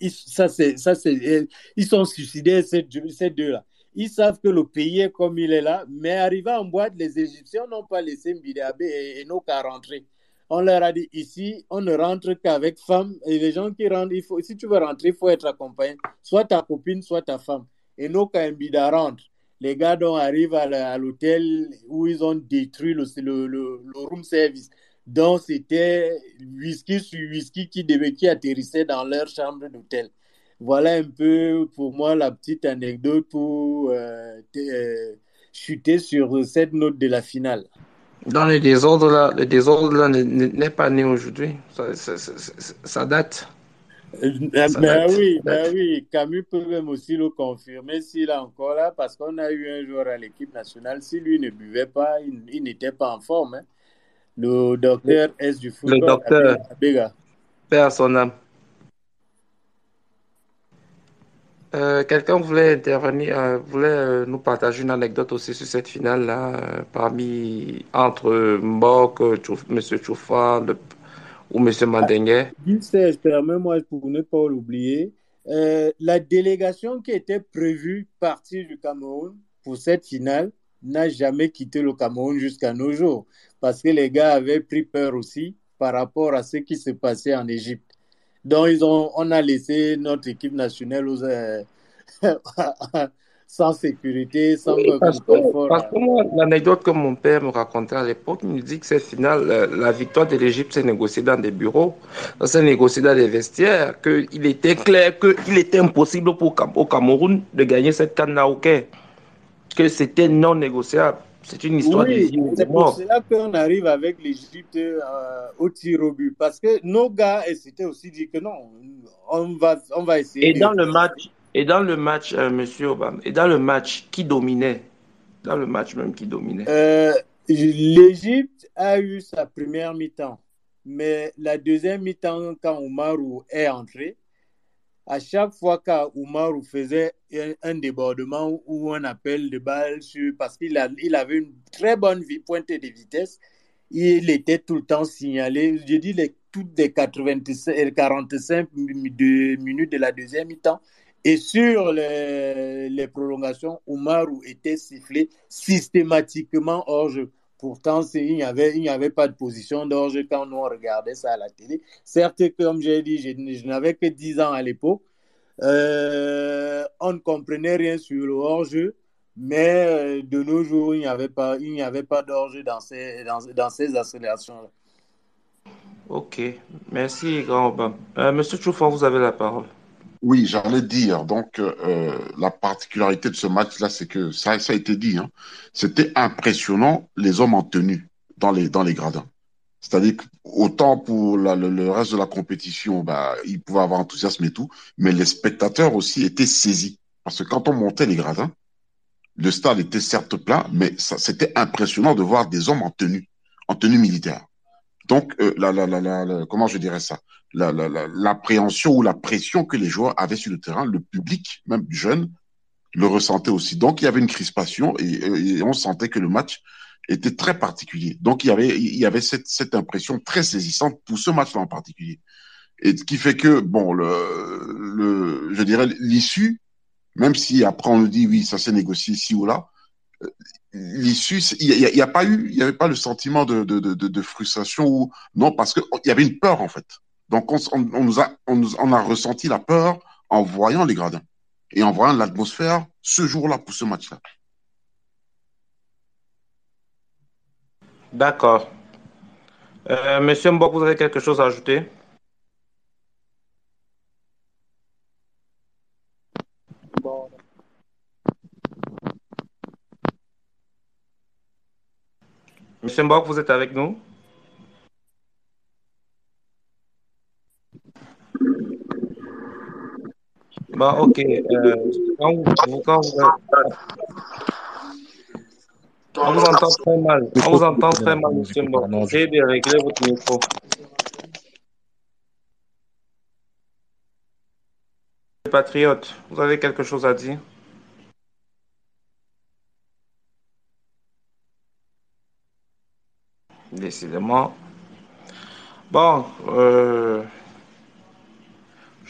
ils, ça c'est, ça c'est, ils sont suicidés, ces, deux-là. Ils savent que le pays est comme il est là, mais arrivé en boîte, les Égyptiens n'ont pas laissé Mbidabé et, et qu'à rentrer. On leur a dit ici, on ne rentre qu'avec femmes. Et les gens qui rentrent, si tu veux rentrer, il faut être accompagné. Soit ta copine, soit ta femme. Et nos Mbida rentre. Les gars donc arrivent à l'hôtel où ils ont détruit le room service. Donc, c'était whisky sur whisky qui, devait, qui atterrissait dans leur chambre d'hôtel. Voilà un peu pour moi la petite anecdote pour euh, euh, chuter sur cette note de la finale. Dans le désordre là, le désordre là n'est pas né aujourd'hui. Ça, ça, ça, date. Ben oui, ben oui, Camus peut même aussi le confirmer s'il est encore là, parce qu'on a eu un joueur à l'équipe nationale. Si lui ne buvait pas, il, n'était pas en forme. Hein. Le docteur S du football. Le docteur. Père son âme. Euh, quelqu'un voulait intervenir, euh, voulait euh, nous partager une anecdote aussi sur cette finale-là, parmi entre Mbok, M. Choufa ou M. Mandengue. sais, permets-moi pour ne pas l'oublier, la délégation qui était prévue partir du Cameroun pour cette finale n'a jamais quitté le Cameroun jusqu'à nos jours parce que les gars avaient pris peur aussi par rapport à ce qui se passait en Égypte. Donc, ils ont, on a laissé notre équipe nationale euh, sans sécurité, sans parce confort. parce que moi, l'anecdote que mon père me racontait à l'époque, il me dit que cette finale, euh, la victoire de l'Égypte s'est négociée dans des bureaux, s'est négociée dans des vestiaires, qu'il était clair qu'il était impossible pour, au Cameroun de gagner cette canne que c'était non négociable. C'est une histoire oui, C'est pour cela qu'on arrive avec l'Égypte euh, au tir au but. Parce que nos gars s'étaient aussi dit que non, on va, on va essayer. Et dans le match, et dans le match, euh, monsieur Obama, et dans le match, qui dominait Dans le match même, qui dominait euh, L'Égypte a eu sa première mi-temps. Mais la deuxième mi-temps, quand Oumarou est entré, à chaque fois qu'Oumarou faisait un, débordement ou un appel de balle parce qu'il il avait une très bonne pointe de vitesse, il était tout le temps signalé. Je dis les, toutes les 85, 45 minutes de la deuxième mi-temps. Et sur les, les prolongations, Oumarou était sifflé systématiquement hors jeu. Pourtant, il n'y avait, pas de position d'orge quand nous regardait ça à la télé. Certes, comme j'ai dit, je, n'avais que 10 ans à l'époque. Euh, on ne comprenait rien sur le hors-jeu, mais euh, de nos jours, il n'y avait pas, d'hors-jeu dans ces, accélérations-là. Ok, merci, grand euh, Monsieur Choufan, vous avez la parole. Oui, j'allais dire. Donc, euh, la particularité de ce match-là, c'est que ça, a été dit. Hein, C'était impressionnant les hommes en tenue dans les, gradins. C'est-à-dire qu'autant pour le, reste de la compétition, bah, ils pouvaient avoir enthousiasme et tout, mais les spectateurs aussi étaient saisis. Parce que quand on montait les gradins, le stade était certes plein, mais c'était impressionnant de voir des hommes en tenue, en tenue militaire. Donc, euh, la, la, comment je dirais ça? L'appréhension ou la pression que les joueurs avaient sur le terrain, le public, même jeune, le ressentait aussi. Donc, il y avait une crispation et, on sentait que le match était très particulier. Donc, il y avait, il y avait cette, cette impression très saisissante pour ce match-là en particulier. Et ce qui fait que, bon, le, le je dirais, l'issue, même si après on nous dit, oui, ça s'est négocié ici ou là, euh, l'issue, il n'y a, y a, pas eu, il n'y avait pas le sentiment de, de, de frustration ou non, parce qu'il y avait une peur, en fait. Donc, on, nous a, on a ressenti la peur en voyant les gradins et en voyant l'atmosphère ce jour-là pour ce match-là. D'accord. Euh, Monsieur Mbok, vous avez quelque chose à ajouter? Monsieur Mbok, vous êtes avec nous? Bon, ok. Euh, vous, on vous entend très mal. On vous entend très mal, monsieur Mbok. Essayez de régler votre micro. Patriote, vous avez quelque chose à dire? Décidément. Bon, euh,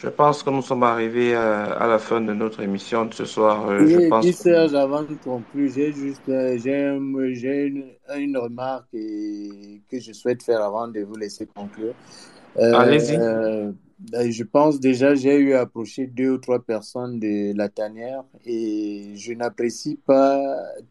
je pense que nous sommes arrivés à, la fin de notre émission de ce soir. Euh, je pense Serge, avant de conclure, j'ai juste euh, j'ai une, une, remarque que je souhaite faire avant de vous laisser conclure. Allez-y. Ben, je pense déjà, j'ai eu à approcher deux ou trois personnes de la tanière et je n'apprécie pas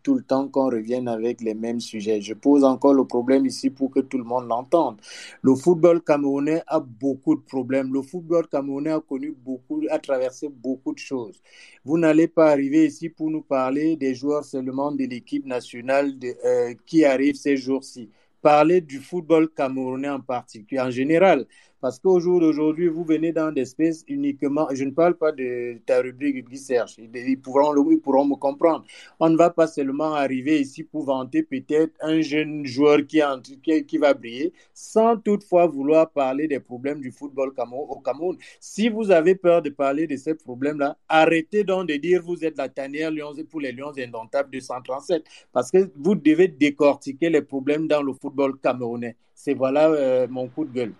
tout le temps qu'on revienne avec les mêmes sujets. Je pose encore le problème ici pour que tout le monde l'entende. Le football camerounais a beaucoup de problèmes. Le football camerounais a connu beaucoup, a traversé beaucoup de choses. Vous n'allez pas arriver ici pour nous parler des joueurs seulement de l'équipe nationale euh, qui arrivent ces jours-ci. Parler du football camerounais en particulier, en général. Parce qu'au jour d'aujourd'hui, vous venez dans des spaces uniquement. Je ne parle pas de ta rubrique Serge. Ils pourront, ils pourront me comprendre. On ne va pas seulement arriver ici pour vanter peut-être un jeune joueur qui, qui, qui, va briller, sans toutefois vouloir parler des problèmes du football au Cameroun. Si vous avez peur de parler de ces problèmes-là, arrêtez donc de dire vous êtes la tanière pour les Lions indomptables 237. Parce que vous devez décortiquer les problèmes dans le football camerounais. C'est voilà euh, mon coup de gueule.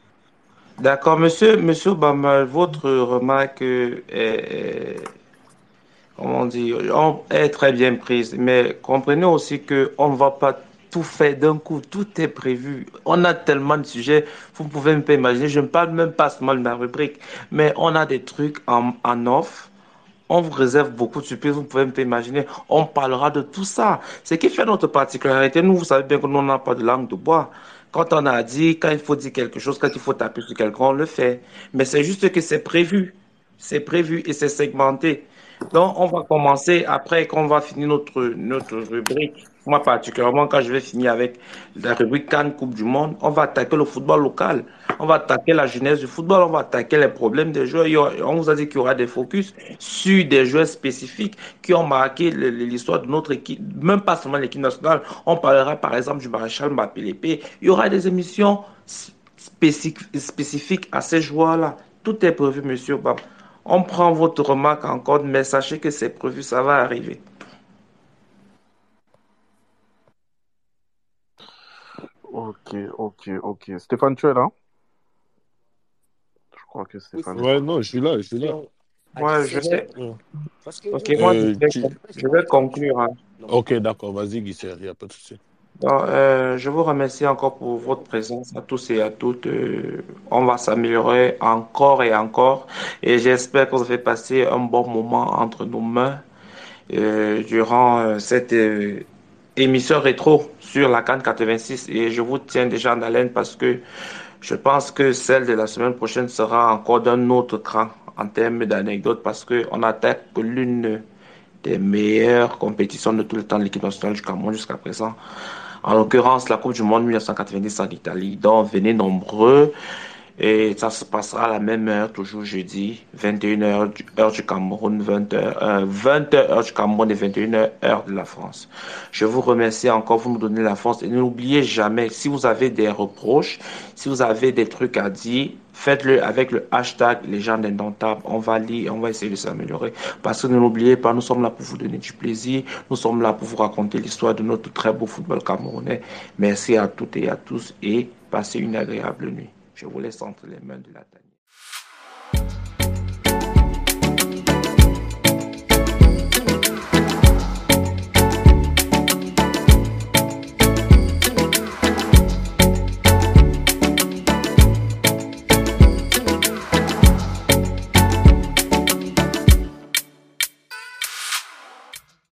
D'accord, monsieur, monsieur Obama, votre remarque est, comment dire, est très bien prise, mais comprenez aussi qu'on ne va pas tout faire d'un coup, tout est prévu. On a tellement de sujets, vous pouvez même pas imaginer, je ne parle même pas seulement de ma rubrique, mais on a des trucs en, en off. On vous réserve beaucoup de surprises, vous pouvez même pas imaginer. On parlera de tout ça. Ce qui fait notre particularité, nous, vous savez bien que nous, n'avons pas de langue de bois. Quand on a dit, quand il faut dire quelque chose, quand il faut taper sur quelqu'un, on le fait. Mais c'est juste que c'est prévu. C'est prévu et c'est segmenté. Donc, on va commencer après qu'on va finir notre, notre rubrique. Moi, particulièrement, quand je vais finir avec la rubrique Cannes Coupe du Monde, on va attaquer le football local. On va attaquer la jeunesse du football. On va attaquer les problèmes des joueurs. On vous a dit qu'il y aura des focus sur des joueurs spécifiques qui ont marqué l'histoire de notre équipe, même pas seulement l'équipe nationale. On parlera, par exemple, du maréchal Mbappé Il y aura des émissions spécifiques à ces joueurs-là. Tout est prévu, monsieur. On prend votre remarque en compte, mais sachez que c'est prévu, ça va arriver. Ok, ok, ok. Stéphane, tu es là? Je crois que Stéphane. Ouais, non, je suis là, je suis là. Ouais, je sais. Ok, moi, je, vais, je vais conclure. Hein. Ok, d'accord, vas-y, Guy, il n'y a pas de souci. Euh, je vous remercie encore pour votre présence à tous et à toutes. Euh, on va s'améliorer encore et encore. Et j'espère que vous avez passé un bon moment entre nos mains euh, durant cette émission rétro sur la Cannes 86. Et je vous tiens déjà en haleine parce que je pense que celle de la semaine prochaine sera encore d'un autre cran en termes d'anecdotes parce qu'on attaque l'une des meilleures compétitions de tout le temps de l'équipe nationale du Cameroun jusqu'à présent En l'occurrence, la Coupe du Monde 1990 en Italie. Donc, venez nombreux. Et ça se passera à la même heure, toujours jeudi, 21h heure du Cameroun, 20h, 20h heure du Cameroun et 21h heure de la France. Je vous remercie encore, vous nous donnez la force. Et n'oubliez jamais, si vous avez des reproches, si vous avez des trucs à dire, faites-le avec le hashtag les gens. On va lire, on va essayer de s'améliorer. Parce que ne l'oubliez pas, nous sommes là pour vous donner du plaisir. Nous sommes là pour vous raconter l'histoire de notre très beau football camerounais. Merci à toutes et à tous et passez une agréable nuit. Je vous laisse entre les mains de la